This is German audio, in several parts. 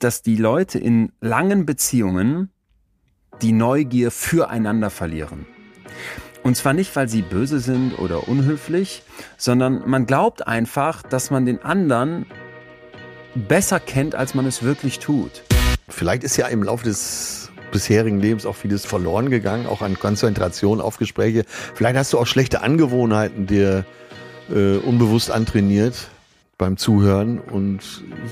dass die Leute in langen Beziehungen die Neugier füreinander verlieren. Und zwar nicht, weil sie böse sind oder unhöflich, sondern man glaubt einfach, dass man den anderen besser kennt, als man es wirklich tut. Vielleicht ist ja im Laufe des bisherigen Lebens auch vieles verloren gegangen, auch an Konzentration auf Gespräche. Vielleicht hast du auch schlechte Angewohnheiten dir äh, unbewusst antrainiert beim Zuhören und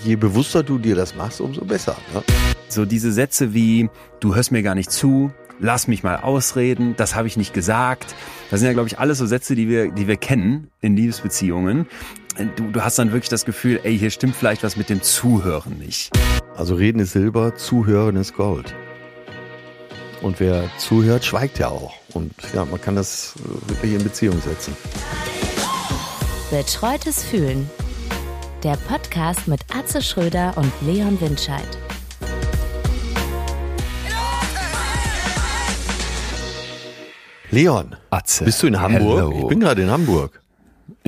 je bewusster du dir das machst, umso besser. Ne? So diese Sätze wie, du hörst mir gar nicht zu, lass mich mal ausreden, das habe ich nicht gesagt. Das sind ja, glaube ich, alles so Sätze, die wir, die wir kennen in Liebesbeziehungen. Du, du hast dann wirklich das Gefühl, ey, hier stimmt vielleicht was mit dem Zuhören nicht. Also reden ist Silber, zuhören ist Gold. Und wer zuhört, schweigt ja auch. Und ja, man kann das wirklich in Beziehung setzen. Betreutes Fühlen. Der Podcast mit Atze Schröder und Leon Windscheid. Leon, Atze. bist du in Hamburg? Hello. Ich bin gerade in Hamburg.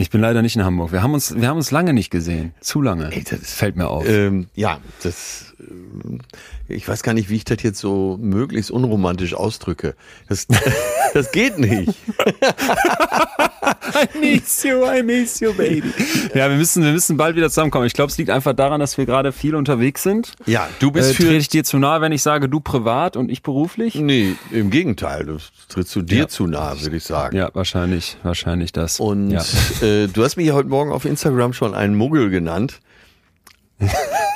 Ich bin leider nicht in Hamburg. Wir haben uns, wir haben uns lange nicht gesehen. Zu lange. Ey, das- fällt mir auf. Ähm, ja, das. ähm, Ich weiß gar nicht, wie ich das jetzt so möglichst unromantisch ausdrücke. Das, das geht nicht. I miss you, I miss you, baby. Ja, wir müssen, wir müssen bald wieder zusammenkommen. Ich glaube, es liegt einfach daran, dass wir gerade viel unterwegs sind. Ja, du bist Äh, für. trete ich dir zu nahe, wenn ich sage, du privat und ich beruflich? Nee, im Gegenteil. Du trittst zu dir Ja. zu nah, würde ich sagen. Ja, wahrscheinlich, wahrscheinlich das. Und ja. äh, du hast mich heute Morgen auf Instagram schon einen Muggel genannt.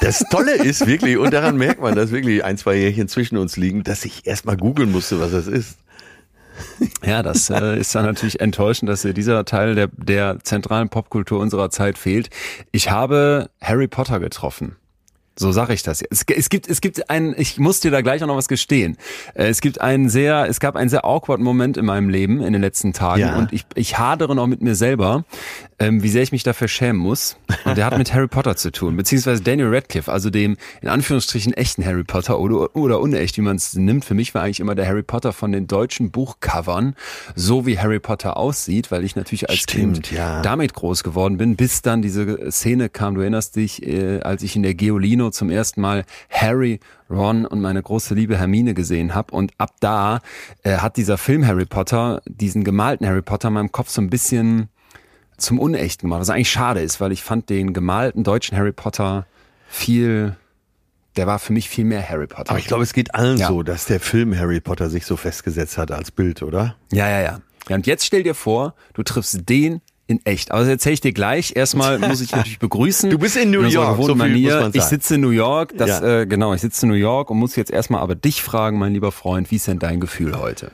Das Tolle ist wirklich, und daran merkt man, dass wirklich ein, zwei Jährchen zwischen uns liegen, dass ich erstmal googeln musste, was das ist. ja, das äh, ist dann natürlich enttäuschend, dass dieser Teil der, der zentralen Popkultur unserer Zeit fehlt. Ich habe Harry Potter getroffen. So sage ich das. jetzt. Es, es gibt, es gibt einen, ich muss dir da gleich auch noch was gestehen. Äh, Es gibt einen sehr, es gab einen sehr awkward Moment in meinem Leben in den letzten Tagen Ja. und ich, ich hadere noch mit mir selber, ähm, wie sehr ich mich dafür schämen muss. Und der hat mit Harry Potter zu tun, beziehungsweise Daniel Radcliffe, also dem in Anführungsstrichen echten Harry Potter oder, oder unecht, wie man es nimmt. Für mich war eigentlich immer der Harry Potter von den deutschen Buchcovern, so wie Harry Potter aussieht, weil ich natürlich als Stimmt, Kind ja. damit groß geworden bin, bis dann diese Szene kam, du erinnerst dich, äh, als ich in der Geolino zum ersten Mal Harry, Ron und meine große Liebe Hermine gesehen habe. Und ab da äh, hat dieser Film Harry Potter, diesen gemalten Harry Potter in meinem Kopf so ein bisschen zum Unechten gemacht, was eigentlich schade ist, weil ich fand den gemalten deutschen Harry Potter viel, der war für mich viel mehr Harry Potter. Aber ich glaube, es geht allen Ja. so, dass der Film Harry Potter sich so festgesetzt hat als Bild, oder? Ja, ja, ja. Ja, und jetzt stell dir vor, du triffst den in echt. Aber das erzähle ich dir gleich. Erstmal muss ich natürlich begrüßen. Du bist in New unserer York, so viel muss Manier. man Ich sitze in New York. Das, Ja. äh, genau, ich sitze in New York und muss jetzt erstmal aber dich fragen, mein lieber Freund, wie ist denn dein Gefühl heute?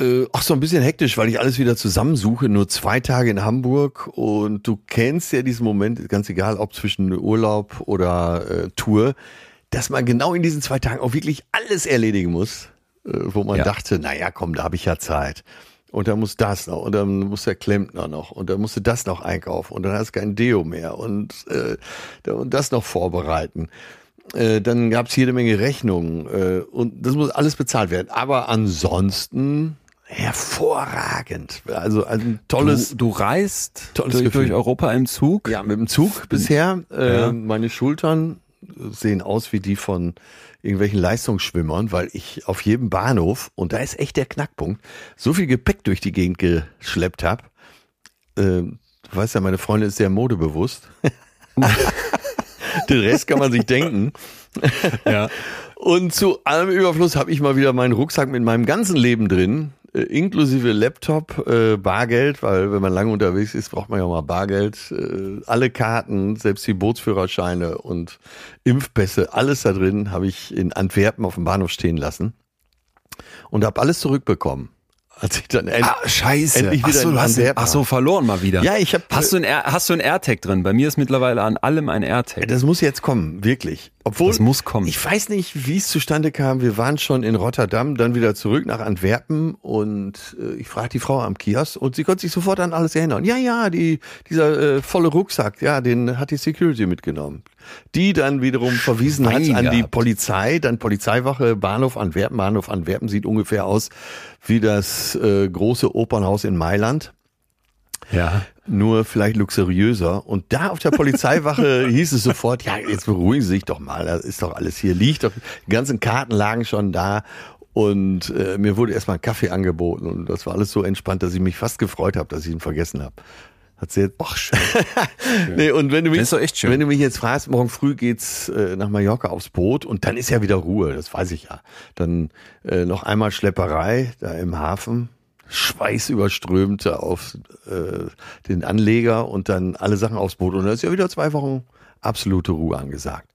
Äh, ach, so ein bisschen hektisch, weil ich alles wieder zusammensuche. Nur zwei Tage in Hamburg und du kennst ja diesen Moment, ganz egal, ob zwischen Urlaub oder äh, Tour, dass man genau in diesen zwei Tagen auch wirklich alles erledigen muss, äh, wo man Ja. dachte, na ja, komm, da habe ich ja Zeit. Und dann muss das noch und dann muss der Klempner noch und dann musst du das noch einkaufen und dann hast du kein Deo mehr und, äh, und das noch vorbereiten. Äh, dann gab's jede Menge Rechnungen äh, und das muss alles bezahlt werden. Aber ansonsten hervorragend. Also ein tolles, du, du reist tolles durch, durch Europa im Zug. ja, mit dem Zug bisher. Äh, Ja. Meine Schultern sehen aus wie die von irgendwelchen Leistungsschwimmern, weil ich auf jedem Bahnhof, und da ist echt der Knackpunkt, so viel Gepäck durch die Gegend geschleppt habe. Ähm, du weißt ja, meine Freundin ist sehr modebewusst. Den Rest kann man sich denken. Ja. Und zu allem Überfluss habe ich mal wieder meinen Rucksack mit meinem ganzen Leben drin, äh, inklusive Laptop, äh, Bargeld, weil wenn man lange unterwegs ist, braucht man ja mal Bargeld. Äh, alle Karten, selbst die Bootsführerscheine und Impfpässe, alles da drin habe ich in Antwerpen auf dem Bahnhof stehen lassen und habe alles zurückbekommen. Als ich dann end Ah, scheiße. endlich ach wieder so, in hast, ach so, verloren mal wieder. Ja, ich hab- Hast du ein, Air, hast du ein AirTag drin? Bei mir ist mittlerweile an allem ein AirTag. Das muss jetzt kommen, wirklich. Obwohl, Das muss kommen. Ich weiß nicht, wie es zustande kam. Wir waren schon in Rotterdam, dann wieder zurück nach Antwerpen und äh, ich fragte die Frau am Kiosk und sie konnte sich sofort an alles erinnern. Ja, ja, die, dieser äh, volle Rucksack, ja, den hat die Security mitgenommen. Die dann wiederum verwiesen hat Schwein an die gehabt. Polizei, dann Polizeiwache, Bahnhof Antwerpen. Bahnhof Antwerpen sieht ungefähr aus wie das äh, große Opernhaus in Mailand. Ja. Nur vielleicht luxuriöser. Und da auf der Polizeiwache hieß es sofort, ja, jetzt beruhigen Sie sich doch mal, das ist doch alles hier, liegt doch, die ganzen Karten lagen schon da. Und äh, mir wurde erstmal ein Kaffee angeboten und das war alles so entspannt, dass ich mich fast gefreut habe, dass ich ihn vergessen habe. Hat sehr. Ach, schön. nee, und wenn du mich, schön. wenn du mich jetzt fragst, morgen früh geht's äh, nach Mallorca aufs Boot und dann ist ja wieder Ruhe, das weiß ich ja. Dann äh, noch einmal Schlepperei da im Hafen, schweißüberströmt auf äh, den Anleger und dann alle Sachen aufs Boot und dann ist ja wieder zwei Wochen absolute Ruhe angesagt.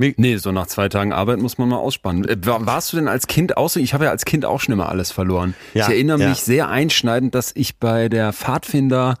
Nee, so nach zwei Tagen Arbeit muss man mal ausspannen. Äh, war- Warst du denn als Kind auch so? Ich habe ja als Kind auch schon immer alles verloren. Ja, ich erinnere ja. mich sehr einschneidend, dass ich bei der Pfadfinder,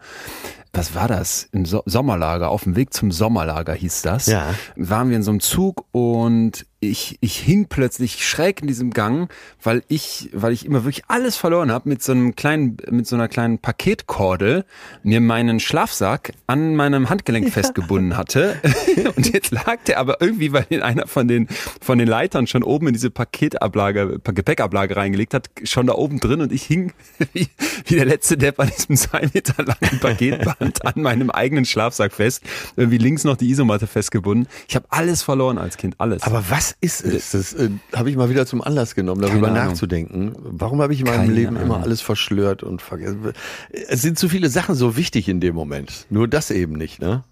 was war das? Im so Sommerlager, auf dem Weg zum Sommerlager hieß das. Ja. Waren wir in so einem Zug und ich, ich hing plötzlich schräg in diesem Gang, weil ich, weil ich immer wirklich alles verloren habe, mit so einem kleinen, mit so einer kleinen Paketkordel mir meinen Schlafsack an meinem Handgelenk festgebunden hatte. Und jetzt lag der aber irgendwie, weil ihn einer von den, von den Leitern schon oben in diese Paketablage, Gepäckablage reingelegt hat, schon da oben drin und ich hing wie, wie der letzte Depp an diesem zwei Meter langen Paketband an meinem eigenen Schlafsack fest. Irgendwie links noch die Isomatte festgebunden. Ich habe alles verloren als Kind, alles. aber was ist es? Das äh, habe ich mal wieder zum Anlass genommen, darüber nachzudenken. Warum habe ich in meinem Keine Leben immer Ahnung. alles verschlört und vergessen? Es sind zu viele Sachen so wichtig in dem Moment. Nur das eben nicht, ne?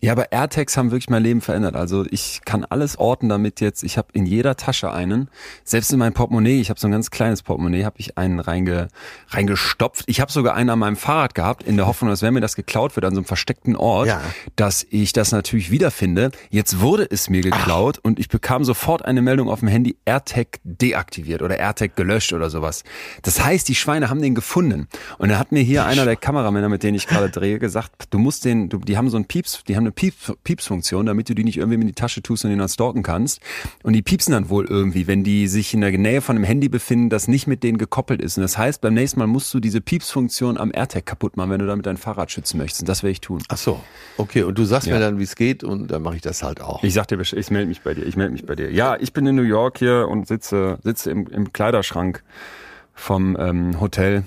Ja, aber AirTags haben wirklich mein Leben verändert. Also ich kann alles orten damit jetzt. Ich habe in jeder Tasche einen. Selbst in mein Portemonnaie, ich habe so ein ganz kleines Portemonnaie, habe ich einen reinge, reingestopft. Ich habe sogar einen an meinem Fahrrad gehabt, in der Hoffnung, dass wenn mir das geklaut wird an so einem versteckten Ort, Ja. dass ich das natürlich wiederfinde. Jetzt wurde es mir geklaut und ich bekam sofort eine Meldung auf dem Handy, AirTag deaktiviert oder AirTag gelöscht oder sowas. Das heißt, die Schweine haben den gefunden. Und da hat mir hier einer der Kameramänner, mit denen ich gerade drehe, gesagt, du musst den, du, die haben so einen Pieps, die haben eine Pieps, Pieps-Funktion, damit du die nicht irgendwie in die Tasche tust und den dann stalken kannst. Und die piepsen dann wohl irgendwie, wenn die sich in der Nähe von einem Handy befinden, das nicht mit denen gekoppelt ist. Und das heißt, beim nächsten Mal musst du diese Pieps-Funktion am AirTag kaputt machen, wenn du damit dein Fahrrad schützen möchtest. Und das werde ich tun. Ach so. Okay, und du sagst Ja. mir dann, wie es geht und dann mache ich das halt auch. Ich sag dir, ich melde mich bei dir. Ich melde mich bei dir. Ja, ich bin in New York hier und sitze, sitze im, im Kleiderschrank vom ähm, Hotel.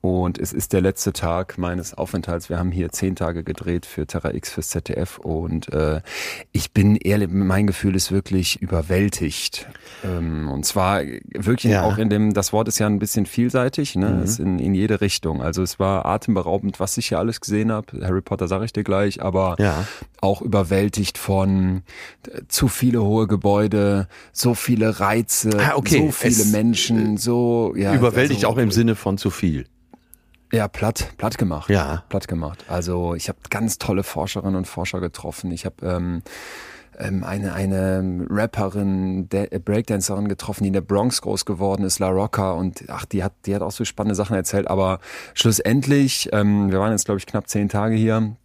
Und es ist der letzte Tag meines Aufenthalts. Wir haben hier zehn Tage gedreht für Terra X fürs ZDF und äh, ich bin ehrlich, mein Gefühl ist wirklich überwältigt. Ähm, und zwar wirklich Ja. auch in dem, das Wort ist ja ein bisschen vielseitig, ne? Es ist in, in jede Richtung. Also es war atemberaubend, was ich hier alles gesehen habe. Harry Potter sage ich dir gleich, aber Ja. auch überwältigt von äh, zu viele hohe Gebäude, so viele Reize, Ah, okay. so viele Es, Menschen, so ja, Überwältigt also, auch im Sinne von zu viel. Ja platt, platt gemacht, Ja. platt gemacht. Also ich habe ganz tolle Forscherinnen und Forscher getroffen. Ich habe ähm, ähm, eine eine Rapperin, Da- äh, Breakdancerin getroffen, die in der Bronx groß geworden ist, La Rocca und ach, die hat die hat auch so spannende Sachen erzählt. Aber schlussendlich, ähm, wir waren jetzt glaube ich knapp zehn Tage hier.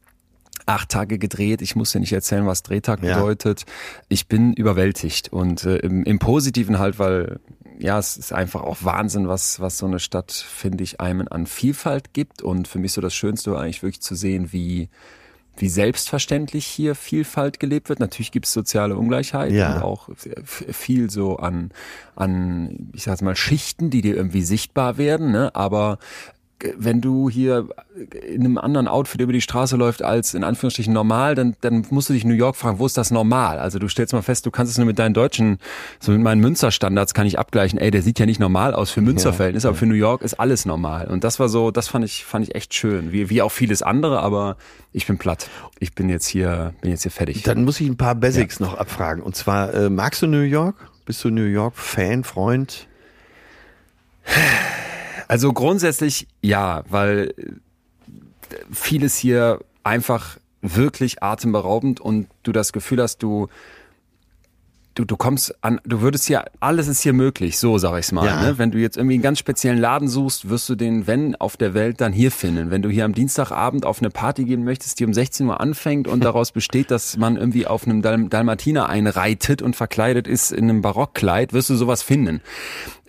Acht Tage gedreht. Ich muss dir nicht erzählen, was Drehtag Ja. bedeutet. Ich bin überwältigt und äh, im, im Positiven halt, weil ja, es ist einfach auch Wahnsinn, was, was so eine Stadt, finde ich, einem an Vielfalt gibt. Und für mich so das Schönste war eigentlich wirklich zu sehen, wie, wie selbstverständlich hier Vielfalt gelebt wird. Natürlich gibt es soziale Ungleichheit Ja. und auch viel so an, an, ich sag's mal, Schichten, die dir irgendwie sichtbar werden, ne? Aber wenn du hier in einem anderen Outfit über die Straße läuft als in Anführungsstrichen normal, dann, dann musst du dich in New York fragen, wo ist das normal? Also du stellst mal fest, du kannst es nur mit deinen deutschen, so mit meinen Münsterstandards kann ich abgleichen, ey, der sieht ja nicht normal aus für Münsterverhältnisse, aber für New York ist alles normal. Und das war so, das fand ich, fand ich echt schön. Wie, wie auch vieles andere, aber ich bin platt. Ich bin jetzt hier, bin jetzt hier fertig. Dann muss ich ein paar Basics noch abfragen. Und zwar, äh, magst du New York? Bist du New York-Fan, Freund? Also grundsätzlich ja, weil äh, vieles hier einfach wirklich atemberaubend und du das Gefühl hast, du du, du kommst an, du würdest hier, alles ist hier möglich, so sag ich's mal. Ja. Ne? Wenn du jetzt irgendwie einen ganz speziellen Laden suchst, wirst du den, wenn auf der Welt, dann hier finden. Wenn du hier am Dienstagabend auf eine Party gehen möchtest, die um 16 Uhr anfängt und daraus besteht, dass man irgendwie auf einem Dal Dalmatiner einreitet und verkleidet ist in einem Barockkleid, wirst du sowas finden.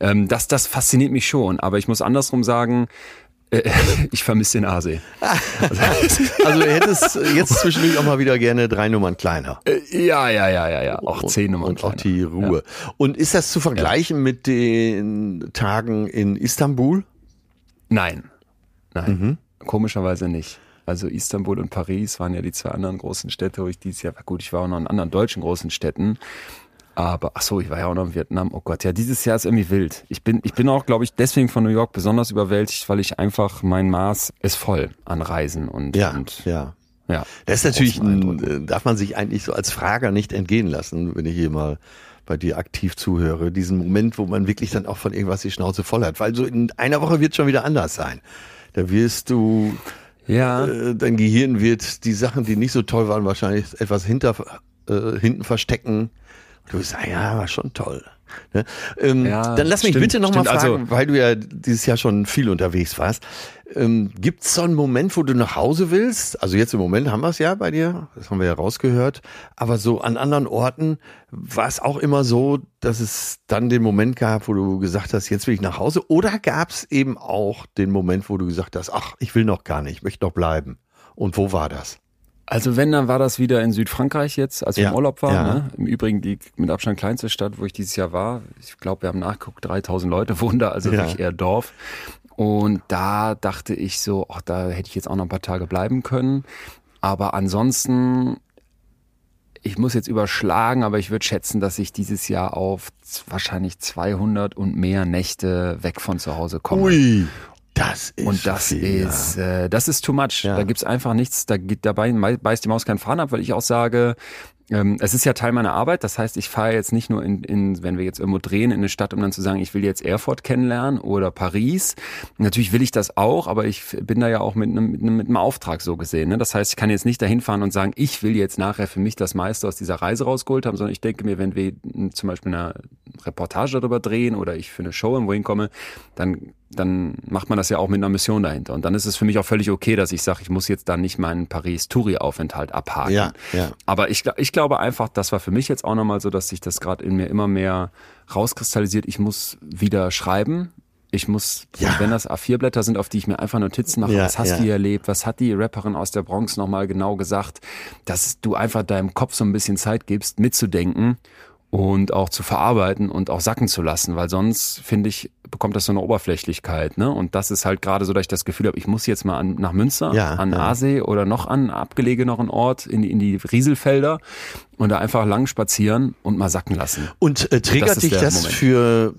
Ähm, das, das fasziniert mich schon. Aber ich muss andersrum sagen, ich vermisse den Aasee. Also du hättest jetzt zwischendurch auch mal wieder gerne drei Nummern kleiner. Äh, Ja, ja, ja, ja, ja. Auch Und- zehn Nummern Und auch kleiner. die Ruhe. Und ist das zu vergleichen mit den Tagen in Istanbul? Nein. Nein. komischerweise nicht. Also Istanbul und Paris waren ja die zwei anderen großen Städte, wo ich dieses Jahr, gut, ich war auch noch in anderen deutschen großen Städten. Aber ach so, ich war ja auch noch in Vietnam. Oh Gott, ja, dieses Jahr ist irgendwie wild. Ich bin, ich bin auch, glaube ich, deswegen von New York besonders überwältigt, weil ich einfach mein Maß ist voll an Reisen und Ja, und, ja. ja. Das ist natürlich, ein, äh, darf man sich eigentlich so als Frager nicht entgehen lassen, wenn ich hier mal bei dir aktiv zuhöre. Diesen Moment, wo man wirklich dann auch von irgendwas die Schnauze voll hat. Weil so in einer Woche wird schon wieder anders sein. Da wirst du, Ja. äh, dein Gehirn wird die Sachen, die nicht so toll waren, wahrscheinlich etwas hinter, äh, hinten verstecken. Du sagen, ja, war schon toll. Ne? Ähm, Ja, dann lass mich stimmt, bitte nochmal fragen, Also- weil du ja dieses Jahr schon viel unterwegs warst. Ähm, Gibt es so einen Moment, wo du nach Hause willst? Also jetzt im Moment haben wir es ja bei dir, das haben wir ja rausgehört. Aber so an anderen Orten war es auch immer so, dass es dann den Moment gab, wo du gesagt hast, jetzt will ich nach Hause. Oder gab es eben auch den Moment, wo du gesagt hast, ach, ich will noch gar nicht, ich möchte noch bleiben. Und wo war das? Also wenn, dann war das wieder in Südfrankreich jetzt, als wir Ja, im Urlaub waren. ja. Ne? Im Übrigen die mit Abstand kleinste Stadt, wo ich dieses Jahr war. Ich glaube, wir haben nachgeguckt, 3000 Leute wohnen da, also Ja. wirklich eher Dorf. Und da dachte ich so, ach, da hätte ich jetzt auch noch ein paar Tage bleiben können. Aber ansonsten, ich muss jetzt überschlagen, aber ich würde schätzen, dass ich dieses Jahr auf wahrscheinlich 200 und mehr Nächte weg von zu Hause komme. Ui, das ist Und das viel, ist, äh, das ist too much. Ja. Da gibt's einfach nichts, da geht dabei beißt die Maus keinen Faden ab, weil ich auch sage, ähm, es ist ja Teil meiner Arbeit. Das heißt, ich fahre jetzt nicht nur in, in, wenn wir jetzt irgendwo drehen, in eine Stadt, um dann zu sagen, ich will jetzt Erfurt kennenlernen oder Paris. Natürlich will ich das auch, aber ich bin da ja auch mit einem, mit einem, mit einem Auftrag so gesehen. Ne? Das heißt, ich kann jetzt nicht dahin fahren und sagen, ich will jetzt nachher für mich das meiste aus dieser Reise rausgeholt haben, sondern ich denke mir, wenn wir m, zum Beispiel eine Reportage darüber drehen oder ich für eine Show irgendwo hinkomme, dann dann macht man das ja auch mit einer Mission dahinter. Und dann ist es für mich auch völlig okay, dass ich sage, ich muss jetzt da nicht meinen Paris-Touri-Aufenthalt abhaken. Ja, ja. Aber ich, ich glaube einfach, das war für mich jetzt auch nochmal so, dass sich das gerade in mir immer mehr rauskristallisiert. Ich muss wieder schreiben. Ich muss, Ja. wenn das A4-Blätter sind, auf die ich mir einfach Notizen mache, Ja, was hast ja. du hier erlebt, was hat die Rapperin aus der Bronx nochmal genau gesagt, dass du einfach deinem Kopf so ein bisschen Zeit gibst, mitzudenken und auch zu verarbeiten und auch sacken zu lassen, weil sonst, finde ich, bekommt das so eine Oberflächlichkeit. Ne? Und das ist halt gerade so, dass ich das Gefühl habe, ich muss jetzt mal an, nach Münster, Ja, an ja. Aasee oder noch an abgelegeneren Ort, in die, in die Rieselfelder und da einfach lang spazieren und mal sacken lassen. Und äh, triggert Das dich das Moment. für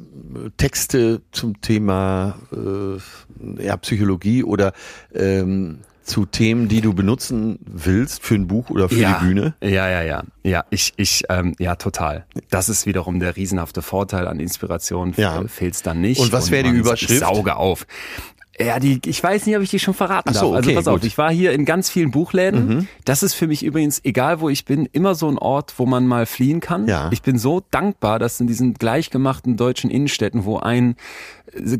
äh, Texte zum Thema äh, ja, Psychologie oder ähm, zu Themen, die du benutzen willst für ein Buch oder für ja, die Bühne? Ja, ja, ja. Ja, ich, ich, ähm, ja, total. Das ist wiederum der riesenhafte Vorteil an Inspiration. Ja. Ja. Fehlt's dann nicht. Und was wäre die Überschrift? Ich sauge auf. Ja, die, ich weiß nicht, ob ich die schon verraten so, darf. Also okay, pass auf, gut. Mhm. ich war hier in ganz vielen Buchläden. Das ist für mich übrigens, egal wo ich bin, immer so ein Ort, wo man mal fliehen kann. Ja. Ich bin so dankbar, dass in diesen gleichgemachten deutschen Innenstädten, wo ein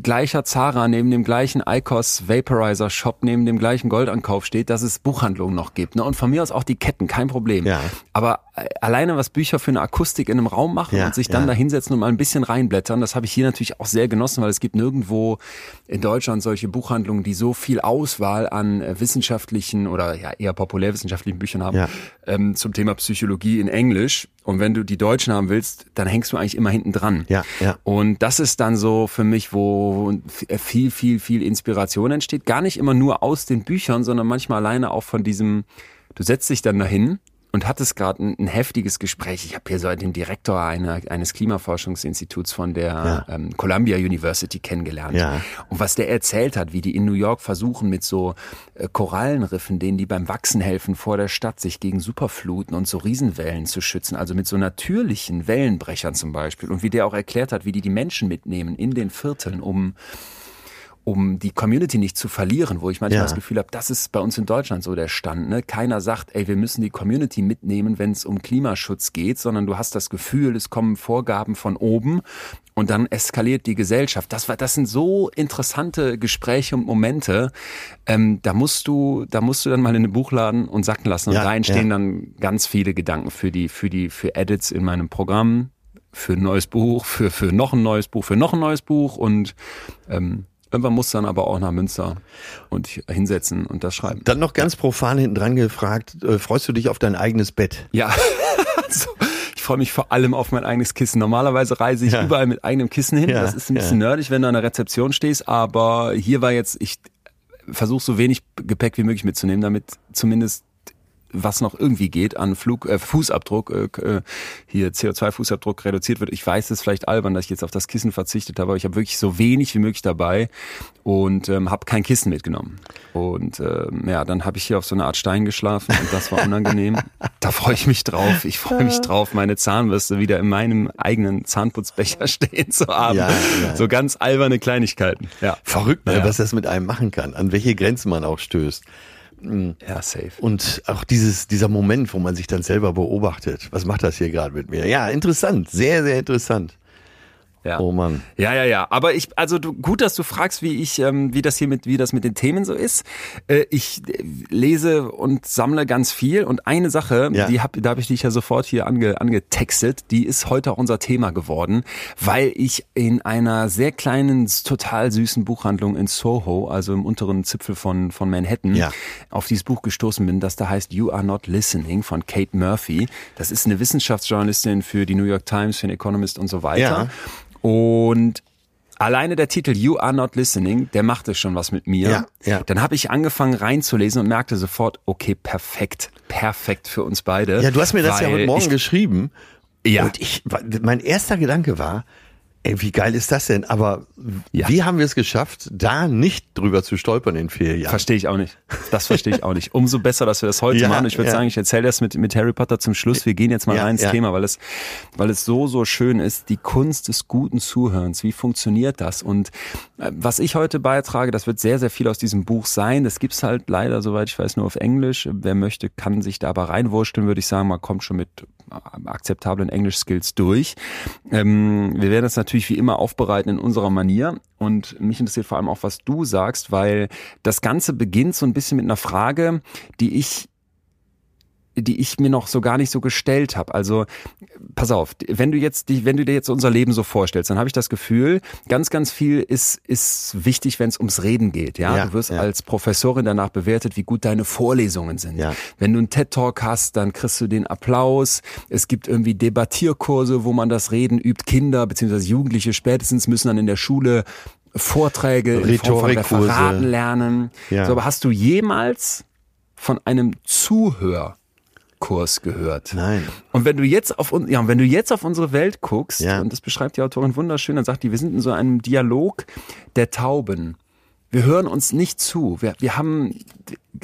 gleicher Zara neben dem gleichen Icos Vaporizer Shop neben dem gleichen Goldankauf steht, dass es Buchhandlungen noch gibt. Ne? Und von mir aus auch die Ketten, kein Problem. Ja. Aber äh, alleine was Bücher für eine Akustik in einem Raum machen Ja, und sich dann ja. da hinsetzen und mal ein bisschen reinblättern, das habe ich hier natürlich auch sehr genossen, weil es gibt nirgendwo in Deutschland solche Buchhandlungen, die so viel Auswahl an äh, wissenschaftlichen oder ja eher populärwissenschaftlichen Büchern haben ähm, zum Thema Psychologie in Englisch. Und wenn du die Deutschen haben willst, dann hängst du eigentlich immer hinten dran. Ja, ja. Und das ist dann so für mich, wo viel, viel, viel Inspiration entsteht. Gar nicht immer nur aus den Büchern, sondern manchmal alleine auch von diesem, du setzt dich dann dahin und hattest gerade ein, ein heftiges Gespräch. Ich habe hier so den Direktor einer, eines Klimaforschungsinstituts von der Ja. ähm, Columbia University kennengelernt. Ja. Und was der erzählt hat, wie die in New York versuchen mit so äh, Korallenriffen, denen die beim Wachsen helfen vor der Stadt, sich gegen Superfluten und so Riesenwellen zu schützen, also mit so natürlichen Wellenbrechern zum Beispiel. Und wie der auch erklärt hat, wie die die Menschen mitnehmen in den Vierteln, um um die Community nicht zu verlieren, wo ich manchmal Ja. das Gefühl habe, das ist bei uns in Deutschland so der Stand. Ne? Keiner sagt, ey, wir müssen die Community mitnehmen, wenn es um Klimaschutz geht, sondern du hast das Gefühl, es kommen Vorgaben von oben und dann eskaliert die Gesellschaft. Das war, das sind so interessante Gespräche und Momente. Ähm, da musst du, da musst du dann mal in den Buchladen und sacken lassen. Und Ja, da entstehen ja. dann ganz viele Gedanken für die, für die, für Edits in meinem Programm, für ein neues Buch, für, für noch ein neues Buch, für noch ein neues Buch und ähm, irgendwann musst du dann aber auch nach Münster und hinsetzen und das schreiben. Dann noch ganz profan hinten dran gefragt, äh, freust du dich auf dein eigenes Bett? Ja, also, ich freue mich vor allem auf mein eigenes Kissen. Normalerweise reise ich Ja. überall mit eigenem Kissen hin. Ja, Das ist ein bisschen nerdig, wenn du an der Rezeption stehst, aber hier war jetzt, ich versuche so wenig Gepäck wie möglich mitzunehmen, damit zumindest was noch irgendwie geht an Flug, äh, Fußabdruck, äh, äh hier CO2-Fußabdruck reduziert wird. Ich weiß, es ist vielleicht albern, dass ich jetzt auf das Kissen verzichtet habe, aber ich habe wirklich so wenig wie möglich dabei und ähm, habe kein Kissen mitgenommen. Und ähm, ja, dann habe ich hier auf so eine Art Stein geschlafen und das war unangenehm. da freue ich mich drauf. Ich freue mich drauf, meine Zahnbürste wieder in meinem eigenen Zahnputzbecher stehen zu haben. Ja, ja. So ganz alberne Kleinigkeiten. Ja. Verrückt, ne, ja. was das mit einem machen kann, an welche Grenzen man auch stößt. Mhm. Ja, safe. Und auch dieses, dieser Moment, wo man sich dann selber beobachtet. Was macht das hier gerade mit mir? Ja, interessant. Sehr, sehr interessant. Ja. Oh Mann. Ja, ja, ja. Aber ich, also du, gut, dass du fragst, wie ich, ähm, wie das hier mit, wie das mit den Themen so ist. Äh, ich äh, lese und sammle ganz viel und eine Sache, ja. die hab, da habe ich dich ja sofort hier ange, angetextet, die ist heute auch unser Thema geworden, weil ich in einer sehr kleinen, total süßen Buchhandlung in Soho, also im unteren Zipfel von, von Manhattan, ja. auf dieses Buch gestoßen bin, das da heißt You Are Not Listening von Kate Murphy. Das ist eine Wissenschaftsjournalistin für die New York Times, für den Economist und so weiter. Ja. Und alleine der Titel You Are Not Listening, der machte schon was mit mir. Ja, ja. Dann habe ich angefangen reinzulesen und merkte sofort, okay, perfekt, perfekt für uns beide. Ja, du hast mir das ja heute Morgen ich, geschrieben. Ja. Und ich, mein erster Gedanke war, Ey, wie geil ist das denn? Aber ja. wie haben wir es geschafft, da nicht drüber zu stolpern in vier Jahren? Verstehe ich auch nicht. Das verstehe ich auch nicht. Umso besser, dass wir das heute ja, machen. Ich würde ja. sagen, ich erzähle das mit, mit Harry Potter zum Schluss. Wir gehen jetzt mal rein ins Thema, weil es, weil es so, so schön ist. Die Kunst des guten Zuhörens. Wie funktioniert das? Und äh, was ich heute beitrage, das wird sehr, sehr viel aus diesem Buch sein. Das gibt's halt leider, soweit ich weiß, nur auf Englisch. Wer möchte, kann sich da aber reinwurschteln, würde ich sagen. Man kommt schon mit akzeptablen Englisch-Skills durch. Ähm, wir werden das natürlich wie immer aufbereiten in unserer Manier. Und mich interessiert vor allem auch, was du sagst, weil das Ganze beginnt so ein bisschen mit einer Frage, die ich die ich mir noch so gar nicht so gestellt habe. Also pass auf, wenn du jetzt die, wenn du dir jetzt unser Leben so vorstellst, dann habe ich das Gefühl, ganz, ganz viel ist ist wichtig, wenn es ums Reden geht. Ja, ja du wirst ja. als Professorin danach bewertet, wie gut deine Vorlesungen sind. Ja. Wenn du einen TED Talk hast, dann kriegst du den Applaus. Es gibt irgendwie Debattierkurse, wo man das Reden übt. Kinder beziehungsweise Jugendliche spätestens müssen dann in der Schule Vorträge, Referaten lernen. Ja. So, aber hast du jemals von einem Zuhör Kurs gehört. Nein. Und wenn du jetzt auf ja, wenn du jetzt auf unsere Welt guckst, ja. und das beschreibt die Autorin wunderschön, dann sagt die, wir sind in so einem Dialog der Tauben. Wir hören uns nicht zu. Wir, wir haben,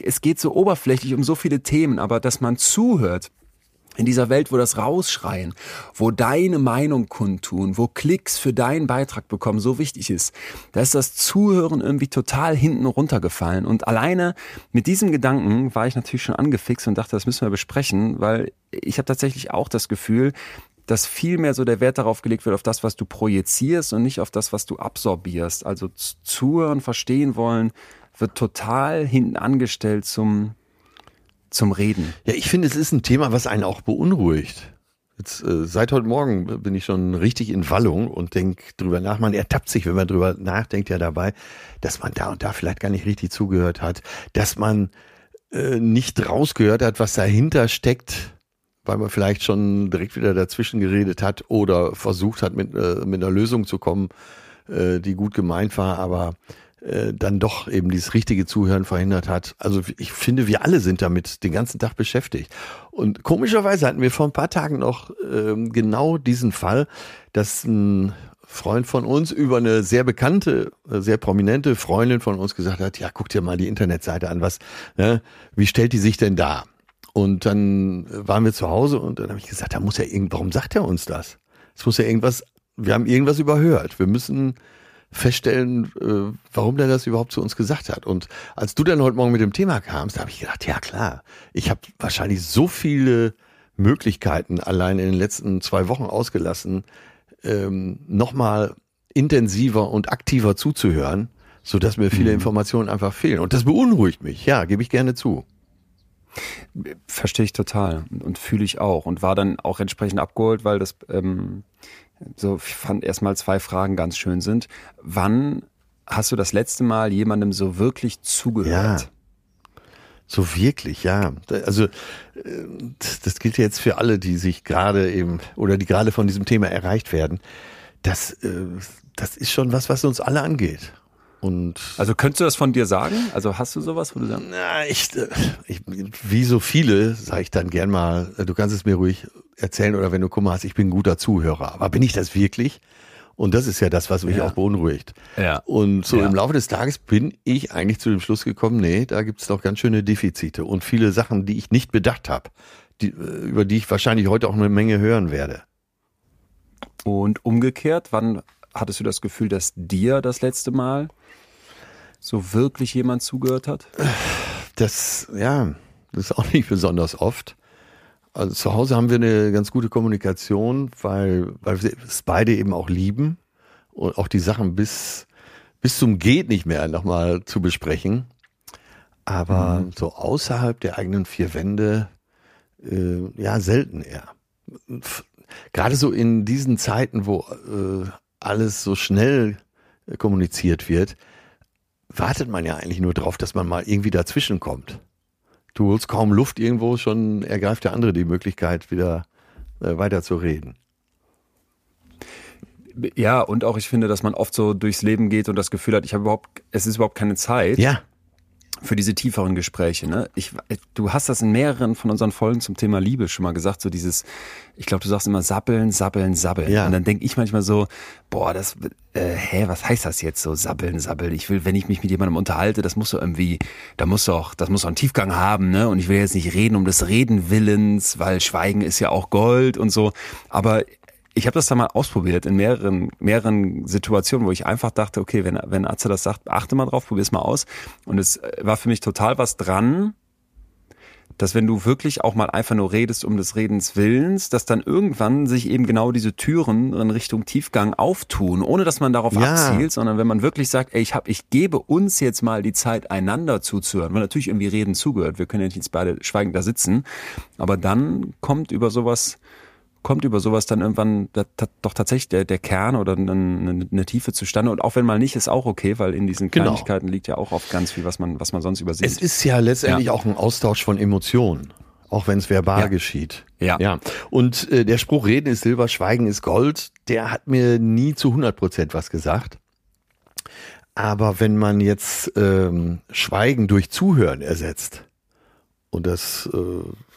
es geht so oberflächlich um so viele Themen, aber dass man zuhört, in dieser Welt, wo das Rausschreien, wo deine Meinung kundtun, wo Klicks für deinen Beitrag bekommen so wichtig ist, da ist das Zuhören irgendwie total hinten runtergefallen. Und alleine mit diesem Gedanken war ich natürlich schon angefixt und dachte, das müssen wir besprechen, weil ich habe tatsächlich auch das Gefühl, dass viel mehr so der Wert darauf gelegt wird, auf das, was du projizierst und nicht auf das, was du absorbierst. Also zuhören, verstehen wollen, wird total hinten angestellt zum zum Reden. Ja, ich finde, es ist ein Thema, was einen auch beunruhigt. Jetzt, äh, seit heute Morgen bin ich schon richtig in Wallung und denke drüber nach. Man ertappt sich, wenn man drüber nachdenkt, ja dabei, dass man da und da vielleicht gar nicht richtig zugehört hat, dass man äh, nicht rausgehört hat, was dahinter steckt, weil man vielleicht schon direkt wieder dazwischen geredet hat oder versucht hat, mit, äh, mit einer Lösung zu kommen, äh, die gut gemeint war, aber äh, dann doch eben dieses richtige Zuhören verhindert hat. Also ich finde, wir alle sind damit den ganzen Tag beschäftigt. Und komischerweise hatten wir vor ein paar Tagen noch ähm, genau diesen Fall, dass ein Freund von uns über eine sehr bekannte, äh, sehr prominente Freundin von uns gesagt hat, ja, guck dir mal die Internetseite an, was, ne, wie stellt die sich denn da? Und dann waren wir zu Hause und dann habe ich gesagt, da muss ja irgend, warum sagt er uns das? Es muss ja irgendwas, wir haben irgendwas überhört. Wir müssen feststellen, äh, warum der das überhaupt zu uns gesagt hat. Und als du dann heute Morgen mit dem Thema kamst, habe ich gedacht, ja klar, ich habe wahrscheinlich so viele Möglichkeiten allein in den letzten zwei Wochen ausgelassen, ähm, nochmal intensiver und aktiver zuzuhören, so dass mir viele mhm. Informationen einfach fehlen. Und das beunruhigt mich, ja, gebe ich gerne zu. Verstehe ich total und fühle ich auch und war dann auch entsprechend abgeholt, weil das ähm, so, ich fand erstmal zwei Fragen ganz schön sind. Wann hast du das letzte Mal jemandem so wirklich zugehört? Ja. So wirklich, ja. Also das gilt jetzt für alle, die sich gerade eben oder die gerade von diesem Thema erreicht werden. Das, äh, das ist schon was, was uns alle angeht. Und also könntest du das von dir sagen? Also hast du sowas, wo du sagst? Na, ich, ich, wie so viele, sage ich dann gern mal, du kannst es mir ruhig erzählen oder wenn du Kummer hast, ich bin ein guter Zuhörer. Aber bin ich das wirklich? Und das ist ja das, was mich Ja. auch beunruhigt. Ja. Und so Ja. im Laufe des Tages bin ich eigentlich zu dem Schluss gekommen, nee, da gibt's doch ganz schöne Defizite und viele Sachen, die ich nicht bedacht habe, die, äh, über die ich wahrscheinlich heute auch eine Menge hören werde. Und umgekehrt, wann hattest du das Gefühl, dass dir das letzte Mal so wirklich jemand zugehört hat? Das, ja, das ist auch nicht besonders oft. Also zu Hause haben wir eine ganz gute Kommunikation, weil, weil wir es beide eben auch lieben und auch die Sachen bis, bis zum Geht nicht mehr nochmal zu besprechen. Aber so außerhalb der eigenen vier Wände, äh, ja, selten eher. Gerade so in diesen Zeiten, wo äh, alles so schnell äh, kommuniziert wird, wartet man ja eigentlich nur drauf, dass man mal irgendwie dazwischen kommt. Du holst kaum Luft irgendwo, schon ergreift der andere die Möglichkeit, wieder äh, weiter zu reden. Ja, und auch ich finde, dass man oft so durchs Leben geht und das Gefühl hat, ich habe überhaupt, es ist überhaupt keine Zeit Ja, für diese tieferen Gespräche. Ne? Ich, du hast das in mehreren von unseren Folgen zum Thema Liebe schon mal gesagt, so dieses, ich glaube, du sagst immer sabbeln, sabbeln, sabbeln. Ja. Und dann denke ich manchmal so, boah, das, äh, hä, was heißt das jetzt so, sabbeln, sabbeln? Ich will, wenn ich mich mit jemandem unterhalte, das muss so irgendwie, da muss doch, das muss doch einen Tiefgang haben, ne? Und ich will jetzt nicht reden um des Reden Willens, weil Schweigen ist ja auch Gold und so. Aber ich habe das da mal ausprobiert in mehreren, mehreren Situationen, wo ich einfach dachte, okay, wenn, wenn Atze das sagt, achte mal drauf, probier's mal aus. Und es äh, war für mich total was dran, dass wenn du wirklich auch mal einfach nur redest um des Redens Willens, dass dann irgendwann sich eben genau diese Türen in Richtung Tiefgang auftun, ohne dass man darauf Ja. abzielt, sondern wenn man wirklich sagt, ey, ich hab, ich gebe uns jetzt mal die Zeit, einander zuzuhören, weil natürlich irgendwie Reden zugehört, wir können ja nicht jetzt beide schweigend da sitzen, aber dann kommt über sowas kommt über sowas dann irgendwann da, da, doch tatsächlich der, der Kern oder eine, eine, Tiefe zustande. Und auch wenn mal nicht, ist auch okay, weil in diesen Genau. Kleinigkeiten liegt ja auch oft ganz viel, was man, was man sonst übersieht. es ist ja letztendlich auch ein Austausch von Emotionen, auch wenn es verbal Ja. geschieht. Ja. ja. Und äh, der Spruch Reden ist Silber, Schweigen ist Gold, der hat mir nie zu 100 Prozent was gesagt. Aber wenn man jetzt ähm, Schweigen durch Zuhören ersetzt, und das äh,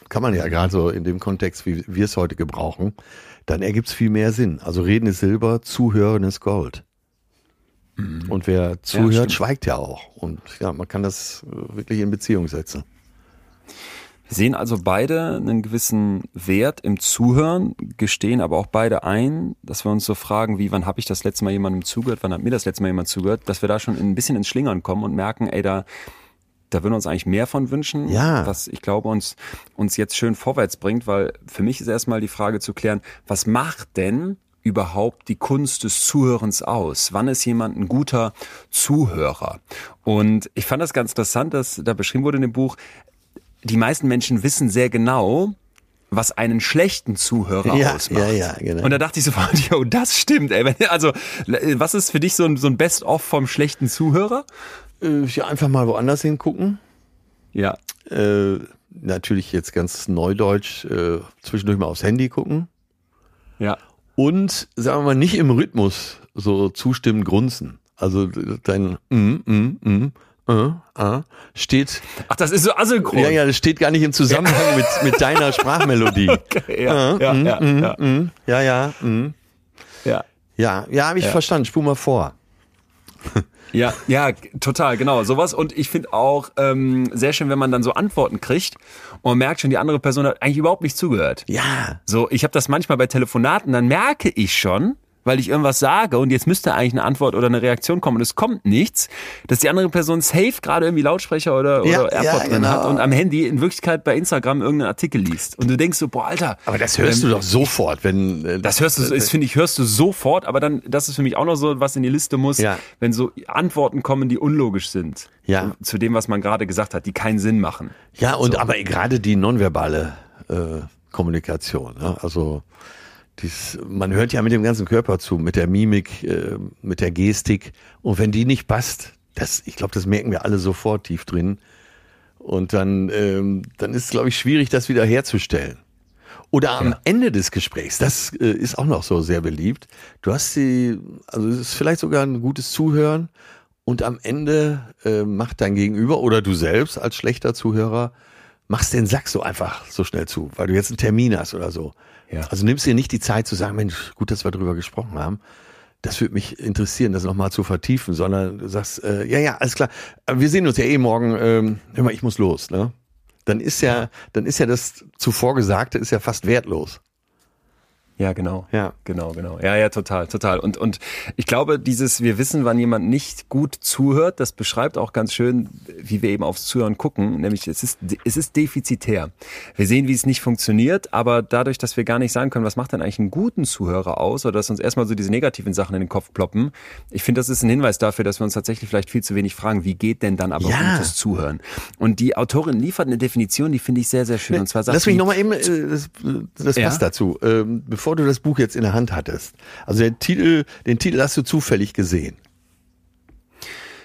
kann man ja gerade so in dem Kontext, wie wir es heute gebrauchen, dann ergibt es viel mehr Sinn. Also Reden ist Silber, Zuhören ist Gold. Und wer zuhört, stimmt. schweigt ja auch. Und ja, man kann das äh, wirklich in Beziehung setzen. Wir sehen also beide einen gewissen Wert im Zuhören, gestehen aber auch beide ein, dass wir uns so fragen, wie, wann habe ich das letzte Mal jemandem zugehört, wann hat mir das letzte Mal jemand zugehört, dass wir da schon ein bisschen ins Schlingern kommen und merken, ey, da, da würden wir uns eigentlich mehr von wünschen, Ja. was ich glaube uns, uns jetzt schön vorwärts bringt, weil für mich ist erstmal die Frage zu klären, was macht denn überhaupt die Kunst des Zuhörens aus? Wann ist jemand ein guter Zuhörer? Und ich fand das ganz interessant, dass da beschrieben wurde in dem Buch, die meisten Menschen wissen sehr genau, was einen schlechten Zuhörer Ja, ausmacht. ja, ja, genau. Und da dachte ich sofort, jo, das stimmt, ey. Also, was ist für dich so ein, so ein Best-of vom schlechten Zuhörer? Äh, ja, einfach mal woanders hingucken. Ja. Äh, natürlich jetzt ganz neudeutsch, äh, zwischendurch mal aufs Handy gucken. Ja. Und, sagen wir mal, nicht im Rhythmus so zustimmen, grunzen. Also dein mm, mm, mm, äh, äh, steht, Ach, das ist so asynchron. ja, ja, das steht gar nicht im Zusammenhang mit, mit deiner Sprachmelodie. ja, ja, ja, mm, ja, mm, ja, ja, mm. ja. ja, ja, habe ich Ja. verstanden. Spur mal vor. Ja, ja, total, genau, sowas. Und ich finde auch ähm, sehr schön, wenn man dann so Antworten kriegt und man merkt schon, die andere Person hat eigentlich überhaupt nicht zugehört. Ja, So, ich habe das manchmal bei Telefonaten, dann merke ich schon, weil ich irgendwas sage und jetzt müsste eigentlich eine Antwort oder eine Reaktion kommen und es kommt nichts, dass die andere Person safe gerade irgendwie Lautsprecher oder, Ja, oder AirPod ja, drin genau. hat und am Handy in Wirklichkeit bei Instagram irgendeinen Artikel liest. Und du denkst so, boah, Alter. aber das hörst ähm, du doch sofort, wenn äh, Das hörst du, ist, finde ich, hörst du sofort, aber dann, das ist für mich auch noch so, was in die Liste muss, Ja. wenn so Antworten kommen, die unlogisch sind. Ja. Zu dem, was man gerade gesagt hat, die keinen Sinn machen. Ja, und aber gerade die nonverbale äh, Kommunikation, ne? also dies, man hört ja mit dem ganzen Körper zu, mit der Mimik, äh, mit der Gestik und wenn die nicht passt, das, ich glaube, das merken wir alle sofort tief drin und dann, ähm, dann ist es, glaube ich, schwierig, das wieder herzustellen. Oder am Ende des Gesprächs, das äh, ist auch noch so sehr beliebt. Du hast die, also es ist vielleicht sogar ein gutes Zuhören und am Ende äh, macht dein Gegenüber oder du selbst als schlechter Zuhörer machst den Sack so einfach so schnell zu, weil du jetzt einen Termin hast oder so. Ja. Also nimmst dir nicht die Zeit zu sagen, Mensch, gut, dass wir drüber gesprochen haben. Das würde mich interessieren, das nochmal zu vertiefen, sondern du sagst, äh, ja, ja, alles klar, wir sehen uns ja eh morgen, ähm, hör mal, ich muss los, ne? Dann ist ja, dann ist ja das zuvor Gesagte ist ja fast wertlos. Ja, genau. Ja. Genau, genau. Ja, ja, total, total. Und, und ich glaube, dieses, wir wissen, wann jemand nicht gut zuhört, das beschreibt auch ganz schön, wie wir eben aufs Zuhören gucken. Nämlich, es ist, es ist defizitär. Wir sehen, wie es nicht funktioniert, aber dadurch, dass wir gar nicht sagen können, was macht denn eigentlich einen guten Zuhörer aus, oder dass uns erstmal so diese negativen Sachen in den Kopf ploppen. Ich finde, das ist ein Hinweis dafür, dass wir uns tatsächlich vielleicht viel zu wenig fragen, wie geht denn dann aber Ja. gutes Zuhören? Und die Autorin liefert eine Definition, die finde ich sehr, sehr schön. Und zwar sagt Lass mich nochmal eben, äh, das, das Ja. passt dazu. Ähm, bevor du das Buch jetzt in der Hand hattest. Also der Titel, den Titel hast du zufällig gesehen.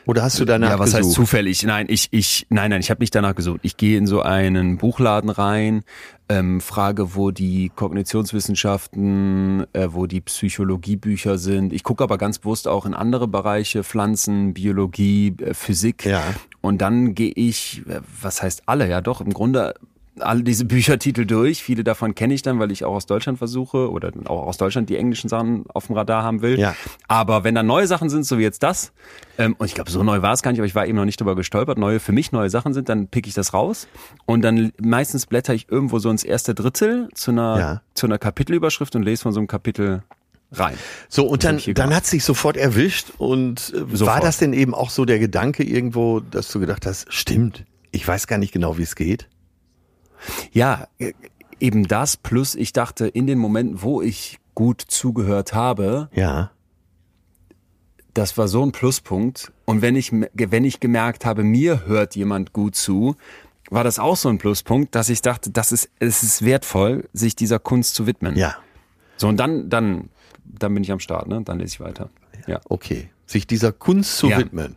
Oder hast du danach Ja, was gesucht? heißt zufällig? Nein, ich, ich, nein, nein, ich habe nicht danach gesucht. Ich gehe in so einen Buchladen rein, ähm, frage, wo die Kognitionswissenschaften, äh, wo die Psychologiebücher sind. Ich gucke aber ganz bewusst auch in andere Bereiche, Pflanzen, Biologie, äh, Physik. Ja. Und dann gehe ich, äh, was heißt alle? Ja, doch, im Grunde alle diese Büchertitel durch. Viele davon kenne ich dann, weil ich auch aus Deutschland versuche oder auch aus Deutschland die englischen Sachen auf dem Radar haben will. Ja. Aber wenn da neue Sachen sind, so wie jetzt das, ähm, und ich glaube, so neu war es gar nicht, aber ich war eben noch nicht drüber gestolpert, neue für mich neue Sachen sind, dann pick ich das raus und dann meistens blätter ich irgendwo so ins erste Drittel zu einer, Ja. zu einer Kapitelüberschrift und lese von so einem Kapitel rein. So, und dann, dann hat sich sofort erwischt und äh, war Sofort. das denn eben auch so der Gedanke irgendwo, dass du gedacht hast, stimmt, ich weiß gar nicht genau, wie es geht? Ja, äh, eben das, plus ich dachte, in den Momenten, wo ich gut zugehört habe, Ja. das war so ein Pluspunkt. Und wenn ich, wenn ich gemerkt habe, mir hört jemand gut zu, war das auch so ein Pluspunkt, dass ich dachte, das ist, es ist wertvoll, sich dieser Kunst zu widmen. Ja. So, und dann, dann, dann bin ich am Start, ne? Dann lese ich weiter. Ja. Okay. Sich dieser Kunst zu Ja. widmen.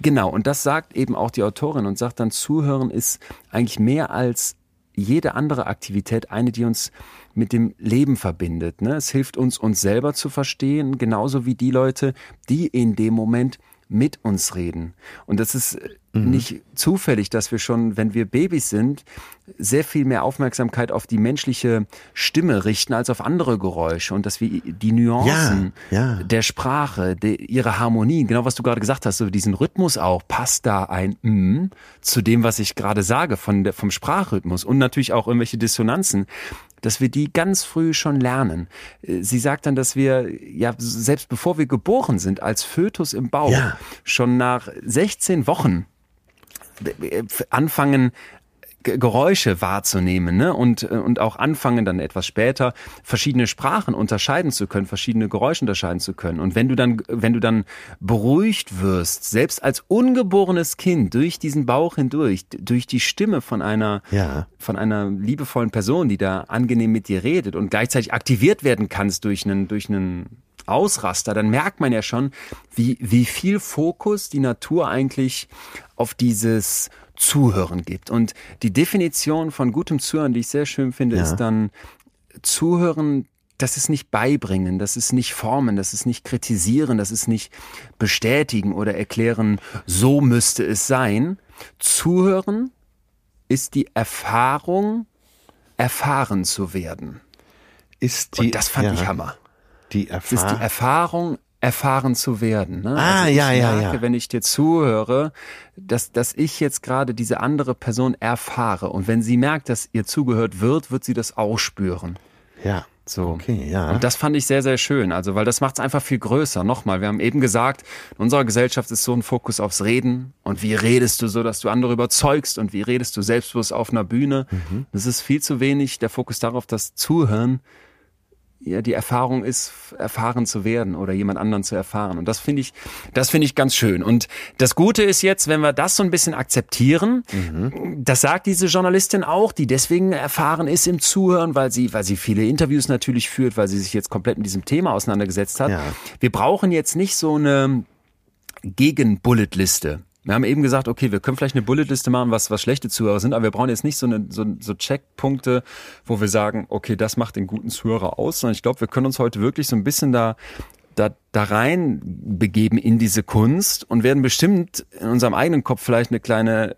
Genau, und das sagt eben auch die Autorin und sagt dann, Zuhören ist eigentlich mehr als jede andere Aktivität eine, die uns mit dem Leben verbindet. Ne? Es hilft uns, uns selber zu verstehen, genauso wie die Leute, die in dem Moment mit uns reden. Und das ist äh, nicht zufällig, dass wir schon, wenn wir Babys sind, sehr viel mehr Aufmerksamkeit auf die menschliche Stimme richten als auf andere Geräusche und dass wir die Nuancen Ja, ja. der Sprache, de, ihre Harmonien, genau was du gerade gesagt hast, so diesen Rhythmus auch, passt da ein mm zu dem, was ich gerade sage, von der, vom Sprachrhythmus und natürlich auch irgendwelche Dissonanzen, dass wir die ganz früh schon lernen. Äh, Sie sagt dann, dass wir, ja, selbst bevor wir geboren sind, als Fötus im Bauch, Ja. schon nach 16 Wochen äh, anfangen, Ge- Geräusche wahrzunehmen ne? und, äh, und auch anfangen dann etwas später verschiedene Sprachen unterscheiden zu können, verschiedene Geräusche unterscheiden zu können. Und wenn du dann, wenn du dann beruhigt wirst, selbst als ungeborenes Kind durch diesen Bauch hindurch, durch die Stimme von einer, Ja. von einer liebevollen Person, die da angenehm mit dir redet und gleichzeitig aktiviert werden kannst durch einen, durch einen Ausraster, dann merkt man ja schon, wie, wie viel Fokus die Natur eigentlich auf dieses Zuhören gibt. Und die Definition von gutem Zuhören, die ich sehr schön finde, Ja. ist dann Zuhören, das ist nicht beibringen, das ist nicht formen, das ist nicht kritisieren, das ist nicht bestätigen oder erklären, so müsste es sein. Zuhören ist die Erfahrung, erfahren zu werden. Ist die, Und das fand ja, ich Hammer. Die Es ist die Erfahrung. Erfahren zu werden. Ne? Ah, ich ja, ja, merke, ja. wenn ich dir zuhöre, dass, dass ich jetzt gerade diese andere Person erfahre. Und wenn sie merkt, dass ihr zugehört wird, wird sie das auch spüren. Ja. So. Okay, ja. Und das fand ich sehr, sehr schön. Also, weil das macht es einfach viel größer. Nochmal, wir haben eben gesagt, in unserer Gesellschaft ist so ein Fokus aufs Reden. Und wie redest du so, dass du andere überzeugst? Und wie redest du selbstbewusst auf einer Bühne? Mhm. Das ist viel zu wenig der Fokus darauf, das Zuhören ja die Erfahrung ist, erfahren zu werden oder jemand anderen zu erfahren. Und das finde ich, das finde ich ganz schön. Und das Gute ist jetzt, wenn wir das so ein bisschen akzeptieren, das sagt diese Journalistin auch, die deswegen erfahren ist im Zuhören, weil sie, weil sie viele Interviews natürlich führt, weil sie sich jetzt komplett mit diesem Thema auseinandergesetzt hat. Ja. Wir brauchen jetzt nicht so eine Gegen-Bullet-Liste. Wir haben eben gesagt, okay, wir können vielleicht eine Bulletliste machen, was, was schlechte Zuhörer sind, aber wir brauchen jetzt nicht so, eine, so, so Checkpunkte, wo wir sagen, okay, das macht den guten Zuhörer aus, sondern ich glaube, wir können uns heute wirklich so ein bisschen da da, da rein begeben in diese Kunst und werden bestimmt in unserem eigenen Kopf vielleicht eine kleine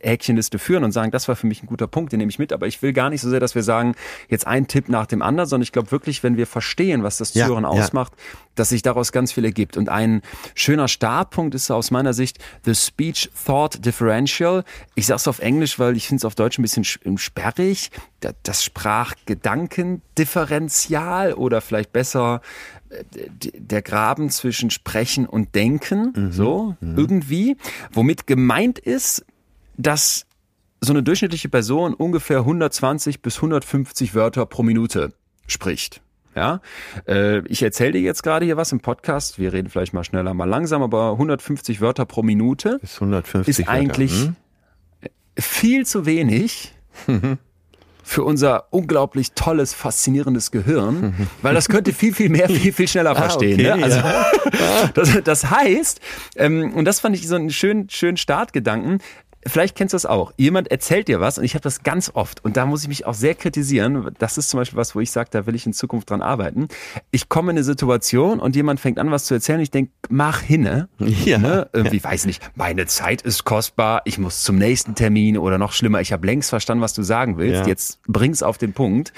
Häkchenliste führen und sagen, das war für mich ein guter Punkt, den nehme ich mit. Aber ich will gar nicht so sehr, dass wir sagen, jetzt ein Tipp nach dem anderen, sondern ich glaube wirklich, wenn wir verstehen, was das Zuhören ja, ausmacht, ja. dass sich daraus ganz viel ergibt. Und ein schöner Startpunkt ist aus meiner Sicht The Speech Thought Differential. Ich sage es auf Englisch, weil ich finde es auf Deutsch ein bisschen sperrig. Das Sprachgedankendifferenzial oder vielleicht besser äh, der Graben zwischen Sprechen und Denken, mhm. so mhm. irgendwie, womit gemeint ist, dass so eine durchschnittliche Person ungefähr 120 bis 150 Wörter pro Minute spricht. Ja, äh, ich erzähle dir jetzt gerade hier was im Podcast. Wir reden vielleicht mal schneller, mal langsam, aber 150 Wörter pro Minute bis 150 ist eigentlich hm? viel zu wenig für unser unglaublich tolles, faszinierendes Gehirn, weil das könnte viel, viel mehr, viel, viel schneller verstehen. Ah, okay, ne? also, ja. das, das heißt, ähm, und das fand ich so einen schönen, schönen Startgedanken, vielleicht kennst du das auch. Jemand erzählt dir was und ich habe das ganz oft und da muss ich mich auch sehr kritisieren. Das ist zum Beispiel was, wo ich sage, da will ich in Zukunft dran arbeiten. Ich komme in eine Situation und jemand fängt an, was zu erzählen. Ich denke, mach hinne. Ja. Ne? Irgendwie, ja. weiß nicht, meine Zeit ist kostbar, ich muss zum nächsten Termin oder noch schlimmer, ich habe längst verstanden, was du sagen willst. Ja. Jetzt bring's auf den Punkt.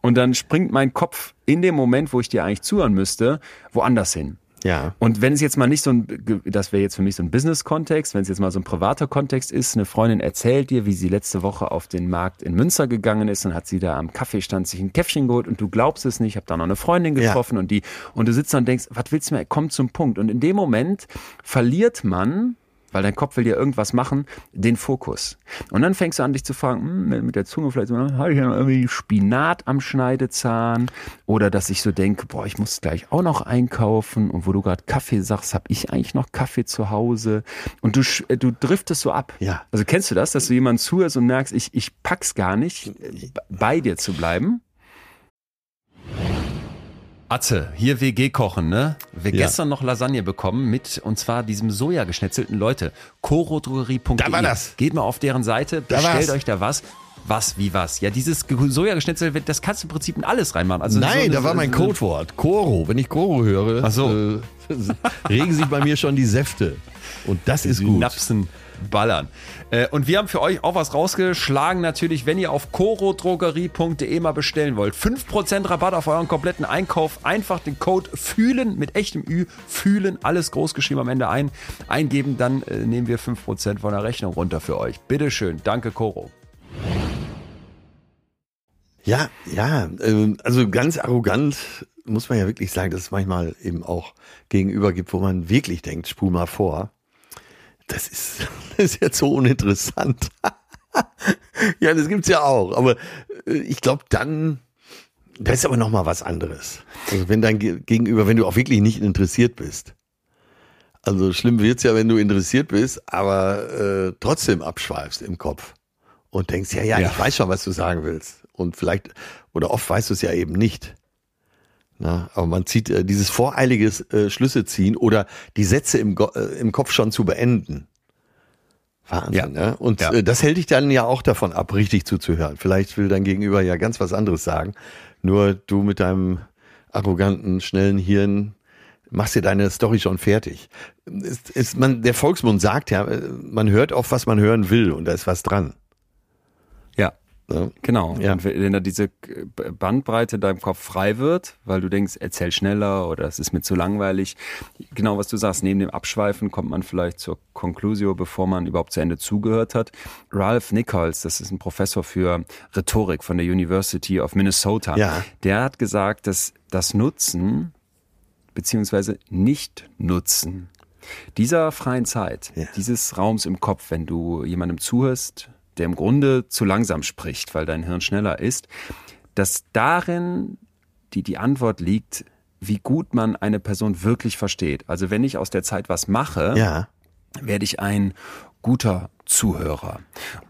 Und dann springt mein Kopf in dem Moment, wo ich dir eigentlich zuhören müsste, woanders hin. Ja. Und wenn es jetzt mal nicht so ein, das wäre jetzt für mich so ein Business-Kontext, wenn es jetzt mal so ein privater Kontext ist, eine Freundin erzählt dir, wie sie letzte Woche auf den Markt in Münster gegangen ist und hat sie da am Kaffeestand sich ein Käffchen geholt und du glaubst es nicht, ich habe da noch eine Freundin getroffen ja. und die, und du sitzt da und denkst, was willst du mir, komm zum Punkt. Und in dem Moment verliert man weil dein Kopf will dir irgendwas machen, den Fokus. Und dann fängst du an, dich zu fragen, hm, mit der Zunge vielleicht so, habe ich ja noch irgendwie Spinat am Schneidezahn? Oder dass ich so denke, boah, ich muss gleich auch noch einkaufen. Und wo du gerade Kaffee sagst, habe ich eigentlich noch Kaffee zu Hause? Und du, äh, du driftest so ab. Ja. Also kennst du das, dass du jemanden zuhörst und merkst, ich, ich pack's gar nicht, bei dir zu bleiben? Atze, hier WG kochen, ne? Wir ja. gestern noch Lasagne bekommen mit, und zwar diesem Soja geschnetzelten Leute. Chorodrogerie.de. Da war das. Geht mal auf deren Seite, bestellt euch da was. Was, wie was? Ja, dieses Sojageschnitzel, das kannst du im Prinzip in alles reinmachen. Also Nein, so da war mein Codewort. Koro. Wenn ich Koro höre, so. äh, regen sich bei mir schon die Säfte. Und das ist gut. Napsen ballern. Äh, und wir haben für euch auch was rausgeschlagen, natürlich, wenn ihr auf corodrogerie.de mal bestellen wollt. 5% Rabatt auf euren kompletten Einkauf. Einfach den Code fühlen mit echtem Ü, fühlen, alles großgeschrieben am Ende ein, eingeben, dann äh, nehmen wir 5% von der Rechnung runter für euch. Bitteschön, danke Coro. Ja, ja, ähm, also ganz arrogant muss man ja wirklich sagen, dass es manchmal eben auch gegenüber gibt, wo man wirklich denkt, spul mal vor das ist, das ist jetzt so uninteressant. ja, das gibt's ja auch. Aber äh, ich glaube, dann, das ist aber noch mal was anderes. Also wenn dein Gegenüber, wenn du auch wirklich nicht interessiert bist. Also schlimm wird's ja, wenn du interessiert bist, aber äh, trotzdem abschweifst im Kopf und denkst, ja, ja, ja, ich weiß schon, was du sagen willst. Und vielleicht, oder oft weißt du es ja eben nicht. Na, aber man zieht äh, dieses voreiliges äh, Schlüsse ziehen oder die Sätze im, Go äh, im Kopf schon zu beenden. Wahnsinn, ja. ne? Und ja. äh, das hält dich dann ja auch davon ab, richtig zuzuhören. Vielleicht will dein Gegenüber ja ganz was anderes sagen. Nur du mit deinem arroganten, schnellen Hirn machst dir deine Story schon fertig. Ist, ist man, der Volksmund sagt ja, äh, man hört auf, was man hören will und da ist was dran. Ja. Genau. Ja. Und wenn da diese Bandbreite in deinem Kopf frei wird, weil du denkst, erzähl schneller oder es ist mir zu langweilig. Genau, was du sagst, neben dem Abschweifen kommt man vielleicht zur Conclusio, bevor man überhaupt zu Ende zugehört hat. Ralph Nichols, das ist ein Professor für Rhetorik von der University of Minnesota. Ja. Der hat gesagt, dass das Nutzen beziehungsweise Nicht-Nutzen dieser freien Zeit, ja. dieses Raums im Kopf, wenn du jemandem zuhörst, der im Grunde zu langsam spricht, weil dein Hirn schneller ist, dass darin die, die Antwort liegt, wie gut man eine Person wirklich versteht. Also wenn ich aus der Zeit was mache, ja. werde ich ein guter Zuhörer.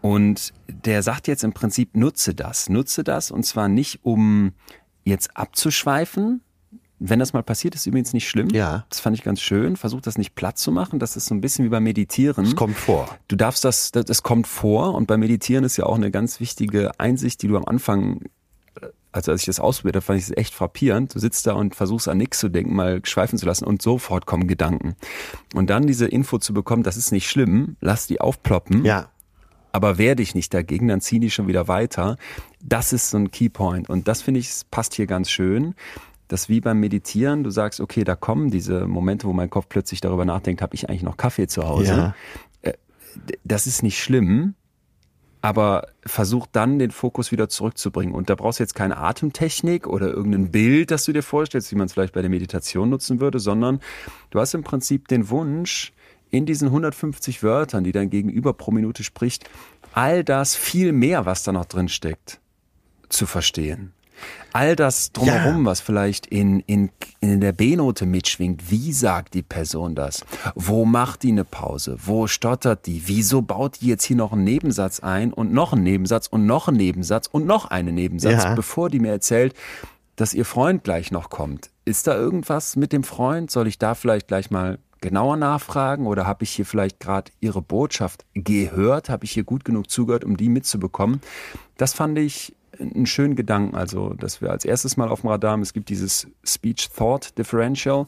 Und der sagt jetzt im Prinzip, nutze das, nutze das und zwar nicht um jetzt abzuschweifen, wenn das mal passiert, ist übrigens nicht schlimm. Ja. Das fand ich ganz schön. Versuch das nicht platt zu machen. Das ist so ein bisschen wie beim Meditieren. Es kommt vor. Du darfst das, das, das kommt vor. Und beim Meditieren ist ja auch eine ganz wichtige Einsicht, die du am Anfang äh, also als ich das ausprobiert habe, fand ich es echt frappierend. Du sitzt da und versuchst an nichts zu denken, mal schweifen zu lassen und sofort kommen Gedanken. Und dann diese Info zu bekommen, das ist nicht schlimm, lass die aufploppen. Ja. Aber wehr dich nicht dagegen, dann zieh die schon wieder weiter. Das ist so ein Keypoint. Und das finde ich, passt hier ganz schön. Das wie beim Meditieren, du sagst, okay, da kommen diese Momente, wo mein Kopf plötzlich darüber nachdenkt, habe ich eigentlich noch Kaffee zu Hause? Ja. Äh, Das ist nicht schlimm, aber versuch dann den Fokus wieder zurückzubringen. Und da brauchst du jetzt keine Atemtechnik oder irgendein Bild, das du dir vorstellst, wie man es vielleicht bei der Meditation nutzen würde, sondern du hast im Prinzip den Wunsch, in diesen 150 Wörtern, die dein Gegenüber pro Minute spricht, all das viel mehr, was da noch drin steckt, zu verstehen. All das drumherum, Ja. was vielleicht in, in, in der B-Note mitschwingt. Wie sagt die Person das? Wo macht die eine Pause? Wo stottert die? Wieso baut die jetzt hier noch einen Nebensatz ein und noch einen Nebensatz und noch einen Nebensatz und noch einen Nebensatz, Ja. bevor die mir erzählt, dass ihr Freund gleich noch kommt? Ist da irgendwas mit dem Freund? Soll ich da vielleicht gleich mal genauer nachfragen oder habe ich hier vielleicht gerade ihre Botschaft gehört? Habe ich hier gut genug zugehört, um die mitzubekommen? Das fand ich einen schönen Gedanken. Also, dass wir als erstes mal auf dem Radar haben, es gibt dieses Speech-Thought-Differential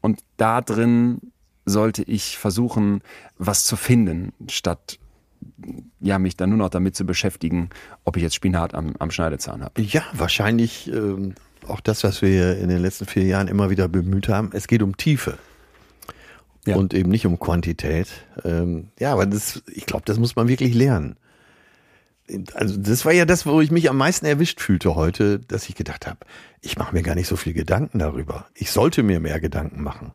und da drin sollte ich versuchen, was zu finden, statt ja, mich dann nur noch damit zu beschäftigen, ob ich jetzt Spinat am, am Schneidezahn habe. Ja, wahrscheinlich ähm, auch das, was wir in den letzten vier Jahren immer wieder bemüht haben. Es geht um Tiefe. Ja. Und eben nicht um Quantität. Ähm, ja, aber das, ich glaube, das muss man wirklich lernen. Also das war ja das, wo ich mich am meisten erwischt fühlte heute, dass ich gedacht habe, ich mache mir gar nicht so viel Gedanken darüber. Ich sollte mir mehr Gedanken machen.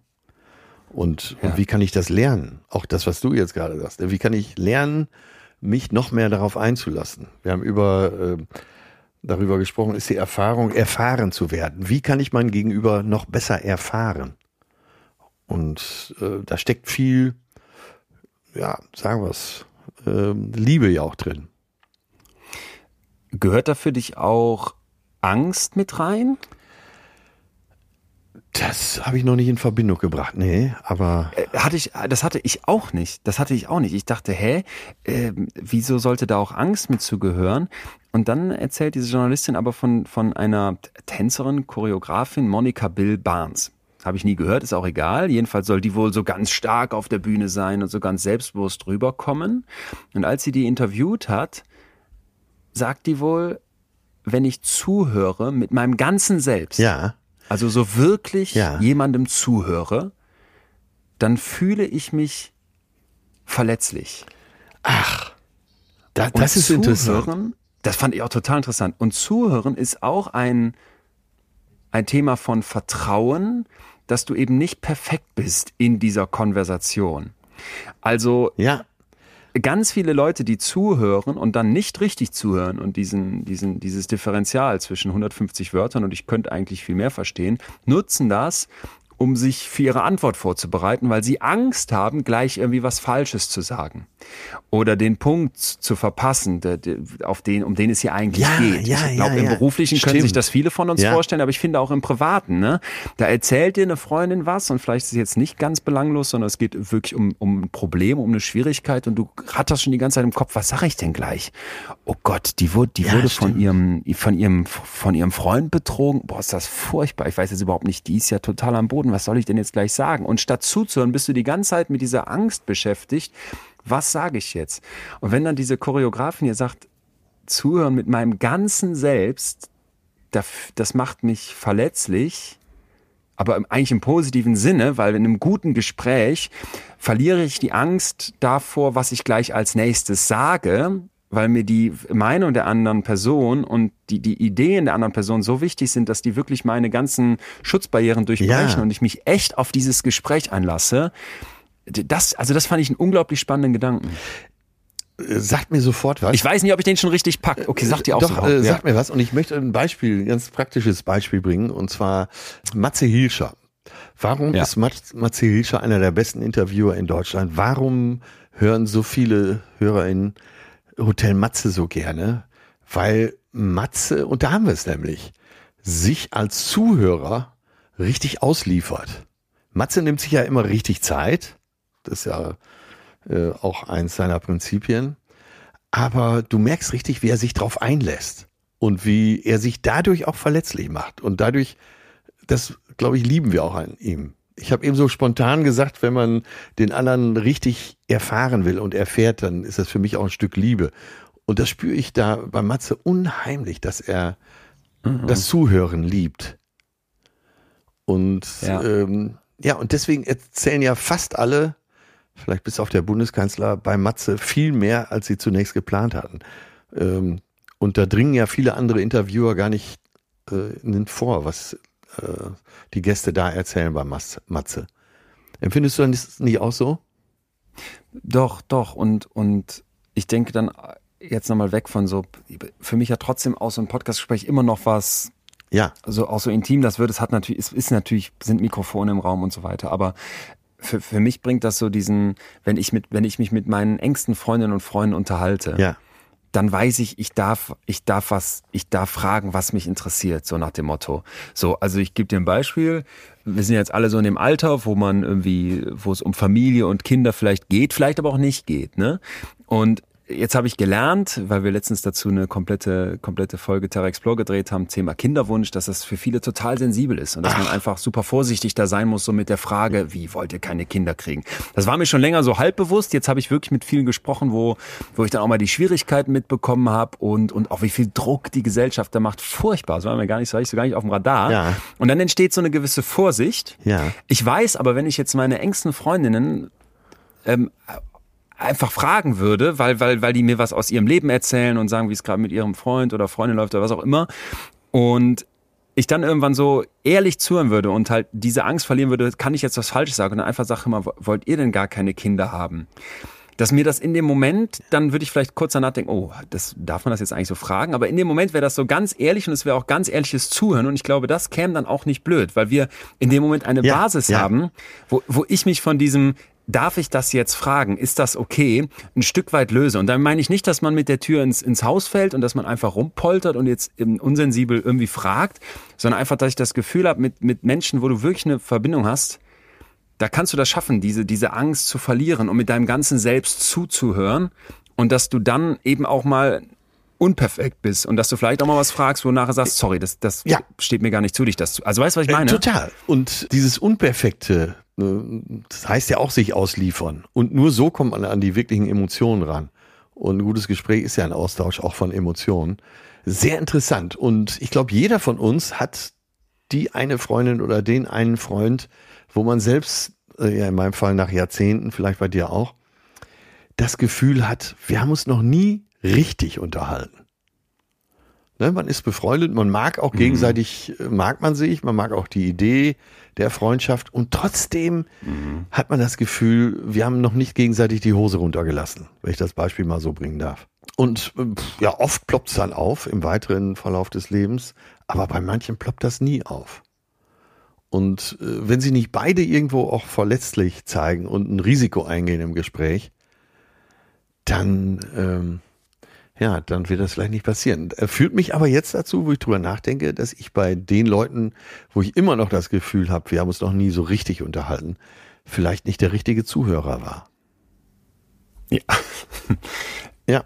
Und, Ja. und wie kann ich das lernen? Auch das, was du jetzt gerade sagst. Wie kann ich lernen, mich noch mehr darauf einzulassen? Wir haben über äh, darüber gesprochen, ist die Erfahrung, erfahren zu werden. Wie kann ich mein Gegenüber noch besser erfahren? Und äh, da steckt viel, ja, sagen wir es, äh, Liebe ja auch drin. Gehört da für dich auch Angst mit rein? Das habe ich noch nicht in Verbindung gebracht. Nee, aber Äh, Hatte ich, das hatte ich auch nicht. Das hatte ich auch nicht. Ich dachte, hä, äh, wieso sollte da auch Angst mit zugehören? Und dann erzählt diese Journalistin aber von, von einer Tänzerin, Choreografin, Monika Bill Barnes. Habe ich nie gehört, ist auch egal. Jedenfalls soll die wohl so ganz stark auf der Bühne sein und so ganz selbstbewusst rüberkommen. Und als sie die interviewt hat, sagt die wohl, wenn ich zuhöre mit meinem ganzen Selbst, ja, also so wirklich Ja. jemandem zuhöre, dann fühle ich mich verletzlich. da, Und das ist interessant. Zuhören, das fand ich auch total interessant. Und Zuhören ist auch ein, ein Thema von Vertrauen, dass du eben nicht perfekt bist in dieser Konversation. Also Ja, ganz viele Leute, die zuhören und dann nicht richtig zuhören und diesen, diesen, dieses Differential zwischen 150 Wörtern und ich könnte eigentlich viel mehr verstehen, nutzen das, um sich für ihre Antwort vorzubereiten, weil sie Angst haben, gleich irgendwie was Falsches zu sagen. Oder den Punkt zu verpassen, auf den, um den es hier eigentlich Ja, geht. ja, ich glaube, ja, im. Beruflichen können Stimmt. sich das viele von uns vorstellen, aber ich finde auch im Privaten, ne? Da erzählt dir eine Freundin was und vielleicht ist es jetzt nicht ganz belanglos, sondern es geht wirklich um, um ein Problem, um eine Schwierigkeit und du ratterst schon die ganze Zeit im Kopf, was sage ich denn gleich? Oh Gott, die wurde, die wurde von ihrem, von ihrem, von ihrem Freund betrogen. Boah, ist das furchtbar. Ich weiß jetzt überhaupt nicht, die ist ja total am Boden. Was soll ich denn jetzt gleich sagen? Und statt zuzuhören, bist du die ganze Zeit mit dieser Angst beschäftigt. Was sage ich jetzt? Und wenn dann diese Choreografin hier sagt, zuhören mit meinem ganzen Selbst, das, macht mich verletzlich, aber eigentlich im positiven Sinne, weil in einem guten Gespräch verliere ich die Angst davor, was ich gleich als nächstes sage, weil mir die Meinung der anderen Person und die, die Ideen der anderen Person so wichtig sind, dass die wirklich meine ganzen Schutzbarrieren durchbrechen Ja. und ich mich echt auf dieses Gespräch einlasse. Das, also das fand ich einen unglaublich spannenden Gedanken. äh, sagt mir sofort was. Ich weiß nicht, ob ich den schon richtig pack. Okay, sagt ihr auch Doch, sofort. äh, Ja. sag mir was. Und ich möchte ein Beispiel, ein ganz praktisches Beispiel bringen, und zwar Matze Hilscher. Warum Ja. ist Mat- Matze Hilscher einer der besten Interviewer in Deutschland? Warum hören so viele HörerInnen Hotel Matze so gerne? Weil Matze, und da haben wir es nämlich, sich als Zuhörer richtig ausliefert. Matze nimmt sich ja immer richtig Zeit. Das ist ja äh, auch eins seiner Prinzipien. Aber du merkst richtig, wie er sich drauf einlässt. und wie er sich dadurch auch verletzlich macht. Und dadurch, das glaube ich, lieben wir auch an ihm. Ich habe eben so spontan gesagt, wenn man den anderen richtig erfahren will und erfährt, dann ist das für mich auch ein Stück Liebe. Und das spüre ich da bei Matze unheimlich, dass er mhm. das Zuhören liebt. Und ja. Ähm, ja, und deswegen erzählen ja fast alle, vielleicht bis auf der Bundeskanzler, bei Matze viel mehr, als sie zunächst geplant hatten. Ähm, und da dringen ja viele andere Interviewer gar nicht äh, vor, was äh, die Gäste da erzählen bei Matze. Empfindest du das nicht auch so? Doch, doch. Und, und ich denke dann jetzt nochmal weg von so, für mich ja trotzdem auch so ein Podcastgespräch immer noch was, ja. Also auch so intim das wird, es hat natürlich, es ist natürlich, sind Mikrofone im Raum und so weiter, aber für, für mich bringt das so diesen, wenn ich mit, wenn ich mich mit meinen engsten Freundinnen und Freunden unterhalte, ja. Dann weiß ich, ich darf, ich darf was, ich darf fragen, was mich interessiert, so nach dem Motto. So, also ich gebe dir ein Beispiel. Wir sind jetzt alle so in dem Alter, wo man irgendwie, wo es um Familie und Kinder vielleicht geht, vielleicht aber auch nicht geht, ne? Und jetzt habe ich gelernt, weil wir letztens dazu eine komplette, komplette Folge Terra Explore gedreht haben, Thema Kinderwunsch, dass das für viele total sensibel ist und dass Ach. man einfach super vorsichtig da sein muss, so mit der Frage, wie wollt ihr keine Kinder kriegen? Das war mir schon länger so halb bewusst. Jetzt habe ich wirklich mit vielen gesprochen, wo, wo ich dann auch mal die Schwierigkeiten mitbekommen habe und, und auch wie viel Druck die Gesellschaft da macht. Furchtbar. Das war mir gar nicht so, ich so gar nicht auf dem Radar. Ja. Und dann entsteht so eine gewisse Vorsicht. Ja. Ich weiß aber, wenn ich jetzt meine engsten Freundinnen ähm, einfach fragen würde, weil, weil, weil die mir was aus ihrem Leben erzählen und sagen, wie es gerade mit ihrem Freund oder Freundin läuft oder was auch immer. Und ich dann irgendwann so ehrlich zuhören würde und halt diese Angst verlieren würde, kann ich jetzt was Falsches sagen und dann einfach sage immer, wollt ihr denn gar keine Kinder haben? Dass mir das in dem Moment, dann würde ich vielleicht kurz danach denken, oh, das darf man das jetzt eigentlich so fragen, aber in dem Moment wäre das so ganz ehrlich und es wäre auch ganz ehrliches Zuhören und ich glaube, das käme dann auch nicht blöd, weil wir in dem Moment eine ja, Basis ja. haben, wo, wo ich mich von diesem darf ich das jetzt fragen? Ist das okay? Ein Stück weit löse. Und dann meine ich nicht, dass man mit der Tür ins, ins Haus fällt und dass man einfach rumpoltert und jetzt unsensibel irgendwie fragt, sondern einfach, dass ich das Gefühl habe, mit, mit Menschen, wo du wirklich eine Verbindung hast, da kannst du das schaffen, diese, diese Angst zu verlieren und mit deinem ganzen Selbst zuzuhören und dass du dann eben auch mal unperfekt bist und dass du vielleicht auch mal was fragst, wo du nachher sagst, sorry, das, das ja. steht mir gar nicht zu, dich das zu. Also weißt du, was ich äh, meine? Äh, total. Und dieses Unperfekte, das heißt ja auch sich ausliefern. Und nur so kommt man an die wirklichen Emotionen ran. Und ein gutes Gespräch ist ja ein Austausch auch von Emotionen. Sehr interessant. Und ich glaube, jeder von uns hat die eine Freundin oder den einen Freund, wo man selbst, äh, ja in meinem Fall nach Jahrzehnten, vielleicht bei dir auch, das Gefühl hat, wir haben uns noch nie richtig unterhalten. Ne, man ist befreundet, man mag auch mhm. gegenseitig, mhm. mag man sich, man mag auch die Idee der Freundschaft und trotzdem mhm. hat man das Gefühl, wir haben noch nicht gegenseitig die Hose runtergelassen, wenn ich das Beispiel mal so bringen darf. Und ja, oft ploppt es dann auf im weiteren Verlauf des Lebens, aber bei manchen ploppt das nie auf. Und äh, wenn sie nicht beide irgendwo auch verletzlich zeigen und ein Risiko eingehen im Gespräch, dann ähm, ja, dann wird das vielleicht nicht passieren. Er führt mich aber jetzt dazu, wo ich drüber nachdenke, dass ich bei den Leuten, wo ich immer noch das Gefühl habe, wir haben uns noch nie so richtig unterhalten, vielleicht nicht der richtige Zuhörer war. Ja. ja.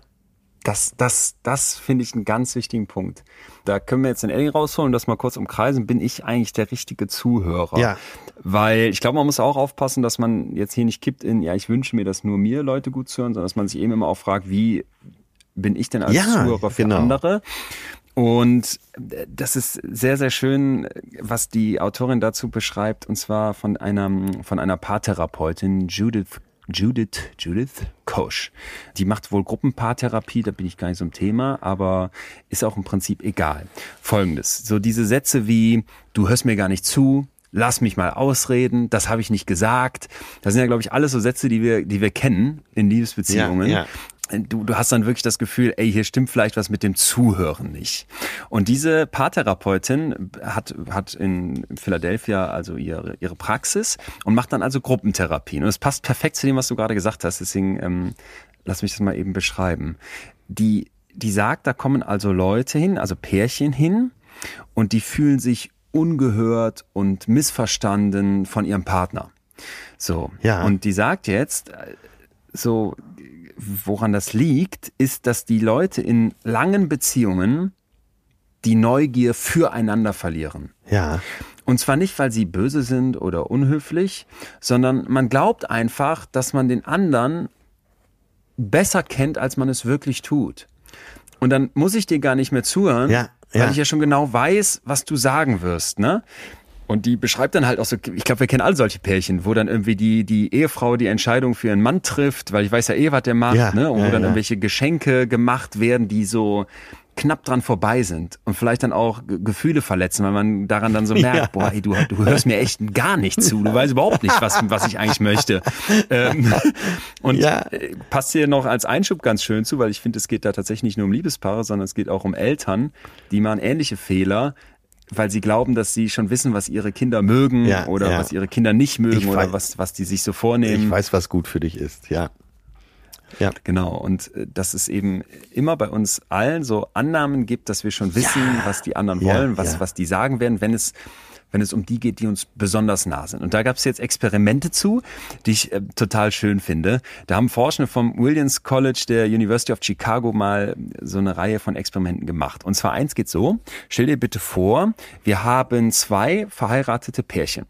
Das, das, das finde ich einen ganz wichtigen Punkt. Da können wir jetzt den Edding rausholen und das mal kurz umkreisen. Bin ich eigentlich der richtige Zuhörer? Ja. Weil ich glaube, man muss auch aufpassen, dass man jetzt hier nicht kippt in, ja, ich wünsche mir, dass nur mir Leute gut zuhören, sondern dass man sich eben immer auch fragt, wie bin ich denn als ja, Zuhörer für genau. andere? Und das ist sehr, sehr schön, was die Autorin dazu beschreibt, und zwar von einer, von einer Paartherapeutin, Judith Judith, Judith Kosch. Die macht wohl Gruppenpaartherapie, da bin ich gar nicht so im Thema, aber ist auch im Prinzip egal. Folgendes, so diese Sätze wie, du hörst mir gar nicht zu, lass mich mal ausreden, das habe ich nicht gesagt. Das sind ja, glaube ich, alles so Sätze, die wir, die wir kennen in Liebesbeziehungen. Ja, ja du, du hast dann wirklich das Gefühl, ey, hier stimmt vielleicht was mit dem Zuhören nicht. Und diese Paartherapeutin hat, hat in Philadelphia also ihre, ihre Praxis und macht dann also Gruppentherapien. Und es passt perfekt zu dem, was du gerade gesagt hast. Deswegen ähm, lass mich das mal eben beschreiben. Die, die sagt, da kommen also Leute hin, also Pärchen hin und die fühlen sich ungehört und missverstanden von ihrem Partner. So. Ja. Und die sagt jetzt, äh, so, woran das liegt, ist, dass die Leute in langen Beziehungen die Neugier füreinander verlieren. Ja. Und zwar nicht, weil sie böse sind oder unhöflich, sondern man glaubt einfach, dass man den anderen besser kennt, als man es wirklich tut. Und dann muss ich dir gar nicht mehr zuhören, Ja, weil ja. ich ja schon genau weiß, was du sagen wirst, ne? Und die beschreibt dann halt auch so, ich glaube, wir kennen alle solche Pärchen, wo dann irgendwie die, die Ehefrau die Entscheidung für ihren Mann trifft, weil ich weiß ja eh, was der macht, Ja, ne? Und wo ja, dann ja. irgendwelche Geschenke gemacht werden, die so knapp dran vorbei sind und vielleicht dann auch Ge- Gefühle verletzen, weil man daran dann so merkt, Ja. boah, ey, du, du hörst mir echt gar nicht zu, du weißt überhaupt nicht, was, was ich eigentlich möchte. Ähm, und Ja. äh, passt hier noch als Einschub ganz schön zu, weil ich finde, es geht da tatsächlich nicht nur um Liebespaare, sondern es geht auch um Eltern, die machen ähnliche Fehler, weil sie glauben, dass sie schon wissen, was ihre Kinder mögen Ja, oder ja. was ihre Kinder nicht mögen Ich oder weiß- was, was die sich so Ich vornehmen. weiß, was gut für dich ist, ja. Ja. Genau, und äh, dass es eben immer bei uns allen so Annahmen gibt, dass wir schon wissen, was die anderen Ja, wollen, was, ja. was die sagen werden, wenn es wenn es um die geht, die uns besonders nah sind. Und da gab es jetzt Experimente zu, die ich äh, total schön finde. Da haben Forschende vom Williams College der University of Chicago mal so eine Reihe von Experimenten gemacht. Und zwar eins geht so, stell dir bitte vor, wir haben zwei verheiratete Pärchen.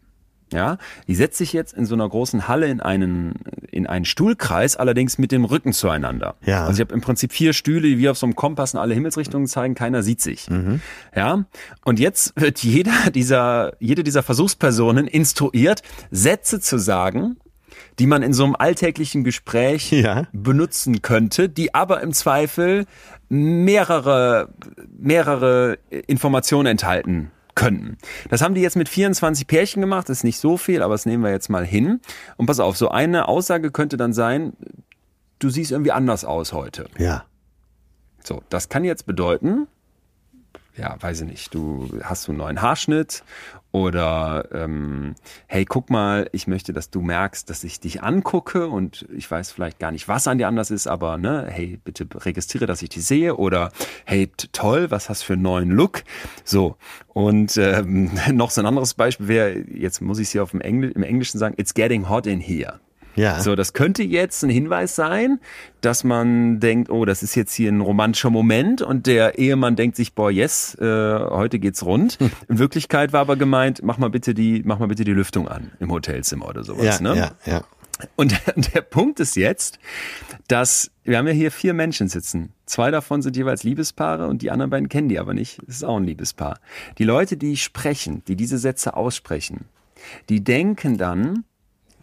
Ja, die setzt sich jetzt in so einer großen Halle in einen, in einen Stuhlkreis, allerdings mit dem Rücken zueinander. Ja. Also ich habe im Prinzip vier Stühle, die wie auf so einem Kompass in alle Himmelsrichtungen zeigen, keiner sieht sich. Ja, und jetzt wird jeder dieser, jede dieser Versuchspersonen instruiert, Sätze zu sagen, die man in so einem alltäglichen Gespräch Ja. benutzen könnte, die aber im Zweifel mehrere, mehrere Informationen enthalten könnten. Das haben die jetzt mit 24 Pärchen gemacht, das ist nicht so viel, aber das nehmen wir jetzt mal hin. Und pass auf, so eine Aussage könnte dann sein, du siehst irgendwie anders aus heute. Ja. So, das kann jetzt bedeuten, ja, weiß ich nicht, du hast so einen neuen Haarschnitt oder ähm, hey, guck mal, ich möchte, dass du merkst, dass ich dich angucke und ich weiß vielleicht gar nicht, was an dir anders ist, aber ne, hey, bitte registriere, dass ich dich sehe oder hey, toll, was hast du für einen neuen Look? So, und ähm, noch so ein anderes Beispiel wäre, jetzt muss ich es hier auf dem Engl im Englischen sagen, it's getting hot in here. Ja. So, das könnte jetzt ein Hinweis sein, dass man denkt, oh, das ist jetzt hier ein romantischer Moment und der Ehemann denkt sich, boah, yes, äh, heute geht's rund. In Wirklichkeit war aber gemeint, mach mal bitte die, mach mal bitte die Lüftung an im Hotelzimmer oder sowas. ja, ne? ja, ja. Und der, Punkt ist jetzt, dass wir haben ja hier vier Menschen sitzen. Zwei davon sind jeweils Liebespaare und die anderen beiden kennen die aber nicht. Es ist auch ein Liebespaar. Die Leute, die sprechen, die diese Sätze aussprechen, die denken dann,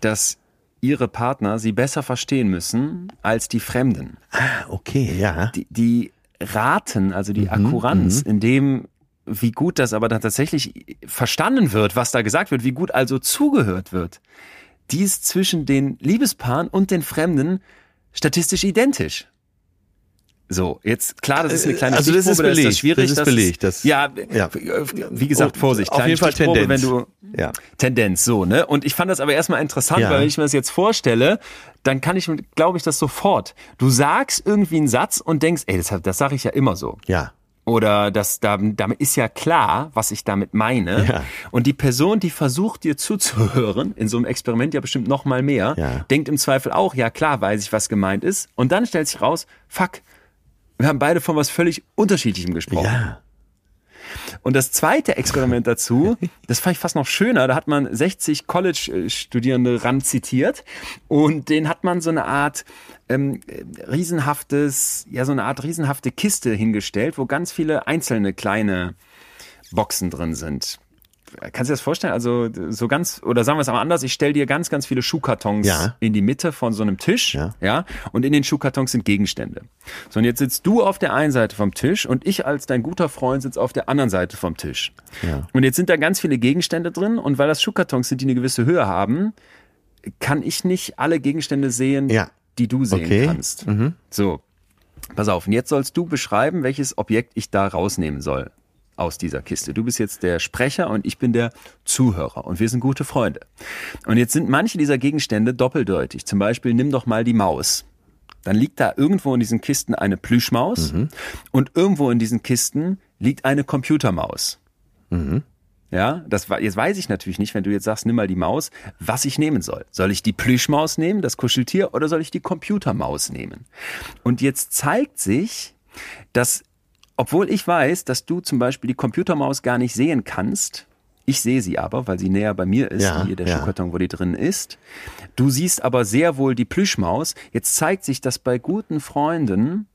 dass ihre Partner sie besser verstehen müssen als die Fremden. Ah, okay, ja. Die, die raten, also die Akkuranz, in dem, wie gut das aber dann tatsächlich verstanden wird, was da gesagt wird, wie gut also zugehört wird, die ist zwischen den Liebespaaren und den Fremden statistisch identisch. So, jetzt klar, das ist eine kleine Also das ist Stichprobe, da belegt, das schwierig. das ist belegt, das- ja, ja. wie gesagt, Oh, Vorsicht. auf jeden Fall Tendenz. Wenn du, Ja. Tendenz, so, ne? Und ich fand das aber erstmal interessant, Ja. weil wenn ich mir das jetzt vorstelle, dann kann ich, glaube ich, das sofort. Du sagst irgendwie einen Satz und denkst, ey, das, das sage ich ja immer so. Ja. Oder das, da- damit ist ja klar, was ich damit meine. Ja. Und die Person, die versucht dir zuzuhören, in so einem Experiment ja bestimmt noch mal mehr, Ja. denkt im Zweifel auch, ja klar, weiß ich, was gemeint ist. Und dann stellt sich raus, fuck, wir haben beide von was völlig Unterschiedlichem gesprochen. Ja. Und das zweite Experiment dazu, das fand ich fast noch schöner, da hat man 60 College-Studierende ran zitiert und den hat man so eine Art ähm, riesenhaftes, ja so eine Art riesenhafte Kiste hingestellt, wo ganz viele einzelne kleine Boxen drin sind. Kannst du dir das vorstellen? Also so ganz, oder sagen wir es aber anders, ich stelle dir ganz, ganz viele Schuhkartons Ja. in die Mitte von so einem Tisch, Ja. ja, und in den Schuhkartons sind Gegenstände. So, und jetzt sitzt du auf der einen Seite vom Tisch und ich als dein guter Freund sitze auf der anderen Seite vom Tisch. Ja. Und jetzt sind da ganz viele Gegenstände drin und weil das Schuhkartons sind, die eine gewisse Höhe haben, kann ich nicht alle Gegenstände sehen, Ja. die du sehen Okay. Mhm. kannst. So, pass auf, und jetzt sollst du beschreiben, welches Objekt ich da rausnehmen soll aus dieser Kiste. Du bist jetzt der Sprecher und ich bin der Zuhörer und wir sind gute Freunde. Und jetzt sind manche dieser Gegenstände doppeldeutig. Zum Beispiel nimm doch mal die Maus. Dann liegt da irgendwo in diesen Kisten eine Plüschmaus und irgendwo in diesen Kisten liegt eine Computermaus. Ja, das jetzt weiß ich natürlich nicht, wenn du jetzt sagst, nimm mal die Maus, was ich nehmen soll. Soll ich die Plüschmaus nehmen, das Kuscheltier, oder soll ich die Computermaus nehmen? Und jetzt zeigt sich, dass obwohl ich weiß, dass du zum Beispiel die Computermaus gar nicht sehen kannst. Ich sehe sie aber, weil sie näher bei mir ist, Ja, hier der ja. Schuhkarton, wo die drin ist. Du siehst aber sehr wohl die Plüschmaus. Jetzt zeigt sich, dass bei guten Freunden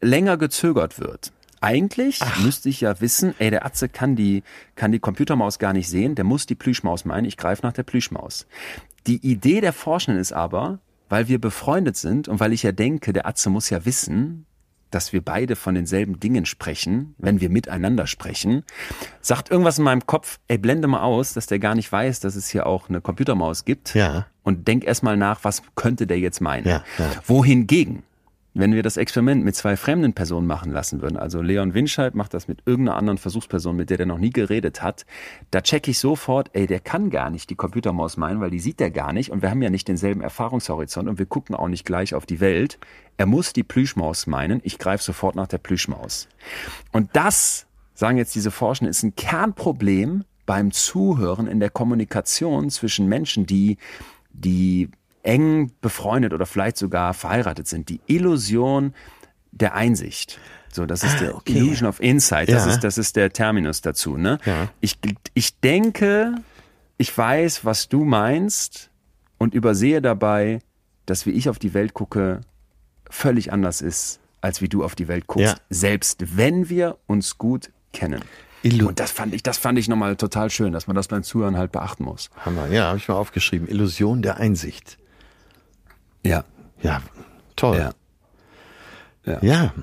länger gezögert wird. Eigentlich müsste ich ja wissen, ey, der Atze kann die, kann die Computermaus gar nicht sehen, der muss die Plüschmaus meinen, ich greife nach der Plüschmaus. Die Idee der Forschenden ist aber, weil wir befreundet sind und weil ich ja denke, der Atze muss ja wissen, dass wir beide von denselben Dingen sprechen, wenn wir miteinander sprechen, sagt irgendwas in meinem Kopf, ey, blende mal aus, dass der gar nicht weiß, dass es hier auch eine Computermaus gibt. Ja. Und denk erst mal nach, was könnte der jetzt meinen. Ja, ja. Wohingegen, wenn wir das Experiment mit zwei fremden Personen machen lassen würden, also Leon Winscheid macht das mit irgendeiner anderen Versuchsperson, mit der der noch nie geredet hat, da check ich sofort, ey, der kann gar nicht die Computermaus meinen, weil die sieht er gar nicht und wir haben ja nicht denselben Erfahrungshorizont und wir gucken auch nicht gleich auf die Welt. Er muss die Plüschmaus meinen, ich greife sofort nach der Plüschmaus. Und das, sagen jetzt diese Forschenden, ist ein Kernproblem beim Zuhören in der Kommunikation zwischen Menschen, die, die eng befreundet oder vielleicht sogar verheiratet sind. Die Illusion der Einsicht. So, das ist Ah, der okay. Illusion of Insight. Das Ja. ist, das ist der Terminus dazu, ne? Ja. Ich, ich denke, ich weiß, was du meinst und übersehe dabei, dass wie ich auf die Welt gucke, völlig anders ist, als wie du auf die Welt guckst. Ja. Selbst wenn wir uns gut kennen. Illu Und das fand ich, das fand ich nochmal total schön, dass man das beim Zuhören halt beachten muss. Hammer. Ja, habe ich mal aufgeschrieben. Illusion der Einsicht. Ja. Ja, toll. Ja. Ja.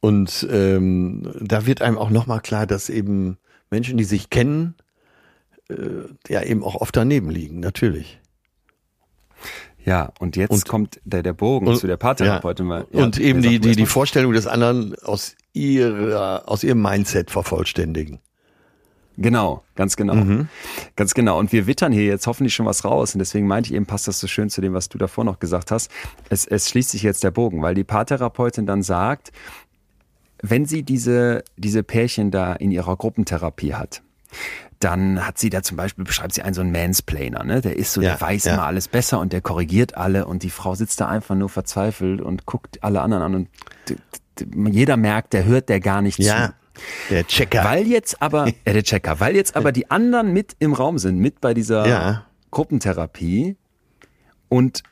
Und ähm, da wird einem auch nochmal klar, dass eben Menschen, die sich kennen, äh, ja eben auch oft daneben liegen, natürlich. Ja, und jetzt Und- kommt der, der Bogen Und- zu der Paartherapeutin. weil- Ja. Und ja, eben die, die, die. Vorstellung des anderen aus ihrer, aus ihrem Mindset vervollständigen. Genau, ganz genau. Mhm. Ganz genau. Und wir wittern hier jetzt hoffentlich schon was raus. Und deswegen meinte ich eben, passt das so schön zu dem, was du davor noch gesagt hast. Es, es schließt sich jetzt der Bogen, weil die Paartherapeutin dann sagt, wenn sie diese, diese Pärchen da in ihrer Gruppentherapie hat, dann hat sie da zum Beispiel, beschreibt sie einen so einen Mansplainer, ne? Der ist so, Ja, der weiß ja. immer alles besser und der korrigiert alle und die Frau sitzt da einfach nur verzweifelt und guckt alle anderen an und jeder merkt, der hört der gar nicht zu. Der Checker. Weil jetzt aber, ja, der Checker, weil jetzt aber die anderen mit im Raum sind, mit bei dieser Ja. Gruppentherapie und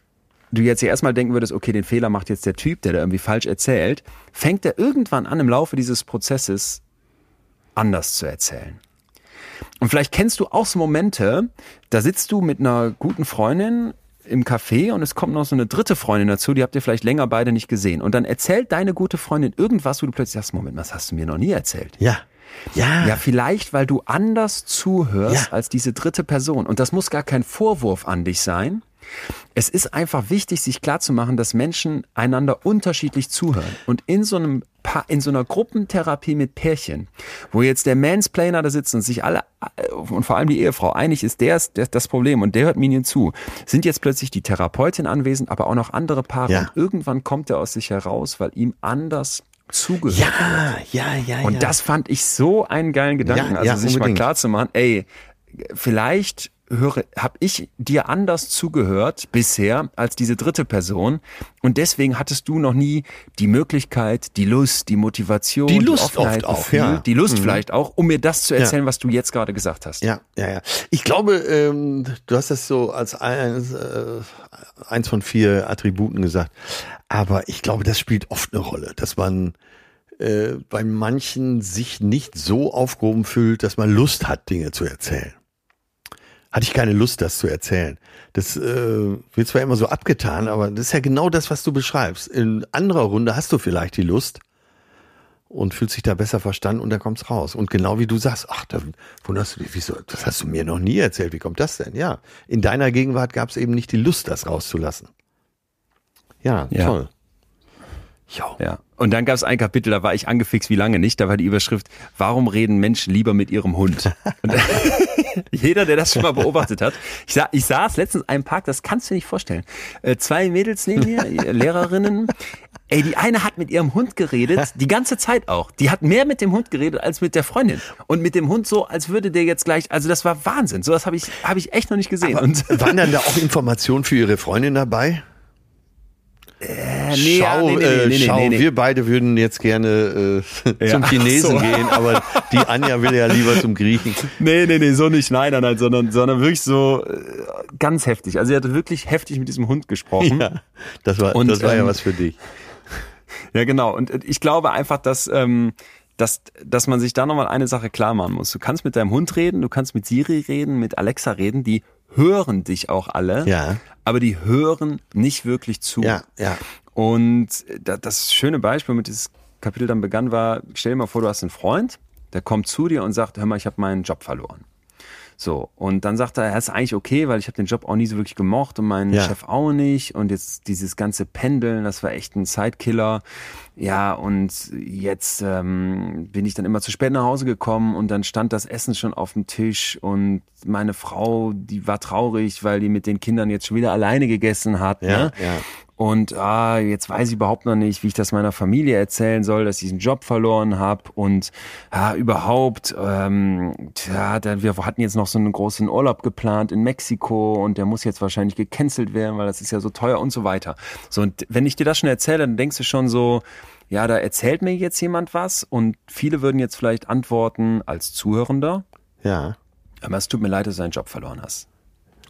du jetzt ja erstmal denken würdest, okay, den Fehler macht jetzt der Typ, der da irgendwie falsch erzählt, fängt er irgendwann an im Laufe dieses Prozesses anders zu erzählen. Und vielleicht kennst du auch so Momente, da sitzt du mit einer guten Freundin im Café und es kommt noch so eine dritte Freundin dazu, die habt ihr vielleicht länger beide nicht gesehen. Und dann erzählt deine gute Freundin irgendwas, wo du plötzlich sagst, Moment, was hast du mir noch nie erzählt? ja. Ja. Ja, vielleicht, weil du anders zuhörst Ja. als diese dritte Person. Und das muss gar kein Vorwurf an dich sein. Es ist einfach wichtig, sich klarzumachen, dass Menschen einander unterschiedlich zuhören. Und in so einem Pa- in so einer Gruppentherapie mit Pärchen, wo jetzt der Mansplainer da sitzt und sich alle äh, und vor allem die Ehefrau einig ist, der ist der ist das Problem und der hört Minion zu, sind jetzt plötzlich die Therapeutin anwesend, aber auch noch andere Paare. Ja. Und irgendwann kommt er aus sich heraus, weil ihm anders zugehört Ja, ja, ja, und ja. das fand ich so einen geilen Gedanken. Ja, also sich unbedingt. mal klar zu machen, ey, vielleicht höre, habe ich dir anders zugehört bisher als diese dritte Person und deswegen hattest du noch nie die Möglichkeit, die Lust, die Motivation, Die Lust Offenheit, oft auch, Gefühl, ja. Mhm. die Lust vielleicht auch, um mir das zu erzählen, was du jetzt gerade gesagt hast. Ja, ja, ja. Ich glaube, ähm, du hast das so als eins, äh, eins von vier Attributen gesagt. Aber ich glaube, das spielt oft eine Rolle, dass man äh, bei manchen sich nicht so aufgehoben fühlt, dass man Lust hat, Dinge zu erzählen. Hatte ich keine Lust, das zu erzählen. Das äh, wird zwar immer so abgetan, aber das ist ja genau das, was du beschreibst. In anderer Runde hast du vielleicht die Lust, und fühlt sich da besser verstanden und dann kommt's raus. Und genau wie du sagst, ach, da wunderst du dich, wieso, das hast du mir noch nie erzählt, wie kommt das denn? Ja, in deiner Gegenwart gab's eben nicht die Lust, das rauszulassen. Ja, Ja. toll. Jo. Ja. Und dann gab es ein Kapitel, da war ich angefixt wie lange nicht. Da war die Überschrift, warum reden Menschen lieber mit ihrem Hund? Und jeder, der das schon mal beobachtet hat. Ich, sa ich saß letztens in einem Park, das kannst du dir nicht vorstellen. Äh, zwei Mädels neben mir, äh, Lehrerinnen. Ey, die eine hat mit ihrem Hund geredet, die ganze Zeit auch. Die hat mehr mit dem Hund geredet als mit der Freundin. Und mit dem Hund so, als würde der jetzt gleich, also das war Wahnsinn. Sowas habe ich, hab ich echt noch nicht gesehen. Und Waren dann da auch Informationen für ihre Freundin dabei? Nee, schau, nee, nee, nee, schau wir beide würden jetzt gerne äh, zum ja, Chinesen so. gehen, aber die Anja will ja lieber zum Griechen. Nee, nee, nee, so nicht, nein, nein, nein, sondern, sondern wirklich so äh, ganz heftig. Also er hatte wirklich heftig mit diesem Hund gesprochen. Ja, das war, und, das war ähm, ja was für dich. Ja, genau. Und ich glaube einfach, dass, ähm, dass, dass man sich da nochmal eine Sache klar machen muss. Du kannst mit deinem Hund reden, du kannst mit Siri reden, mit Alexa reden, die hören dich auch alle, ja. aber die hören nicht wirklich zu. Ja, ja. Und das schöne Beispiel, mit dieses Kapitel dann begann, war, stell dir mal vor, du hast einen Freund, der kommt zu dir und sagt, hör mal, ich habe meinen Job verloren. So, und dann sagt er, er ist eigentlich okay, weil ich habe den Job auch nie so wirklich gemocht und meinen ja. Chef auch nicht. Und jetzt dieses ganze Pendeln, das war echt ein Sidekiller. Ja, und jetzt ähm, bin ich dann immer zu spät nach Hause gekommen und dann stand das Essen schon auf dem Tisch und meine Frau, die war traurig, weil die mit den Kindern jetzt schon wieder alleine gegessen hat. Ja, ne? ja und ah, jetzt weiß ich überhaupt noch nicht, wie ich das meiner Familie erzählen soll, dass ich diesen Job verloren habe und ah, überhaupt, ähm, tja, wir hatten jetzt noch so einen großen Urlaub geplant in Mexiko und der muss jetzt wahrscheinlich gecancelt werden, weil das ist ja so teuer und so weiter. So und wenn ich dir das schon erzähle, dann denkst du schon so, ja, da erzählt mir jetzt jemand was und viele würden jetzt vielleicht antworten als Zuhörender. Ja. Aber es tut mir leid, dass du deinen Job verloren hast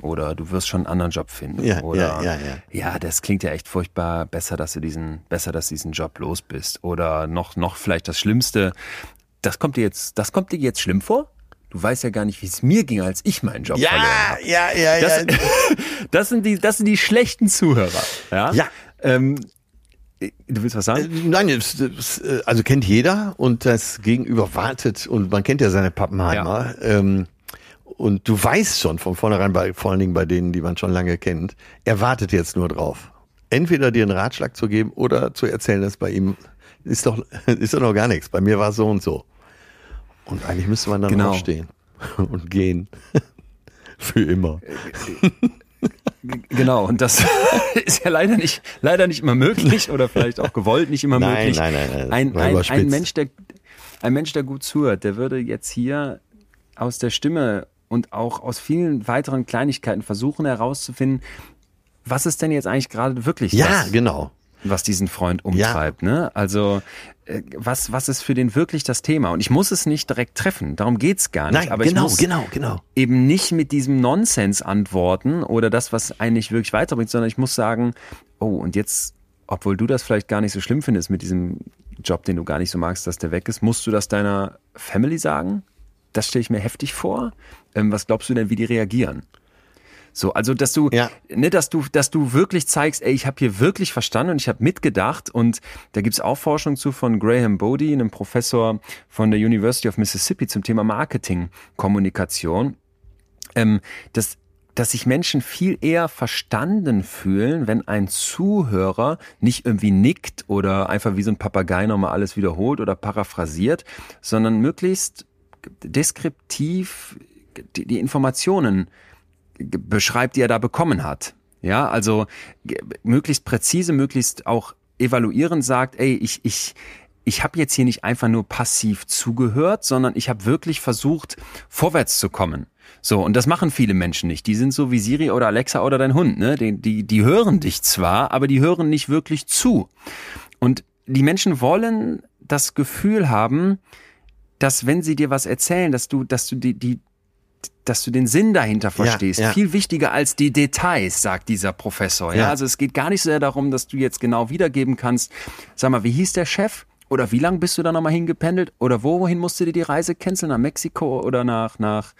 oder du wirst schon einen anderen Job finden. Ja, oder, ja, ja, ja. ja, das klingt ja echt furchtbar. Besser, dass du diesen, besser, dass du diesen Job los bist. Oder noch, noch vielleicht das Schlimmste. Das kommt dir jetzt, das kommt dir jetzt schlimm vor? Du weißt ja gar nicht, wie es mir ging, als ich meinen Job ja, verloren habe. Ja, ja, ja. Das, das, sind die, das sind die schlechten Zuhörer. Ja. ja. Ähm, Du willst was sagen? Äh, nein, das, das, äh, also kennt jeder und das Gegenüber wartet und man kennt ja seine Pappenheimer. Ja. Ähm, und du weißt schon von vornherein, bei, vor allen Dingen bei denen, die man schon lange kennt, er wartet jetzt nur drauf. Entweder dir einen Ratschlag zu geben oder zu erzählen, dass bei ihm ist doch, ist doch noch gar nichts. Bei mir war es so und so. Und eigentlich müsste man dann genau. aufstehen und gehen. Für immer. Genau, und das ist ja leider nicht, leider nicht immer möglich oder vielleicht auch gewollt nicht immer nein, möglich. Nein, nein, nein. Ein, ein, ein, Mensch, der, ein Mensch, der gut zuhört, der würde jetzt hier aus der Stimme und auch aus vielen weiteren Kleinigkeiten versuchen herauszufinden, was ist denn jetzt eigentlich gerade wirklich ja, das, genau. was diesen Freund umtreibt. Ja. Ne? Also äh, was, was ist für den wirklich das Thema? Und ich muss es nicht direkt treffen, darum geht's gar nicht. Nein, aber genau, ich muss genau, genau. eben nicht mit diesem Nonsens antworten oder das, was eigentlich wirklich weiterbringt, sondern ich muss sagen, oh, und jetzt, obwohl du das vielleicht gar nicht so schlimm findest mit diesem Job, den du gar nicht so magst, dass der weg ist, musst du das deiner Family sagen? Das stelle ich mir heftig vor. Ähm, was glaubst du denn, wie die reagieren? So, also dass du, ja. ne, dass du, dass du wirklich zeigst, ey, ich habe hier wirklich verstanden und ich habe mitgedacht und da gibt's auch Forschung zu von Graham Bodie, einem Professor von der University of Mississippi zum Thema Marketing-Kommunikation, ähm, dass dass sich Menschen viel eher verstanden fühlen, wenn ein Zuhörer nicht irgendwie nickt oder einfach wie so ein Papagei nochmal alles wiederholt oder paraphrasiert, sondern möglichst deskriptiv die, die Informationen beschreibt, die er da bekommen hat. Ja, also möglichst präzise, möglichst auch evaluierend sagt, ey, ich, ich, ich habe jetzt hier nicht einfach nur passiv zugehört, sondern ich habe wirklich versucht, vorwärts zu kommen. So, und das machen viele Menschen nicht. Die sind so wie Siri oder Alexa oder dein Hund, ne? Die, die, die hören dich zwar, aber die hören nicht wirklich zu. Und die Menschen wollen das Gefühl haben, dass wenn sie dir was erzählen, dass du, dass du die, die, dass du den Sinn dahinter verstehst. Ja, ja. Viel wichtiger als die Details, sagt dieser Professor. Ja? ja, also es geht gar nicht so sehr darum, dass du jetzt genau wiedergeben kannst. Sag mal, wie hieß der Chef? Oder wie lang bist du da nochmal hingependelt? Oder wohin musst du dir die Reise canceln? Nach Mexiko oder nach, nach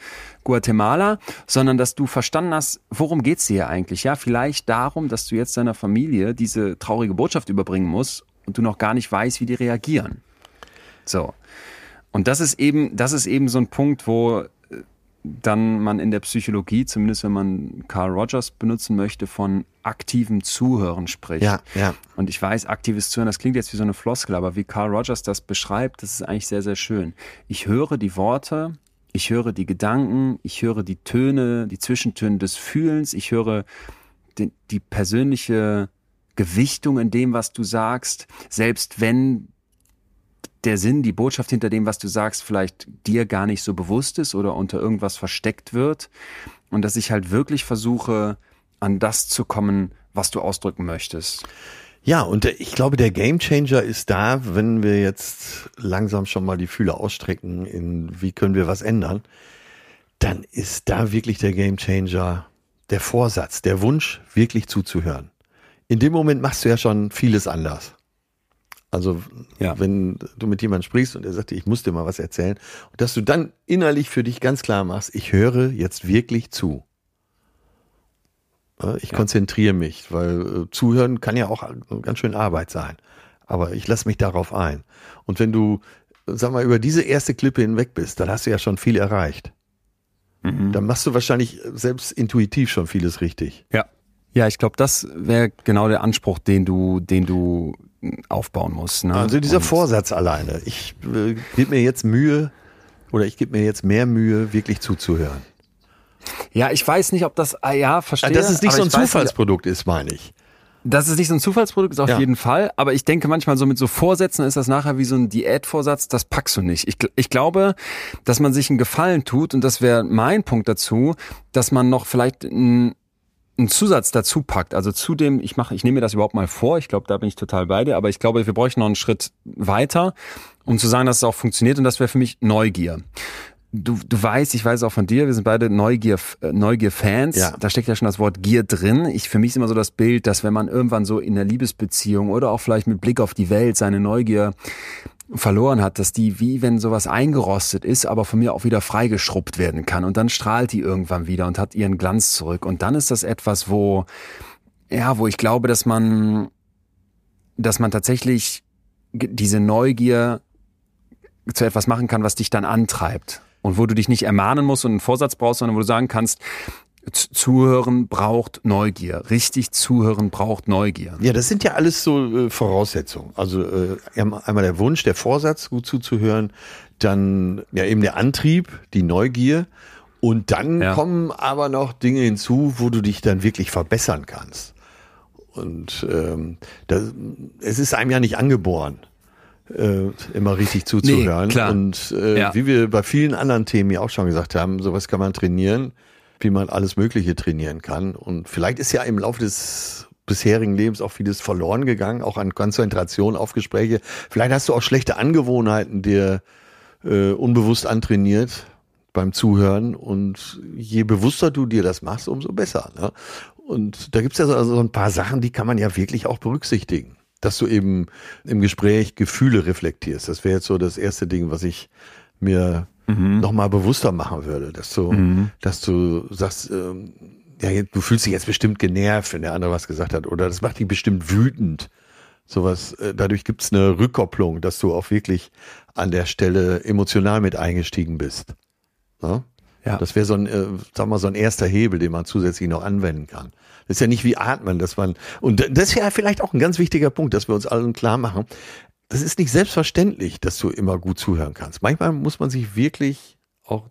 Guatemala? Sondern, dass du verstanden hast, worum geht's dir eigentlich? Ja, vielleicht darum, dass du jetzt deiner Familie diese traurige Botschaft überbringen musst und du noch gar nicht weißt, wie die reagieren. So. Und das ist eben, das ist eben so ein Punkt, wo äh, dann man in der Psychologie, zumindest wenn man Carl Rogers benutzen möchte, von aktivem Zuhören spricht. Ja, ja. Und ich weiß, aktives Zuhören, das klingt jetzt wie so eine Floskel, aber wie Carl Rogers das beschreibt, das ist eigentlich sehr, sehr schön. Ich höre die Worte, ich höre die Gedanken, ich höre die Töne, die Zwischentöne des Fühlens, ich höre die, die persönliche Gewichtung in dem, was du sagst, selbst wenn der Sinn, die Botschaft hinter dem, was du sagst, vielleicht dir gar nicht so bewusst ist oder unter irgendwas versteckt wird. Und dass ich halt wirklich versuche, an das zu kommen, was du ausdrücken möchtest. Ja, und ich glaube, der Gamechanger ist da, wenn wir jetzt langsam schon mal die Fühler ausstrecken, in wie können wir was ändern, dann ist da wirklich der Gamechanger der Vorsatz, der Wunsch, wirklich zuzuhören. In dem Moment machst du ja schon vieles anders. Also ja. wenn du mit jemandem sprichst und er sagt dir, ich muss dir mal was erzählen, dass du dann innerlich für dich ganz klar machst, ich höre jetzt wirklich zu. Ich ja. konzentriere mich, weil äh, zuhören kann ja auch ganz schön Arbeit sein. Aber ich lasse mich darauf ein. Und wenn du, sag mal, über diese erste Klippe hinweg bist, dann hast du ja schon viel erreicht. Mhm. Dann machst du wahrscheinlich selbst intuitiv schon vieles richtig. Ja. Ja, ich glaube, das wäre genau der Anspruch, den du, den du aufbauen musst. Ne? Also dieser Und Vorsatz alleine. Ich äh, gebe mir jetzt Mühe oder ich gebe mir jetzt mehr Mühe, wirklich zuzuhören. Ja, ich weiß nicht, ob das, ah, ja, verstehe. Dass es nicht so ein Zufallsprodukt ist, meine ich. Dass es nicht so ein Zufallsprodukt ist, auf ja. jeden Fall. Aber ich denke manchmal so mit so Vorsätzen ist das nachher wie so ein Diätvorsatz, das packst du nicht. Ich, ich glaube, dass man sich einen Gefallen tut und das wäre mein Punkt dazu, dass man noch vielleicht ein einen Zusatz dazu packt, also zu dem, ich mache, ich nehme mir das überhaupt mal vor, ich glaube, da bin ich total bei dir, aber ich glaube, wir bräuchten noch einen Schritt weiter, um zu sagen, dass es auch funktioniert und das wäre für mich Neugier du, du weißt, ich weiß auch von dir, wir sind beide Neugier, äh, Neugier-Fans. Ja. Da steckt ja schon das Wort Gier drin. Ich, für mich ist immer so das Bild, dass wenn man irgendwann so in der Liebesbeziehung oder auch vielleicht mit Blick auf die Welt seine Neugier verloren hat, dass die wie wenn sowas eingerostet ist, aber von mir auch wieder freigeschrubbt werden kann. Und dann strahlt die irgendwann wieder und hat ihren Glanz zurück. Und dann ist das etwas, wo ja, wo ich glaube, dass man dass man tatsächlich diese Neugier zu etwas machen kann, was dich dann antreibt. Und wo du dich nicht ermahnen musst und einen Vorsatz brauchst, sondern wo du sagen kannst, Zuhören braucht Neugier. Richtig zuhören braucht Neugier. Ja, das sind ja alles so äh, Voraussetzungen. Also äh, einmal der Wunsch, der Vorsatz, gut zuzuhören, dann ja eben der Antrieb, die Neugier. Und dann ja. kommen aber noch Dinge hinzu, wo du dich dann wirklich verbessern kannst. Und ähm, das, es ist einem ja nicht angeboren äh, immer richtig zuzuhören. Nee, und äh, ja. wie wir bei vielen anderen Themen ja auch schon gesagt haben, sowas kann man trainieren, wie man alles Mögliche trainieren kann. Und vielleicht ist ja im Laufe des bisherigen Lebens auch vieles verloren gegangen, auch an Konzentration auf Gespräche. Vielleicht hast du auch schlechte Angewohnheiten dir äh, unbewusst antrainiert beim Zuhören und je bewusster du dir das machst, umso besser. Ne? Und da gibt's ja so, so ein paar Sachen, die kann man ja wirklich auch berücksichtigen dass du eben im Gespräch Gefühle reflektierst. Das wäre jetzt so das erste Ding, was ich mir mhm. nochmal bewusster machen würde, dass du, mhm. dass du sagst, ähm, ja, du fühlst dich jetzt bestimmt genervt, wenn der andere was gesagt hat, oder das macht dich bestimmt wütend. Sowas, äh, dadurch gibt's eine Rückkopplung, dass du auch wirklich an der Stelle emotional mit eingestiegen bist. Ne? Ja. Das wäre so ein, äh, sag mal, so ein erster Hebel, den man zusätzlich noch anwenden kann. Das ist ja nicht wie Atmen, dass man, und das ist ja vielleicht auch ein ganz wichtiger Punkt, dass wir uns allen klar machen. Das ist nicht selbstverständlich, dass du immer gut zuhören kannst. Manchmal muss man sich wirklich auch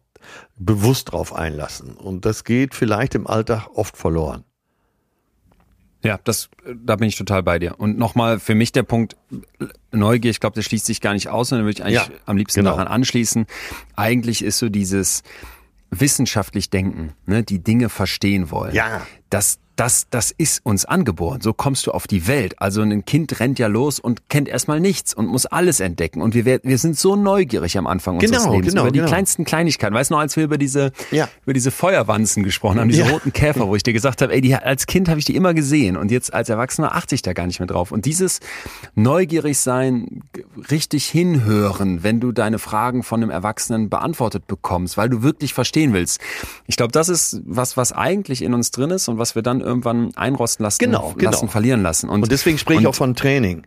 bewusst drauf einlassen. Und das geht vielleicht im Alltag oft verloren. Ja, das, da bin ich total bei dir. Und nochmal für mich der Punkt Neugier, ich glaube, das schließt sich gar nicht aus, sondern würde ich eigentlich ja, am liebsten genau. daran anschließen. Eigentlich ist so dieses wissenschaftlich denken, ne, die Dinge verstehen wollen. Ja. Das, das, das ist uns angeboren. So kommst du auf die Welt. Also ein Kind rennt ja los und kennt erstmal nichts und muss alles entdecken. Und wir, wir sind so neugierig am Anfang genau, unseres Lebens genau, über die genau. kleinsten Kleinigkeiten. Weißt du noch, als wir über diese, ja. über diese Feuerwanzen gesprochen haben, diese ja. roten Käfer, wo ich dir gesagt habe, ey, die, als Kind habe ich die immer gesehen und jetzt als Erwachsener achte ich da gar nicht mehr drauf. Und dieses neugierig sein, richtig hinhören, wenn du deine Fragen von einem Erwachsenen beantwortet bekommst, weil du wirklich verstehen willst. Ich glaube, das ist was, was eigentlich in uns drin ist und was wir dann irgendwann einrosten lassen, genau, genau. lassen verlieren lassen. Und, und deswegen spreche ich auch von Training.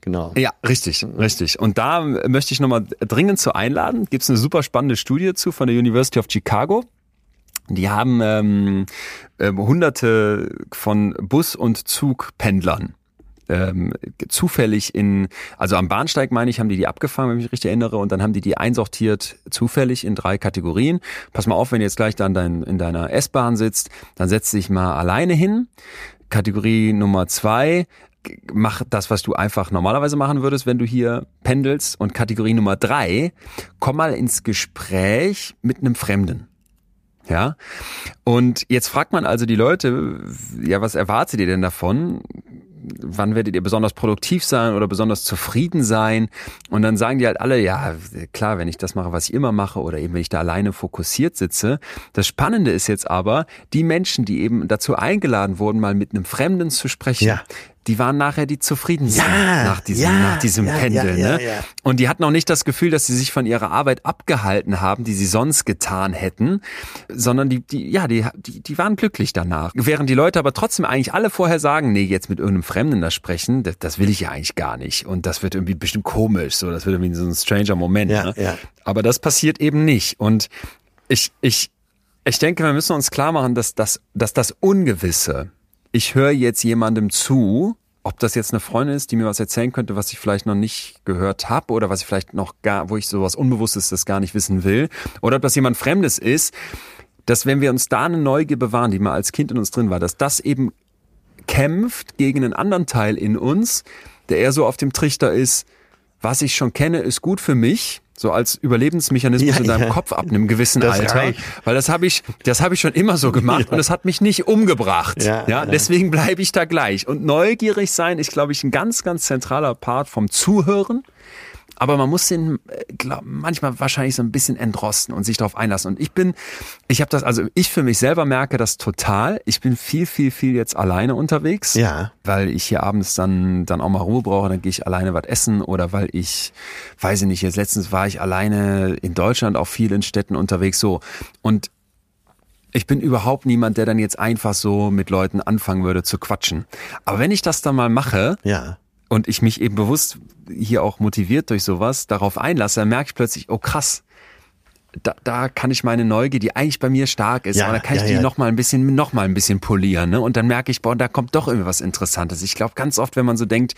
Genau. Ja, richtig, richtig. Und da möchte ich nochmal dringend zu einladen. Gibt es eine super spannende Studie zu von der University of Chicago. Die haben ähm, äh, hunderte von Bus- und Zugpendlern ähm, zufällig in, also am Bahnsteig meine ich, haben die die abgefangen, wenn ich mich richtig erinnere, und dann haben die die einsortiert zufällig in drei Kategorien. Pass mal auf, wenn du jetzt gleich dann dein, in deiner S-Bahn sitzt, dann setz dich mal alleine hin. Kategorie Nummer zwei, mach das, was du einfach normalerweise machen würdest, wenn du hier pendelst. Und Kategorie Nummer drei, komm mal ins Gespräch mit einem Fremden. Ja. Und jetzt fragt man also die Leute, ja, was erwartet ihr denn davon? Wann werdet ihr besonders produktiv sein oder besonders zufrieden sein? Und dann sagen die halt alle, ja, klar, wenn ich das mache, was ich immer mache oder eben wenn ich da alleine fokussiert sitze. Das Spannende ist jetzt aber, die Menschen, die eben dazu eingeladen wurden, mal mit einem Fremden zu sprechen, ja die waren nachher die zufriedensten ja, nach diesem, ja, nach diesem ja, Pendel. ne? Und die hatten auch nicht das Gefühl, dass sie sich von ihrer Arbeit abgehalten haben, die sie sonst getan hätten, sondern die, die, ja, die, die, die waren glücklich danach. Während die Leute aber trotzdem eigentlich alle vorher sagen, nee, jetzt mit irgendeinem Fremden da sprechen, das, das will ich ja eigentlich gar nicht. Und das wird irgendwie bestimmt komisch, so, das wird irgendwie so ein stranger Moment. ne? ja. Aber das passiert eben nicht. Und ich, ich, ich denke, wir müssen uns klar machen, dass das, dass das Ungewisse, ich höre jetzt jemandem zu, ob das jetzt eine Freundin ist, die mir was erzählen könnte, was ich vielleicht noch nicht gehört habe oder was ich vielleicht noch gar, wo ich sowas Unbewusstes das gar nicht wissen will, oder ob das jemand Fremdes ist, dass wenn wir uns da eine Neugier bewahren, die mal als Kind in uns drin war, dass das eben kämpft gegen einen anderen Teil in uns, der eher so auf dem Trichter ist, was ich schon kenne, ist gut für mich so als Überlebensmechanismus ja, in deinem ja. Kopf ab einem gewissen das Alter, reicht. weil das habe ich, das habe ich schon immer so gemacht ja. und es hat mich nicht umgebracht. Ja, ja deswegen bleibe ich da gleich und neugierig sein ist, glaube ich, ein ganz, ganz zentraler Part vom Zuhören aber man muss den äh, glaub, manchmal wahrscheinlich so ein bisschen entrosten und sich darauf einlassen. Und ich bin, ich habe das, also ich für mich selber merke das total. Ich bin viel, viel, viel jetzt alleine unterwegs. Ja. Weil ich hier abends dann, dann auch mal Ruhe brauche, dann gehe ich alleine was essen oder weil ich, weiß ich nicht, jetzt letztens war ich alleine in Deutschland auch viel in Städten unterwegs so. Und ich bin überhaupt niemand, der dann jetzt einfach so mit Leuten anfangen würde zu quatschen. Aber wenn ich das dann mal mache, ja und ich mich eben bewusst hier auch motiviert durch sowas darauf einlasse, dann merke ich plötzlich, oh krass, da, da kann ich meine Neugier, die eigentlich bei mir stark ist, ja, da kann ich ja, die ja. noch mal ein bisschen, noch mal ein bisschen polieren, ne? Und dann merke ich, boah, da kommt doch irgendwie was Interessantes. Ich glaube ganz oft, wenn man so denkt,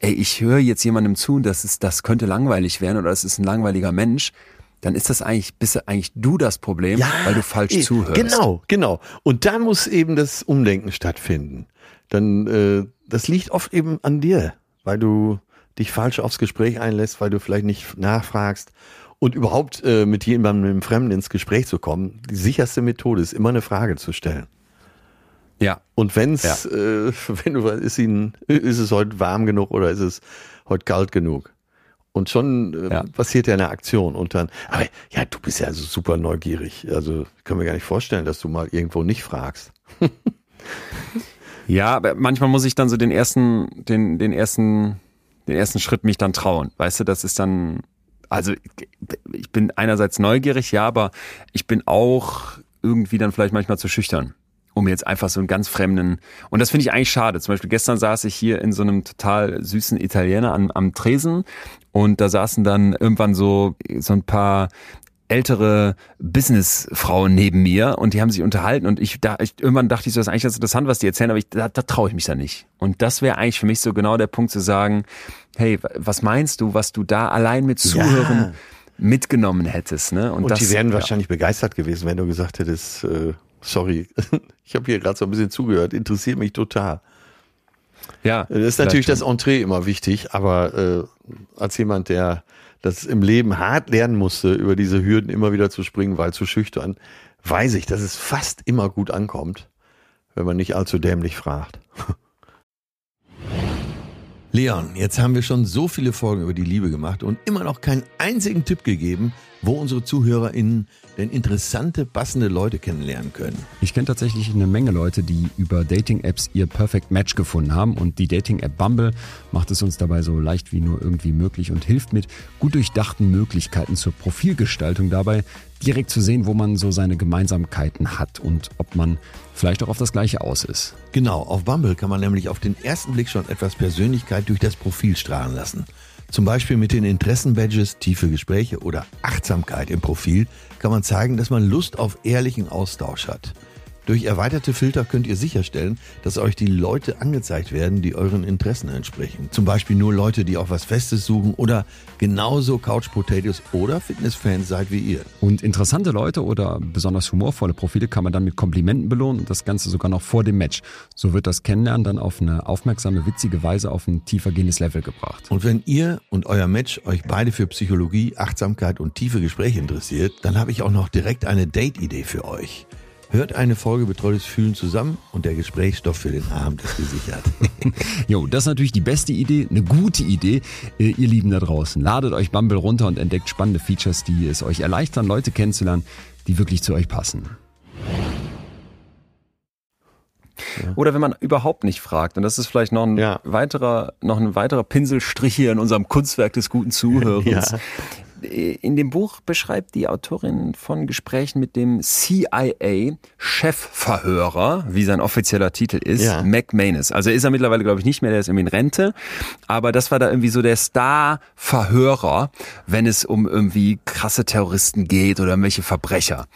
ey, ich höre jetzt jemandem zu, das ist, das könnte langweilig werden oder es ist ein langweiliger Mensch, dann ist das eigentlich, bist eigentlich du das Problem, ja, weil du falsch zuhörst. Genau, genau. Und da muss eben das Umdenken stattfinden. Dann, äh, das liegt oft eben an dir weil du dich falsch aufs Gespräch einlässt, weil du vielleicht nicht nachfragst und überhaupt äh, mit jemandem mit Fremden ins Gespräch zu kommen. Die sicherste Methode ist immer eine Frage zu stellen. Ja. Und wenn's, ja. äh, wenn du ist ihnen, ist es heute warm genug oder ist es heute kalt genug? Und schon äh, ja. passiert ja eine Aktion und dann, aber ja, du bist ja also super neugierig. Also können wir gar nicht vorstellen, dass du mal irgendwo nicht fragst. Ja, aber manchmal muss ich dann so den ersten, den, den ersten, den ersten Schritt mich dann trauen. Weißt du, das ist dann, also ich bin einerseits neugierig, ja, aber ich bin auch irgendwie dann vielleicht manchmal zu schüchtern um jetzt einfach so einen ganz fremden. Und das finde ich eigentlich schade. Zum Beispiel gestern saß ich hier in so einem total süßen Italiener am, am Tresen und da saßen dann irgendwann so so ein paar ältere Businessfrauen neben mir und die haben sich unterhalten und ich da ich, irgendwann dachte ich so, das ist eigentlich ganz interessant, was die erzählen, aber ich, da, da traue ich mich da nicht. Und das wäre eigentlich für mich so genau der Punkt zu sagen, hey, was meinst du, was du da allein mit Zuhören ja. mitgenommen hättest, ne? Und, und das, die wären ja. wahrscheinlich begeistert gewesen, wenn du gesagt hättest, äh, sorry, ich habe hier gerade so ein bisschen zugehört, interessiert mich total. Ja, das ist natürlich das Entree immer wichtig, aber äh, als jemand, der das im Leben hart lernen musste, über diese Hürden immer wieder zu springen, weil zu schüchtern, weiß ich, dass es fast immer gut ankommt, wenn man nicht allzu dämlich fragt. Leon, jetzt haben wir schon so viele Folgen über die Liebe gemacht und immer noch keinen einzigen Tipp gegeben, wo unsere ZuhörerInnen denn interessante, passende Leute kennenlernen können. Ich kenne tatsächlich eine Menge Leute, die über Dating-Apps ihr Perfect Match gefunden haben und die Dating-App Bumble macht es uns dabei so leicht wie nur irgendwie möglich und hilft mit gut durchdachten Möglichkeiten zur Profilgestaltung dabei, direkt zu sehen, wo man so seine Gemeinsamkeiten hat und ob man vielleicht auch auf das Gleiche aus ist. Genau, auf Bumble kann man nämlich auf den ersten Blick schon etwas Persönlichkeit durch das Profil strahlen lassen. Zum Beispiel mit den Interessenbadges, tiefe Gespräche oder Achtsamkeit im Profil kann man zeigen, dass man Lust auf ehrlichen Austausch hat. Durch erweiterte Filter könnt ihr sicherstellen, dass euch die Leute angezeigt werden, die euren Interessen entsprechen. Zum Beispiel nur Leute, die auch was Festes suchen oder genauso Couch Potatoes oder Fitnessfans seid wie ihr. Und interessante Leute oder besonders humorvolle Profile kann man dann mit Komplimenten belohnen und das Ganze sogar noch vor dem Match. So wird das Kennenlernen dann auf eine aufmerksame, witzige Weise auf ein tiefer gehendes Level gebracht. Und wenn ihr und euer Match euch beide für Psychologie, Achtsamkeit und tiefe Gespräche interessiert, dann habe ich auch noch direkt eine Date-Idee für euch. Hört eine Folge Betreutes Fühlen zusammen und der Gesprächsstoff für den Abend ist gesichert. jo, das ist natürlich die beste Idee, eine gute Idee, äh, ihr Lieben da draußen. Ladet euch Bumble runter und entdeckt spannende Features, die es euch erleichtern, Leute kennenzulernen, die wirklich zu euch passen. Oder wenn man überhaupt nicht fragt, und das ist vielleicht noch ein Ja. weiterer, noch ein weiterer Pinselstrich hier in unserem Kunstwerk des guten Zuhörens. Ja. In dem Buch beschreibt die Autorin von Gesprächen mit dem CIA-Chefverhörer, wie sein offizieller Titel ist, Ja. Mac Manus. Also ist er mittlerweile, glaube ich, nicht mehr, der ist irgendwie in Rente. Aber das war da irgendwie so der Star-Verhörer, wenn es um irgendwie krasse Terroristen geht oder irgendwelche Verbrecher.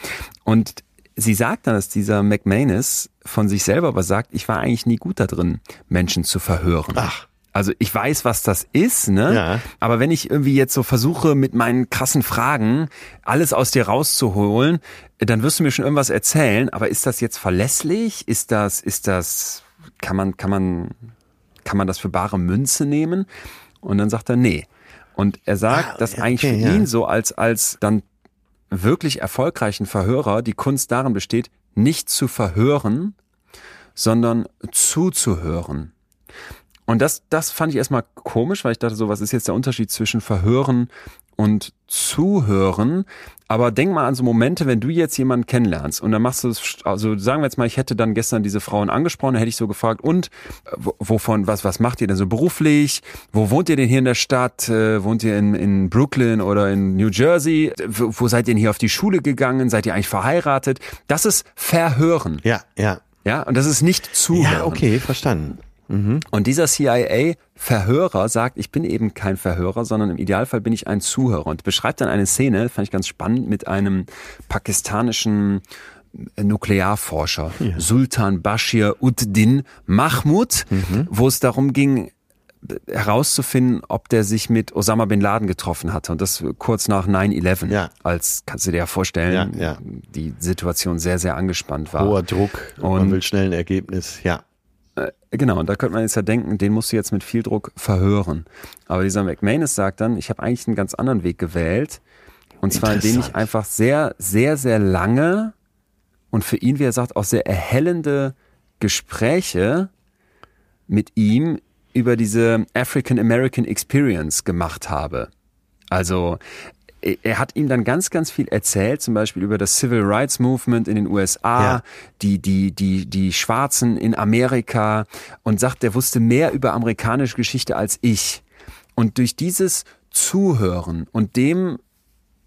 Und sie sagt dann, dass dieser McManus von sich selber aber sagt, ich war eigentlich nie gut da drin, Menschen zu verhören. Ach. Also ich weiß, was das ist, ne? Ja. Aber wenn ich irgendwie jetzt so versuche, mit meinen krassen Fragen alles aus dir rauszuholen, dann wirst du mir schon irgendwas erzählen. Aber ist das jetzt verlässlich? Ist das, ist das, kann man, kann man, kann man das für bare Münze nehmen? Und dann sagt er, nee. Und er sagt, Ah, dass ja, eigentlich okay, für ja. ihn so als, als dann wirklich erfolgreichen Verhörer die Kunst darin besteht, nicht zu verhören, sondern zuzuhören. Und das, das fand ich erstmal komisch, weil ich dachte so, was ist jetzt der Unterschied zwischen Verhören und Zuhören? Aber denk mal an so Momente, wenn du jetzt jemanden kennenlernst und dann machst du es, also sagen wir jetzt mal, ich hätte dann gestern diese Frauen angesprochen, dann hätte ich so gefragt, und äh, wo- wovon, was, was macht ihr denn so beruflich? Wo wohnt ihr denn hier in der Stadt? Äh, Wohnt ihr in, in Brooklyn oder in New Jersey? Wo, wo seid ihr denn hier auf die Schule gegangen? Seid ihr eigentlich verheiratet? Das ist Verhören. Ja, ja. Ja, und das ist nicht Zuhören. Ja, okay, verstanden. Und dieser CIA-Verhörer sagt, ich bin eben kein Verhörer, sondern im Idealfall bin ich ein Zuhörer und beschreibt dann eine Szene, fand ich ganz spannend, mit einem pakistanischen äh, Nuklearforscher, Sultan Bashir Uddin Mahmud, wo es darum ging, herauszufinden, ob der sich mit Osama bin Laden getroffen hatte. Und das kurz nach 9-11. Ja. Als, kannst du dir ja vorstellen, Ja, ja. die Situation sehr, sehr angespannt war. Hoher Druck, man Und- will schnell ein Ergebnis. Ja. Genau, und da könnte man jetzt ja denken, den musst du jetzt mit viel Druck verhören. Aber dieser McManus sagt dann, ich habe eigentlich einen ganz anderen Weg gewählt. Und zwar, indem ich einfach sehr, sehr, sehr lange und für ihn, wie er sagt, auch sehr erhellende Gespräche mit ihm über diese African American Experience gemacht habe. Also er- hat ihm dann ganz, ganz viel erzählt, zum Beispiel über das Civil Rights Movement in den USA, Ja. die, die, die, die Schwarzen in Amerika und sagt, er wusste mehr über amerikanische Geschichte als ich. Und durch dieses Zuhören und dem,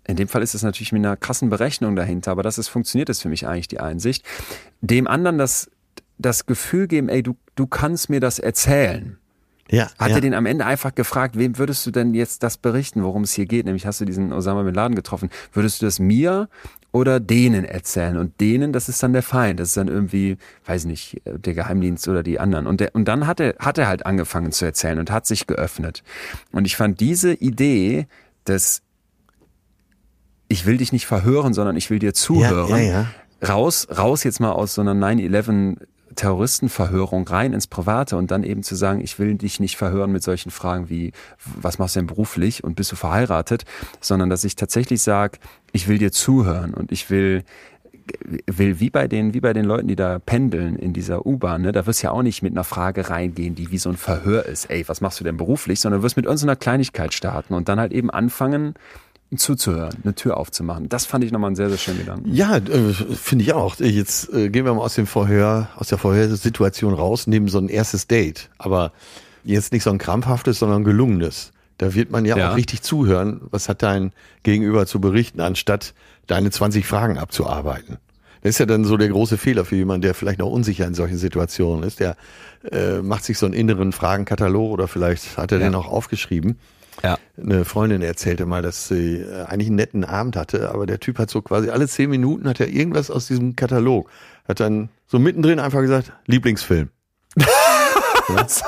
in dem Fall ist es natürlich mit einer krassen Berechnung dahinter, aber das ist, funktioniert ist für mich eigentlich die Einsicht, dem anderen das, das Gefühl geben, ey, du, du kannst mir das erzählen. Ja, Hat ja. er den am Ende einfach gefragt, wem würdest du denn jetzt das berichten, worum es hier geht? Nämlich hast du diesen Osama Bin Laden getroffen. Würdest du das mir oder denen erzählen? Und denen, das ist dann der Feind. Das ist dann irgendwie, weiß nicht, der Geheimdienst oder die anderen. Und, der, und dann hat er, hat er halt angefangen zu erzählen und hat sich geöffnet. Und ich fand diese Idee des ich will dich nicht verhören, sondern ich will dir zuhören. Ja, ja, Raus, raus jetzt mal aus so einer 9-11 Terroristenverhörung rein ins Private und dann eben zu sagen, ich will dich nicht verhören mit solchen Fragen wie, was machst du denn beruflich und bist du verheiratet, sondern dass ich tatsächlich sage, ich will dir zuhören und ich will will wie bei den wie bei den Leuten, die da pendeln in dieser U-Bahn, ne, da wirst du ja auch nicht mit einer Frage reingehen, die wie so ein Verhör ist. Ey, was machst du denn beruflich, sondern du wirst mit irgendeiner Kleinigkeit starten und dann halt eben anfangen zuzuhören, eine Tür aufzumachen. Das fand ich nochmal einen sehr sehr schönen Gedanken. Ja, äh, finde ich auch. Jetzt äh, gehen wir mal aus dem Vorhör, aus der Vorhersituation raus, nehmen so ein erstes Date. Aber jetzt nicht so ein krampfhaftes, sondern ein gelungenes. Da wird man ja, Ja. auch richtig zuhören. Was hat dein Gegenüber zu berichten, anstatt deine 20 Fragen abzuarbeiten? Das ist ja dann so der große Fehler für jemanden, der vielleicht noch unsicher in solchen Situationen ist. Der äh, macht sich so einen inneren Fragenkatalog oder vielleicht hat er Ja. den auch aufgeschrieben. Ja. Eine Freundin erzählte mal, dass sie äh, eigentlich einen netten Abend hatte, aber der Typ hat so quasi alle zehn Minuten hat er irgendwas aus diesem Katalog. Hat dann so mittendrin einfach gesagt, Lieblingsfilm.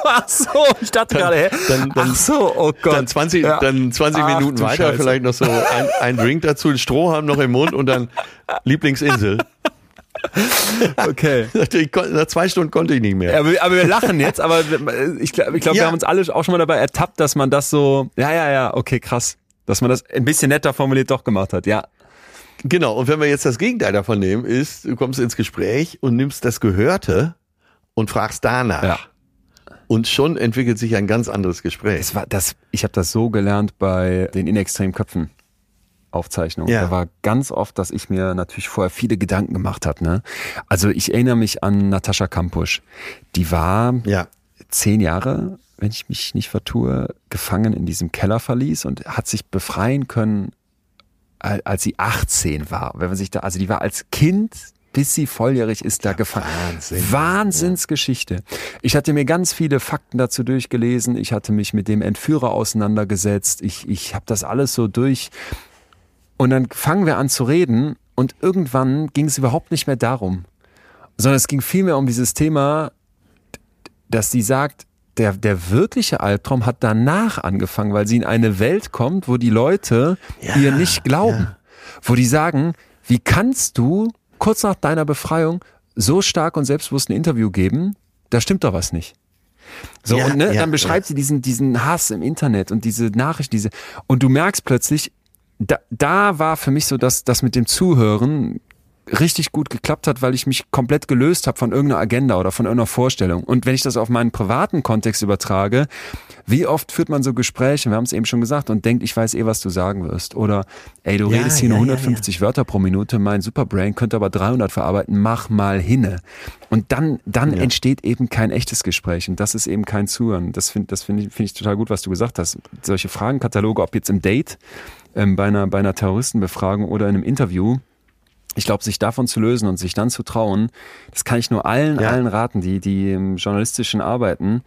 Ach so, ich dachte gerade, hä? dann- dann- Ach so, oh Gott. Dann 20, Ja. dann 20 Ach, Minuten weiter, Scheiße. vielleicht noch so ein, ein Drink dazu, ein Strohhalm noch im Mund und dann Lieblingsinsel. Okay. Ich kon- Nach zwei Stunden konnte ich nicht mehr. Aber, wir- aber wir lachen jetzt, aber ich glaube, ich glaub, wir Ja. haben uns alle auch schon mal dabei ertappt, dass man das so, ja, ja, ja, okay, krass. Dass man das ein bisschen netter formuliert doch gemacht hat, ja. Genau, und wenn wir jetzt das Gegenteil davon nehmen, ist, du kommst ins Gespräch und nimmst das Gehörte und fragst danach. Ja. Und schon entwickelt sich ein ganz anderes Gespräch. Das war das, ich habe das so gelernt bei den in extremen Köpfen. Aufzeichnungen. Ja. Da war ganz oft, dass ich mir natürlich vorher viele Gedanken gemacht habe. Ne? Also ich erinnere mich an Natascha Kampusch. Die war Ja. zehn Jahre, wenn ich mich nicht vertue, gefangen in diesem Kellerverlies und hat sich befreien können, al- als sie 18 war. Wenn man sich da, also die war als Kind bis sie volljährig ist, da gefangen. Wahnsinn. Wahnsinnsgeschichte. Ich hatte mir ganz viele Fakten dazu durchgelesen. Ich hatte mich mit dem Entführer auseinandergesetzt. Ich, ich habe das alles so durch. Und dann fangen wir an zu reden und irgendwann ging es überhaupt nicht mehr darum, sondern es ging vielmehr um dieses Thema, dass sie sagt, der, der wirkliche Albtraum hat danach angefangen, weil sie in eine Welt kommt, wo die Leute Ja, ihr nicht glauben. Wo die sagen, wie kannst du kurz nach deiner Befreiung so stark und selbstbewusst ein Interview geben? Da stimmt doch was nicht. So, Ja, und ne, ja, dann beschreibt ja. sie diesen, diesen Hass im Internet und diese Nachricht, diese, und du merkst plötzlich, da, da war für mich so, dass das mit dem Zuhören richtig gut geklappt hat, weil ich mich komplett gelöst habe von irgendeiner Agenda oder von irgendeiner Vorstellung. Und wenn ich das auf meinen privaten Kontext übertrage, wie oft führt man so Gespräche, wir haben es eben schon gesagt, und denkt, ich weiß eh, was du sagen wirst. Oder, ey, du Ja, redest hier ja, nur ja, 150 Wörter pro Minute, mein Superbrain könnte aber 300 verarbeiten, mach mal hinne. Und dann, dann Ja. entsteht eben kein echtes Gespräch und das ist eben kein Zuhören. Das finde das finde ich, finde ich total gut, was du gesagt hast. Solche Fragenkataloge, ob jetzt im Date, ähm, bei, einer, bei einer Terroristenbefragung oder in einem Interview, ich glaube, sich davon zu lösen und sich dann zu trauen, das kann ich nur allen, Ja. allen raten, die, die im journalistischen arbeiten.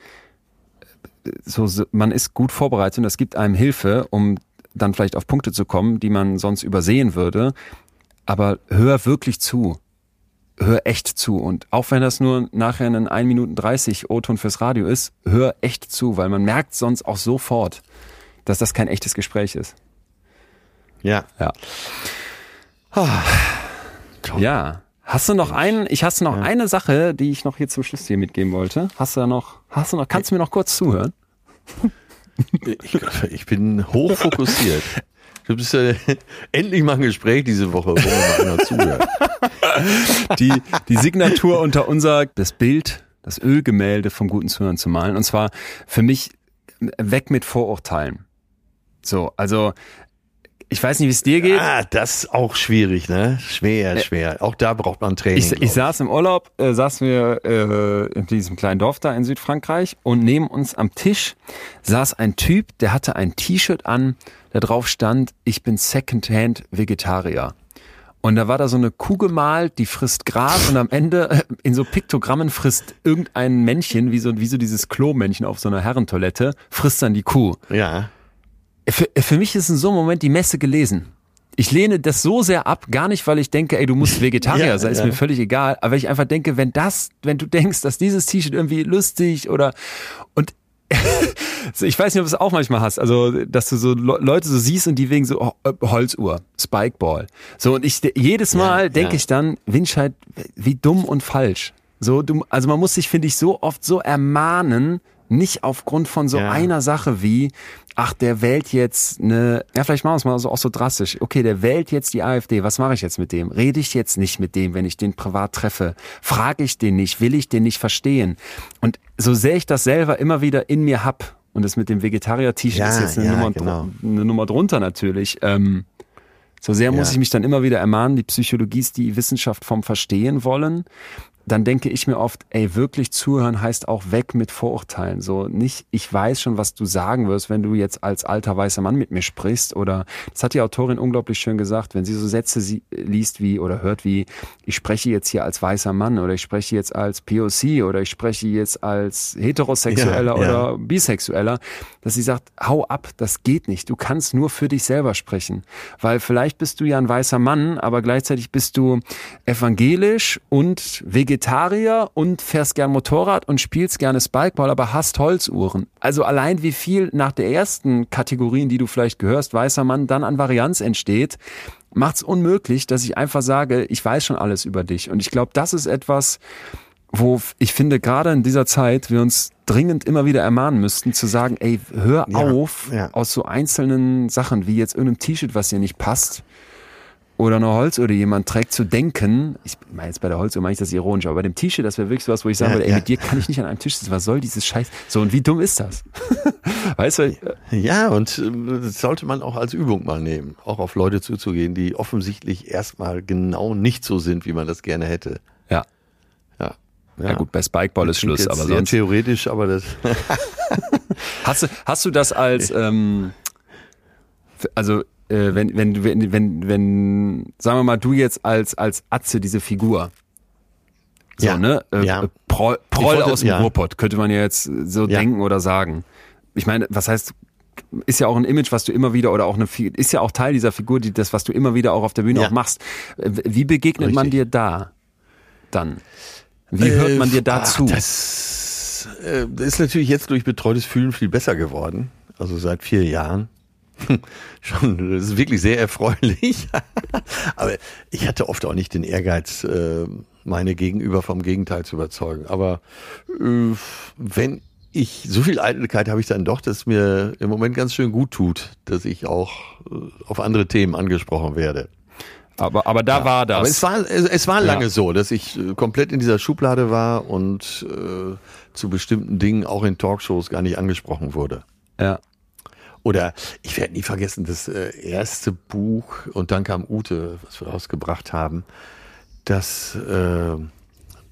So, so, man ist gut vorbereitet und das gibt einem Hilfe, um dann vielleicht auf Punkte zu kommen, die man sonst übersehen würde. Aber hör wirklich zu. Hör echt zu. Und auch wenn das nur nachher ein 1 Minuten 30 O-Ton fürs Radio ist, hör echt zu, weil man merkt sonst auch sofort, dass das kein echtes Gespräch ist. Ja. Ja. Ja. Hast du noch einen, ich hast du noch eine Sache, die ich noch hier zum Schluss dir mitgeben wollte? Hast du da noch, hast du noch, kannst du mir noch kurz zuhören? Ich, ich bin hochfokussiert. Du bist ja endlich mal ein Gespräch diese Woche, wo mal einer zuhört. Die, die Signatur unter unser, das Bild, das Ölgemälde vom guten Zuhören zu malen. Und zwar für mich weg mit Vorurteilen. So, also, ich weiß nicht, wie es dir geht. Ah, das ist auch schwierig, ne? Schwer, schwer. Auch da braucht man Training. Ich, ich saß im Urlaub, äh, saßen wir äh, in diesem kleinen Dorf da in Südfrankreich und neben uns am Tisch saß ein Typ, der hatte ein T-Shirt an, da drauf stand, ich bin Secondhand Vegetarier. Und da war da so eine Kuh gemalt, die frisst Gras und am Ende äh, in so Piktogrammen frisst irgendein Männchen, wie so, wie so dieses Klo-Männchen auf so einer Herrentoilette, frisst dann die Kuh. ja. Für, für mich ist in so einem Moment die Messe gelesen. Ich lehne das so sehr ab, gar nicht, weil ich denke, ey, du musst Vegetarier Ja, sein, ist ja. mir völlig egal, aber ich einfach denke, wenn das, wenn du denkst, dass dieses T-Shirt irgendwie lustig oder und ich weiß nicht, ob du es auch manchmal hast, also dass du so Le Leute so siehst und die wegen so oh, äh, Holzuhr, Spikeball. So und ich jedes Mal Ja, denke ja. ich dann, Winscheid, wie dumm und falsch. So du, also man muss sich finde ich so oft so ermahnen, nicht aufgrund von so Ja. einer Sache wie, ach, der wählt jetzt eine, ja, vielleicht machen wir es mal so, auch so drastisch. Okay, der wählt jetzt die AfD. Was mache ich jetzt mit dem? Rede ich jetzt nicht mit dem, wenn ich den privat treffe? Frage ich den nicht? Will ich den nicht verstehen? Und so sehr ich das selber immer wieder in mir hab, und das mit dem Vegetarier-T-Shirt Ja, ist jetzt eine, ja, Nummer, genau. eine Nummer drunter natürlich, ähm, so sehr muss Ja. ich mich dann immer wieder ermahnen, die Psychologie ist die Wissenschaft vom Verstehen wollen. Dann denke ich mir oft, ey, wirklich zuhören heißt auch weg mit Vorurteilen. So nicht, ich weiß schon, was du sagen wirst, wenn du jetzt als alter weißer Mann mit mir sprichst. Oder das hat die Autorin unglaublich schön gesagt, wenn sie so Sätze sie, liest wie oder hört wie, ich spreche jetzt hier als weißer Mann oder ich spreche jetzt als POC oder ich spreche jetzt als Heterosexueller Ja, ja. oder Bisexueller, dass sie sagt, hau ab, das geht nicht. Du kannst nur für dich selber sprechen. Weil vielleicht bist du ja ein weißer Mann, aber gleichzeitig bist du evangelisch und Vegetarier und fährst gern Motorrad und spielst gerne Spikeball, aber hast Holzuhren. Also allein wie viel nach der ersten Kategorien, die du vielleicht gehörst, weißer Mann, dann an Varianz entsteht, macht's unmöglich, dass ich einfach sage, ich weiß schon alles über dich. Und ich glaube, das ist etwas, wo ich finde, gerade in dieser Zeit wir uns dringend immer wieder ermahnen müssten, zu sagen, ey, hör Ja, auf ja. aus so einzelnen Sachen, wie jetzt irgendeinem T-Shirt, was dir nicht passt, oder eine Holzuhr, die jemand trägt, zu denken, ich meine jetzt bei der Holzuhr meine ich das ironisch, aber bei dem T-Shirt, das wäre wirklich so was, wo ich sagen Ja, würde, ey, ja. mit dir kann ich nicht an einem Tisch sitzen, was soll dieses Scheiß? So, und wie dumm ist das? weißt du, Ja, und äh, das sollte man auch als Übung mal nehmen, auch auf Leute zuzugehen, die offensichtlich erstmal genau nicht so sind, wie man das gerne hätte. ja. Ja, Ja, gut, bei Spikeball ist Schluss, aber sonst. theoretisch, aber das Hast du, hast du das als, ähm, also, äh, wenn, wenn, wenn, wenn, wenn, sagen wir mal, du jetzt als, als Atze diese Figur, so, Ja, ne, äh, ja. äh, Proll, Proll aus dem ja. Ruhrpott, könnte man ja jetzt so Ja. denken oder sagen. Ich meine, was heißt, ist ja auch ein Image, was du immer wieder oder auch eine, ist ja auch Teil dieser Figur, die, das, was du immer wieder auch auf der Bühne auch machst. Äh, Wie begegnet man Richtig. dir da dann? Wie hört man dir Äh, dazu? Ach, das äh, ist natürlich jetzt durch betreutes Fühlen viel besser geworden. Also seit vier Jahren. Schon, das ist wirklich sehr erfreulich. Aber ich hatte oft auch nicht den Ehrgeiz, äh, meine Gegenüber vom Gegenteil zu überzeugen. Aber äh, wenn ich, so viel Eitelkeit habe ich dann doch, dass mir im Moment ganz schön gut tut, dass ich auch äh, auf andere Themen angesprochen werde. aber, aber da war das. Aber es war, es, es war lange Ja. so, dass ich komplett in dieser Schublade war und äh, zu bestimmten Dingen auch in Talkshows gar nicht angesprochen wurde. ja. Oder ich werde nie vergessen, das äh, erste Buch, und dann kam Ute, was wir rausgebracht haben, dass, äh,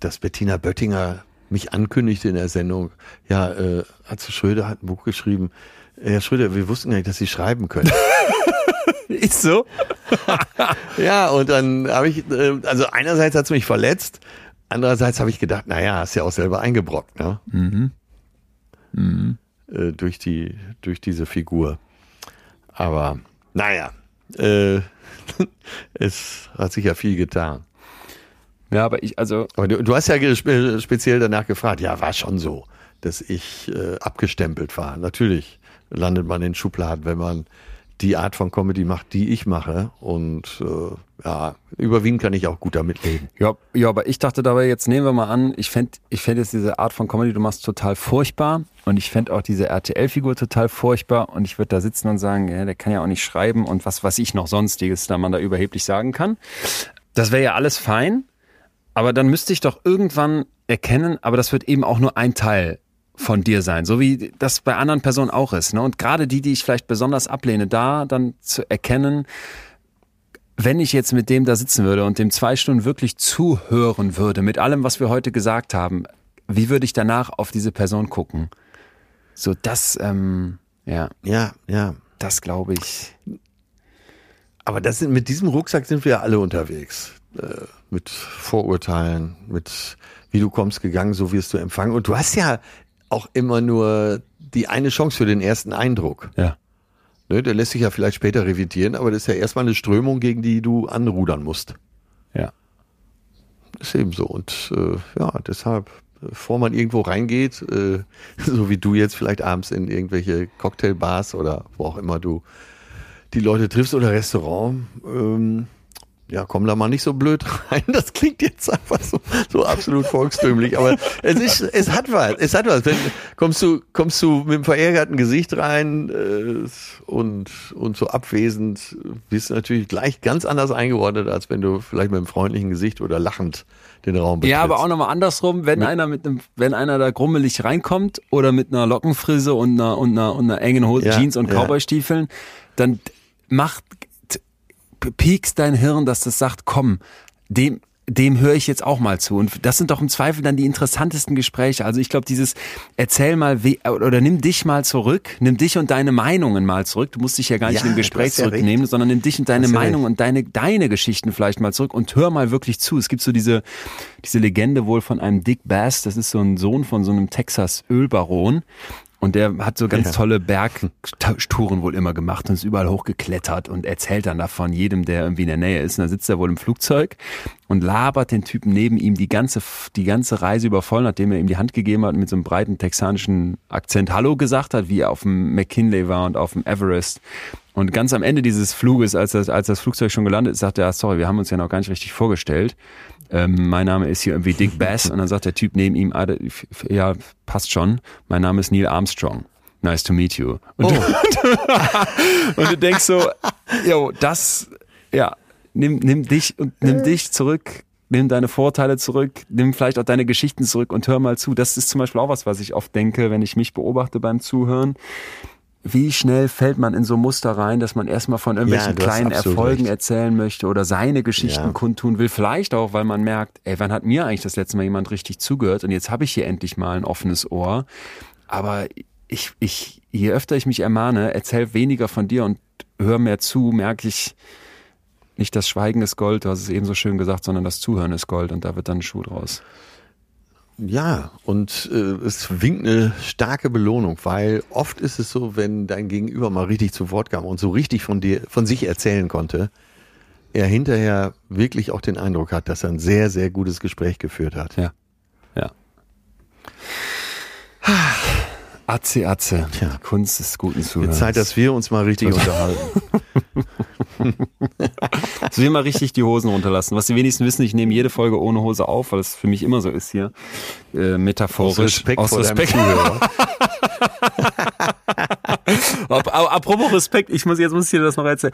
dass Bettina Böttinger mich ankündigte in der Sendung, ja, äh, Atze Schröder hat ein Buch geschrieben. Herr Schröder, wir wussten gar nicht, dass Sie schreiben können. Ist so? Ja, und dann habe ich, äh, also einerseits hat's mich verletzt, andererseits habe ich gedacht, naja, hast ja auch selber eingebrockt, ne? Äh, durch die, durch diese Figur. Aber naja, äh, es hat sich ja viel getan. Ja, aber ich, also, Aber du, du hast ja speziell danach gefragt, ja, war schon so, dass ich äh, abgestempelt war. Natürlich landet man in Schubladen, wenn man die Art von Comedy macht, die ich mache. Und äh, ja, überwiegend kann ich auch gut damit leben. ja, ja, aber ich dachte dabei, jetzt nehmen wir mal an, ich fände ich fänd jetzt diese Art von Comedy, du machst total furchtbar und ich fände auch diese RTL-Figur total furchtbar und ich würde da sitzen und sagen, ja, der kann ja auch nicht schreiben und was weiß ich noch sonstiges, da man da überheblich sagen kann. Das wäre ja alles fein, aber dann müsste ich doch irgendwann erkennen, aber das wird eben auch nur ein Teil von dir sein, so wie das bei anderen Personen auch ist. Ne? Und gerade die, die ich vielleicht besonders ablehne, da dann zu erkennen, wenn ich jetzt mit dem da sitzen würde und dem zwei Stunden wirklich zuhören würde, mit allem, was wir heute gesagt haben, wie würde ich danach auf diese Person gucken? So, das, ähm, ja, Ja, ja. das glaube ich. Aber das sind, mit diesem Rucksack sind wir ja alle unterwegs. Äh, mit Vorurteilen, mit wie du kommst gegangen, so wirst du empfangen. Und du hast ja auch immer nur die eine Chance für den ersten Eindruck. Ja. Ne, der lässt sich ja vielleicht später revidieren, aber das ist ja erstmal eine Strömung, gegen die du anrudern musst. Ja. ist eben so. Und äh, ja, deshalb, bevor man irgendwo reingeht, äh, so wie du jetzt vielleicht abends in irgendwelche Cocktailbars oder wo auch immer du die Leute triffst oder Restaurant, ähm, ja, komm da mal nicht so blöd rein. Das klingt jetzt einfach so, so absolut volkstümlich, aber es ist, es hat was, es hat was. Wenn, kommst du, kommst du mit einem verärgerten Gesicht rein äh, und und so abwesend, bist du natürlich gleich ganz anders eingeordnet, als wenn du vielleicht mit einem freundlichen Gesicht oder lachend den Raum betrittst. Ja, aber auch nochmal andersrum, wenn einer mit einem, wenn einer da grummelig reinkommt oder mit einer Lockenfrise und einer, und einer, und einer engen Hose, Ja, Jeans und ja. Cowboystiefeln, dann macht, piekst dein Hirn, dass das sagt, komm, dem, dem höre ich jetzt auch mal zu. Und das sind doch im Zweifel dann die interessantesten Gespräche. Also ich glaube, dieses erzähl mal we oder nimm dich mal zurück, nimm dich und deine Meinungen mal zurück. Du musst dich ja gar nicht Ja, in dem du Gespräch ja recht. zurücknehmen, sondern nimm dich und deine Meinung recht. und deine, deine Geschichten vielleicht mal zurück und hör mal wirklich zu. Es gibt so diese, diese Legende wohl von einem Dick Bass, das ist so ein Sohn von so einem Texas Ölbaron. Und der hat so ganz Ja. tolle Bergtouren wohl immer gemacht und ist überall hochgeklettert und erzählt dann davon jedem, der irgendwie in der Nähe ist. Und dann sitzt er wohl im Flugzeug und labert den Typen neben ihm die ganze, die ganze Reise über voll, nachdem er ihm die Hand gegeben hat und mit so einem breiten texanischen Akzent Hallo gesagt hat, wie er auf dem McKinley war und auf dem Everest. Und ganz am Ende dieses Fluges, als das, als das Flugzeug schon gelandet ist, sagt er, sorry, wir haben uns ja noch gar nicht richtig vorgestellt. Ähm, mein Name ist hier irgendwie Dick Bass. Und dann sagt der Typ neben ihm, ah, ja, passt schon. Mein Name ist Neil Armstrong. Nice to meet you. Und, du, und du denkst so, jo, das, ja, nimm, nimm dich und nimm dich zurück, nimm deine Vorteile zurück, nimm vielleicht auch deine Geschichten zurück und hör mal zu. Das ist zum Beispiel auch was, was ich oft denke, wenn ich mich beobachte beim Zuhören. Wie schnell fällt man in so Muster rein, dass man erstmal von irgendwelchen Ja, kleinen Erfolgen recht. erzählen möchte oder seine Geschichten Ja. kundtun will? Vielleicht auch, weil man merkt, ey, wann hat mir eigentlich das letzte Mal jemand richtig zugehört und jetzt habe ich hier endlich mal ein offenes Ohr. Aber ich, ich, je öfter ich mich ermahne, erzähl weniger von dir und hör mehr zu, merke ich, nicht das Schweigen ist Gold, du hast es eben so schön gesagt, sondern das Zuhören ist Gold und da wird dann ein Schuh draus. Ja, und äh, es winkt eine starke Belohnung, weil oft ist es so, wenn dein Gegenüber mal richtig zu Wort kam und so richtig von dir, von sich erzählen konnte, er hinterher wirklich auch den Eindruck hat, dass er ein sehr, sehr gutes Gespräch geführt hat. Ja. Ja. Atze, Atze. Die Kunst des guten Zuhörens. Zeit, dass wir uns mal richtig unterhalten. Dass wir mal richtig die Hosen runterlassen. Was die wenigsten wissen, ich nehme jede Folge ohne Hose auf, weil es für mich immer so ist hier. Äh, metaphorisch. Aus Respekt Aus vor Respekt. Zuhörer. Ap- ap- Apropos Respekt, ich muss jetzt muss ich dir das noch erzählen.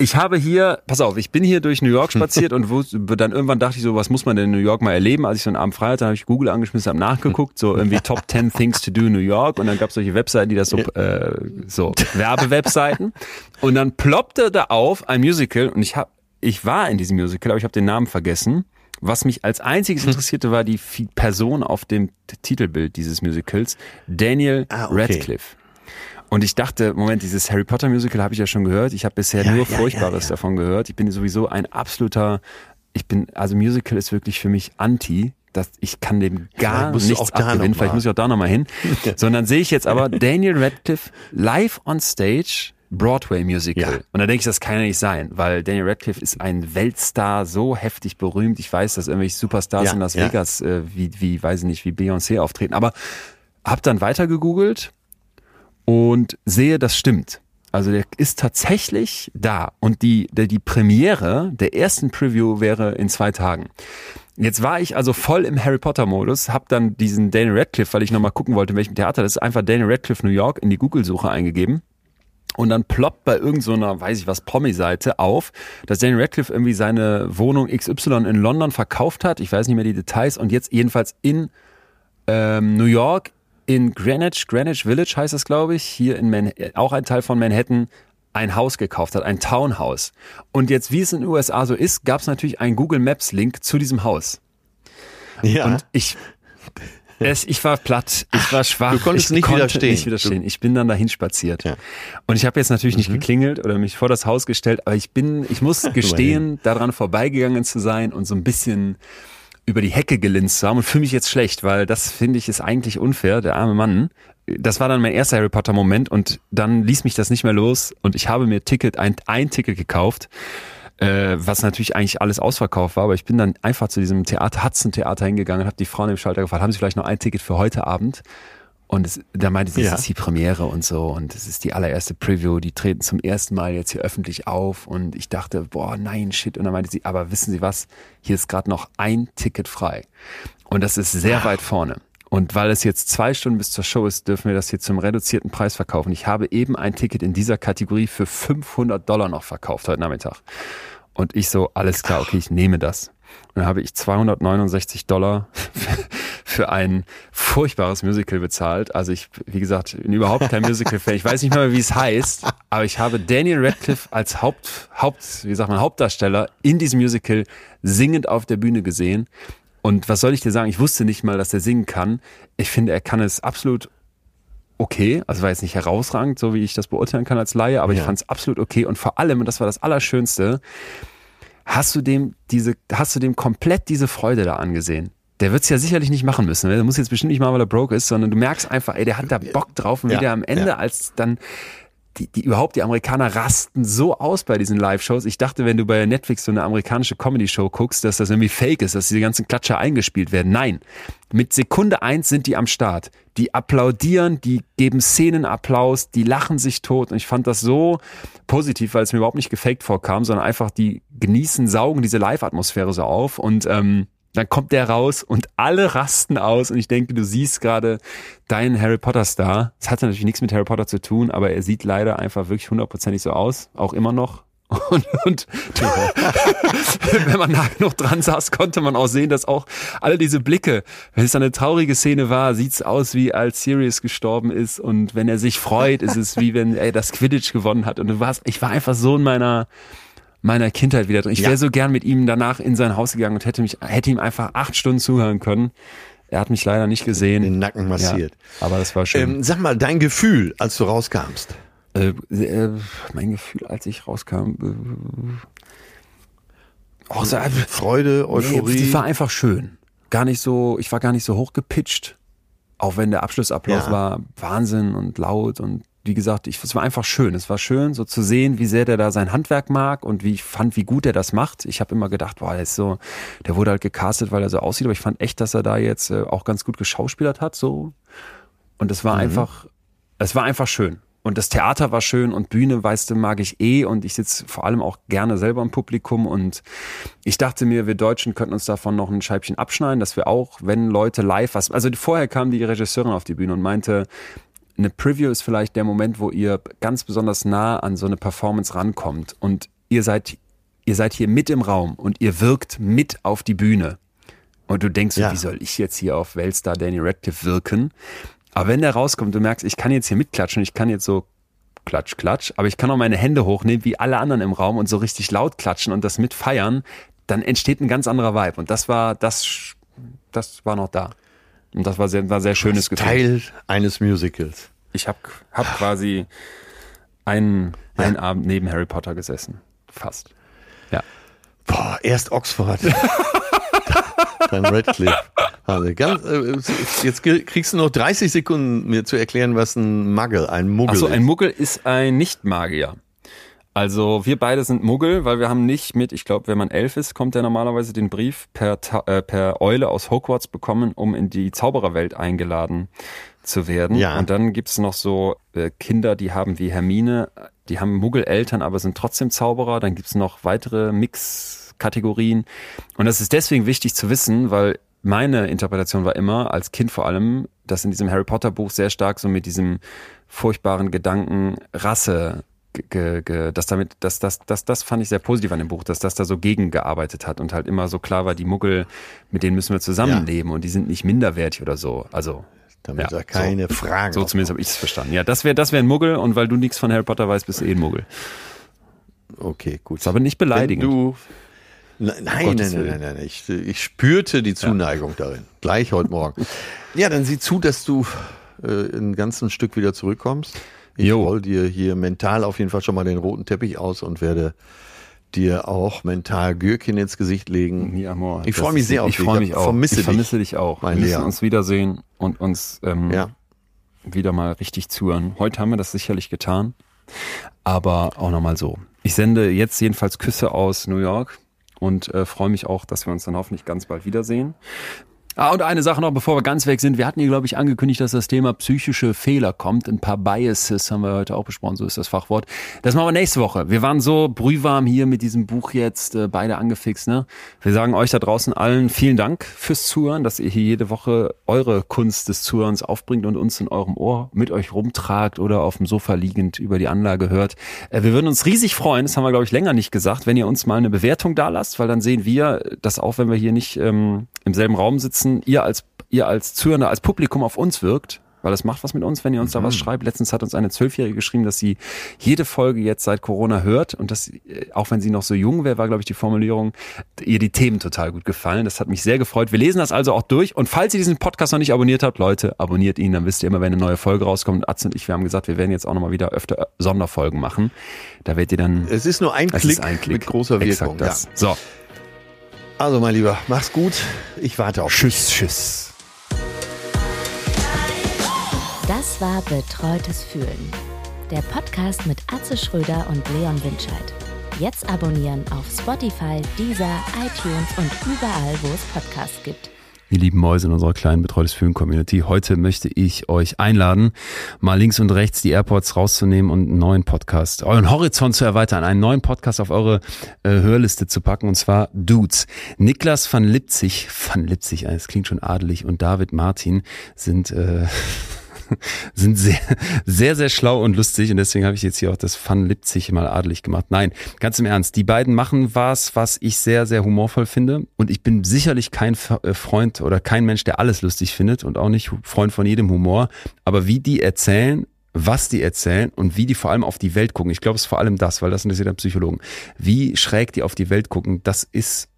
Ich habe hier, pass auf, ich bin hier durch New York spaziert und wo, dann irgendwann dachte ich so, was muss man denn in New York mal erleben? Als ich so einen Abend frei hatte, habe ich Google angeschmissen, habe nachgeguckt, so irgendwie Top 10 Things to do in New York und dann gab es solche Webseiten, die das so, äh, so Werbewebseiten und dann ploppte da auf ein Musical und ich hab, ich war in diesem Musical, aber ich habe den Namen vergessen. Was mich als einziges interessierte, war die Person auf dem Titelbild dieses Musicals, Daniel Ah, okay. Radcliffe. Und ich dachte, Moment, dieses Harry Potter Musical habe ich ja schon gehört. Ich habe bisher Ja, nur ja, Furchtbares ja, davon gehört. Ich bin sowieso ein absoluter, ich bin, also Musical ist wirklich für mich anti. Das, ich kann dem gar Vielleicht nichts abgewinnen. Vielleicht muss ich auch da nochmal hin. Sondern sehe ich jetzt aber Daniel Radcliffe live on stage Broadway Musical. Ja. Und da denke ich, das kann ja nicht sein, weil Daniel Radcliffe ist ein Weltstar, so heftig berühmt. Ich weiß, dass irgendwelche Superstars Ja, in Las ja. Vegas, äh, wie, wie, weiß ich nicht, wie Beyoncé auftreten. Aber hab dann weiter gegoogelt und sehe, das stimmt. Also der ist tatsächlich da und die, der, die Premiere der ersten Preview wäre in zwei Tagen. Jetzt war ich also voll im Harry Potter Modus, hab dann diesen Daniel Radcliffe, weil ich nochmal gucken wollte, in welchem Theater das ist, einfach Daniel Radcliffe New York in die Google-Suche eingegeben. Und dann ploppt bei irgendeiner, so weiß ich was, Promi-Seite auf, dass Daniel Radcliffe irgendwie seine Wohnung XY in London verkauft hat. Ich weiß nicht mehr die Details. Und jetzt jedenfalls in ähm, New York, in Greenwich, Greenwich Village heißt es, glaube ich, hier in Manhattan, auch ein Teil von Manhattan, ein Haus gekauft hat, ein Townhouse. Und jetzt, wie es in den USA so ist, gab es natürlich einen Google Maps Link zu diesem Haus. Ja. Und ich, es, ich war platt, ich war schwach. du konntest ich nicht konnte widerstehen. Nicht widerstehen. Ich bin dann dahin spaziert. Ja. Und ich habe jetzt natürlich nicht geklingelt oder mich vor das Haus gestellt, aber ich bin, ich muss gestehen, daran vorbeigegangen zu sein und so ein bisschen über die Hecke gelinst zu haben und fühle mich jetzt schlecht, weil das finde ich ist eigentlich unfair, der arme Mann. Das war dann mein erster Harry Potter Moment und dann ließ mich das nicht mehr los und ich habe mir Ticket, ein, ein Ticket gekauft, äh, was natürlich eigentlich alles ausverkauft war, aber ich bin dann einfach zu diesem Theater, Hudson Theater hingegangen und habe die Frauen im Schalter gefragt, haben Sie vielleicht noch ein Ticket für heute Abend? Und es, da meinte sie, Ja. es ist die Premiere und so und es ist die allererste Preview, die treten zum ersten Mal jetzt hier öffentlich auf und ich dachte, boah, nein, shit. Und dann meinte sie, aber wissen Sie was, hier ist gerade noch ein Ticket frei und das ist sehr weit vorne. Und weil es jetzt zwei Stunden bis zur Show ist, dürfen wir das hier zum reduzierten Preis verkaufen. Ich habe eben ein Ticket in dieser Kategorie für 500 Dollar noch verkauft heute Nachmittag. Und ich so, alles klar, okay, ich nehme das. Und dann habe ich 269 Dollar für ein furchtbares Musical bezahlt. Also ich, wie gesagt, bin überhaupt kein Musical-Fan. Ich weiß nicht mal, wie es heißt, aber ich habe Daniel Radcliffe als Haupt, Haupt, wie sagt man, Hauptdarsteller in diesem Musical singend auf der Bühne gesehen. Und was soll ich dir sagen? Ich wusste nicht mal, dass er singen kann. Ich finde, er kann es absolut okay. Also war jetzt nicht herausragend, so wie ich das beurteilen kann als Laie, aber ich Ja. fand es absolut okay. Und vor allem, und das war das Allerschönste, hast du dem diese, hast du dem komplett diese Freude da angesehen? Der wird's ja sicherlich nicht machen müssen. ne? Der muss jetzt bestimmt nicht mal, weil er broke ist, sondern du merkst einfach, ey, der hat da Bock drauf und wie Ja, der am Ende ja. als dann die, die überhaupt die Amerikaner rasten so aus bei diesen Live-Shows. Ich dachte, wenn du bei Netflix so eine amerikanische Comedy-Show guckst, dass das irgendwie fake ist, dass diese ganzen Klatscher eingespielt werden. Nein, mit Sekunde eins sind die am Start. Die applaudieren, die geben Szenenapplaus, die lachen sich tot. Und ich fand das so positiv, weil es mir überhaupt nicht gefaked vorkam, sondern einfach die genießen, saugen diese Live-Atmosphäre so auf und ähm, dann kommt der raus und alle rasten aus und ich denke, du siehst gerade deinen Harry Potter Star. Es hat natürlich nichts mit Harry Potter zu tun, aber er sieht leider einfach wirklich hundertprozentig so aus, auch immer noch. Und, und wenn man nah genug dran saß, konnte man auch sehen, dass auch alle diese Blicke, wenn es eine traurige Szene war, sieht's aus wie als Sirius gestorben ist und wenn er sich freut, ist es wie wenn er das Quidditch gewonnen hat und du warst, ich war einfach so in meiner meiner Kindheit wieder drin. Ich wäre so gern mit ihm danach in sein Haus gegangen und hätte mich hätte ihm einfach acht Stunden zuhören können. Er hat mich leider nicht gesehen. Den Nacken massiert. Ja, aber das war schön. Ähm, sag mal, dein Gefühl, als du rauskamst. Äh, äh, mein Gefühl, als ich rauskam. Äh, oh, so, äh, Freude, Euphorie. Nee, war einfach schön. Gar nicht so, ich war gar nicht so hochgepitcht. Auch wenn der Abschlussapplaus ja. war Wahnsinn und laut und wie gesagt, ich, es war einfach schön. Es war schön, so zu sehen, wie sehr der da sein Handwerk mag und wie ich fand, wie gut er das macht. Ich habe immer gedacht, boah, der ist so, der wurde halt gecastet, weil er so aussieht, aber ich fand echt, dass er da jetzt äh, auch ganz gut geschauspielert hat, so. Und es war mhm. einfach, es war einfach schön. Und das Theater war schön und Bühne, weißt du, mag ich eh und ich sitze vor allem auch gerne selber im Publikum und ich dachte mir, wir Deutschen könnten uns davon noch ein Scheibchen abschneiden, dass wir auch, wenn Leute live was, also vorher kam die Regisseurin auf die Bühne und meinte, eine Preview ist vielleicht der Moment, wo ihr ganz besonders nah an so eine Performance rankommt und ihr seid, ihr seid hier mit im Raum und ihr wirkt mit auf die Bühne. Und du denkst, ja. wie soll ich jetzt hier auf Weltstar Danny Radcliffe wirken? Aber wenn der rauskommt, du merkst, ich kann jetzt hier mitklatschen, ich kann jetzt so klatsch, klatsch, aber ich kann auch meine Hände hochnehmen, wie alle anderen im Raum und so richtig laut klatschen und das mitfeiern, dann entsteht ein ganz anderer Vibe. Und das war, das, das war noch da. Und das war sehr, war sehr schönes Gefühl. Teil eines Musicals. Ich habe hab quasi einen, ja. einen Abend neben Harry Potter gesessen. Fast. Ja. Boah, erst Oxford. dann Redcliffe. Also ganz, äh, jetzt kriegst du noch 30 Sekunden, mir zu erklären, was ein Muggel, ein Muggel Ach so, ein Muggel ist ein Nicht-Magier. Also wir beide sind Muggel, weil wir haben nicht mit, ich glaube, wenn man elf ist, kommt der normalerweise den Brief per, äh, per Eule aus Hogwarts bekommen, um in die Zaubererwelt eingeladen zu werden. Ja. Und dann gibt's noch so äh, Kinder, die haben wie Hermine, die haben Muggeleltern, aber sind trotzdem Zauberer. Dann gibt's noch weitere Mix-Kategorien. Und das ist deswegen wichtig zu wissen, weil meine Interpretation war immer, als Kind vor allem, dass in diesem Harry Potter Buch sehr stark so mit diesem furchtbaren Gedanken Rasse Ge, ge, dass damit, dass das, das, das fand ich sehr positiv an dem Buch, dass das da so gegengearbeitet hat und halt immer so klar war, die Muggel, mit denen müssen wir zusammenleben ja. und die sind nicht minderwertig oder so. Also damit ja, da keine so, Fragen. So zumindest habe ich es verstanden. Ja, das wäre das wäre ein Muggel und weil du nichts von Harry Potter weißt, bist du eh ein Muggel. Okay, gut. Das aber nicht beleidigend. Wenn du Nein, nein, nein, nein, nein, nein. Ich, ich spürte die Zuneigung ja. darin. Gleich heute Morgen. Ja, dann sieh zu, dass du äh, ein ganzes Stück wieder zurückkommst. Ich roll dir hier mental auf jeden Fall schon mal den roten Teppich aus und werde dir auch mental Gürkchen ins Gesicht legen. Ja, amor, ich freue mich sehr auf dich. Ich freue mich auch. Vermisse ich vermisse dich, auch. Mein Wir müssen uns wiedersehen und uns ähm, ja. wieder mal richtig zuhören. Heute haben wir das sicherlich getan, aber auch nochmal so. Ich sende jetzt jedenfalls Küsse aus New York und äh, freue mich auch, dass wir uns dann hoffentlich ganz bald wiedersehen. Ah, und eine Sache noch, bevor wir ganz weg sind. Wir hatten hier, glaube ich, angekündigt, dass das Thema psychische Fehler kommt. Ein paar Biases haben wir heute auch besprochen, so ist das Fachwort. Das machen wir nächste Woche. Wir waren so brühwarm hier mit diesem Buch jetzt, äh, beide angefixt. Ne? Wir sagen euch da draußen allen vielen Dank fürs Zuhören, dass ihr hier jede Woche eure Kunst des Zuhörens aufbringt und uns in eurem Ohr mit euch rumtragt oder auf dem Sofa liegend über die Anlage hört. Äh, wir würden uns riesig freuen, das haben wir, glaube ich, länger nicht gesagt, wenn ihr uns mal eine Bewertung da lasst, weil dann sehen wir, dass auch wenn wir hier nicht ähm, im selben Raum sitzen, ihr als, ihr als Zuhörer, als Publikum auf uns wirkt, weil das macht was mit uns, wenn ihr uns mhm. da was mhm. schreibt. Letztens hat uns eine Zwölfjährige geschrieben, dass sie jede Folge jetzt seit Corona hört und dass, äh, auch wenn sie noch so jung wäre, war, glaube ich, die Formulierung, ihr die Themen total gut gefallen. Das hat mich sehr gefreut. Wir lesen das also auch durch und falls ihr diesen Podcast noch nicht abonniert habt, Leute, abonniert ihn, dann wisst ihr immer, wenn eine neue Folge rauskommt. Atze und ich, wir haben gesagt, wir werden jetzt auch nochmal wieder öfter Sonderfolgen machen. Da werdet ihr dann... Es ist nur ein, Klick, ein Klick, mit großer Wirkung. Ja. So. Also, mein Lieber, mach's gut. Ich warte auf Tschüss, dich. tschüss. Das war Betreutes Fühlen. Der Podcast mit Atze Schröder und Leon Windscheid. Jetzt abonnieren auf Spotify, Deezer, iTunes und überall, wo es Podcasts gibt. Ihr lieben Mäuse in unserer kleinen Betreutes Fühlen Community. Heute möchte ich euch einladen, mal links und rechts die Airports rauszunehmen und einen neuen Podcast, euren Horizont zu erweitern, einen neuen Podcast auf eure äh, Hörliste zu packen und zwar Dudes. Niklas van Lipzig, van Lipzig, das klingt schon adelig und David Martin sind, äh, sind sehr, sehr, sehr schlau und lustig und deswegen habe ich jetzt hier auch das Fun Lipzig mal adelig gemacht. Nein, ganz im Ernst, die beiden machen was, was ich sehr, sehr humorvoll finde und ich bin sicherlich kein äh, Freund oder kein Mensch, der alles lustig findet und auch nicht Freund von jedem Humor, aber wie die erzählen, was die erzählen und wie die vor allem auf die Welt gucken. Ich glaube, es ist vor allem das, weil das interessiert ja Psychologen. Wie schräg die auf die Welt gucken, das ist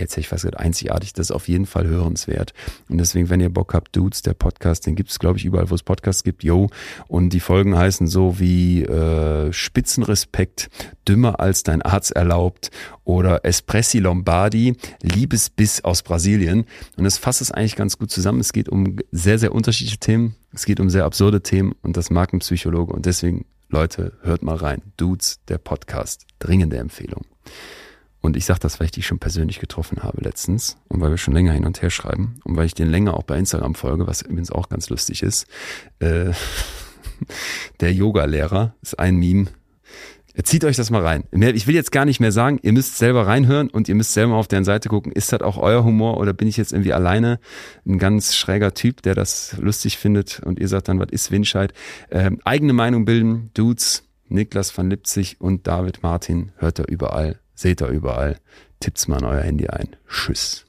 jetzt hätte ich fast gesagt, einzigartig, das ist auf jeden Fall hörenswert. Und deswegen, wenn ihr Bock habt, Dudes, der Podcast, den gibt es, glaube ich, überall, wo es Podcasts gibt, yo. Und die Folgen heißen so wie äh, Spitzenrespekt, dümmer als dein Arzt erlaubt oder Espressi Lombardi, Liebesbiss aus Brasilien. Und das fasst es eigentlich ganz gut zusammen. Es geht um sehr, sehr unterschiedliche Themen. Es geht um sehr absurde Themen und das mag ein Psychologe. Und deswegen, Leute, hört mal rein. Dudes, der Podcast. Dringende Empfehlung. Und ich sage das, weil ich dich schon persönlich getroffen habe letztens und weil wir schon länger hin und her schreiben und weil ich den länger auch bei Instagram folge, was übrigens auch ganz lustig ist. Äh, der Yoga-Lehrer ist ein Meme. Zieht euch das mal rein. Ich will jetzt gar nicht mehr sagen, ihr müsst selber reinhören und ihr müsst selber auf deren Seite gucken. Ist das auch euer Humor oder bin ich jetzt irgendwie alleine ein ganz schräger Typ, der das lustig findet und ihr sagt dann, was ist Windscheid? Ähm, eigene Meinung bilden, Dudes, Niklas van Lipzig und David Martin hört er überall Seht ihr überall. Tippt's mal in euer Handy ein. Tschüss.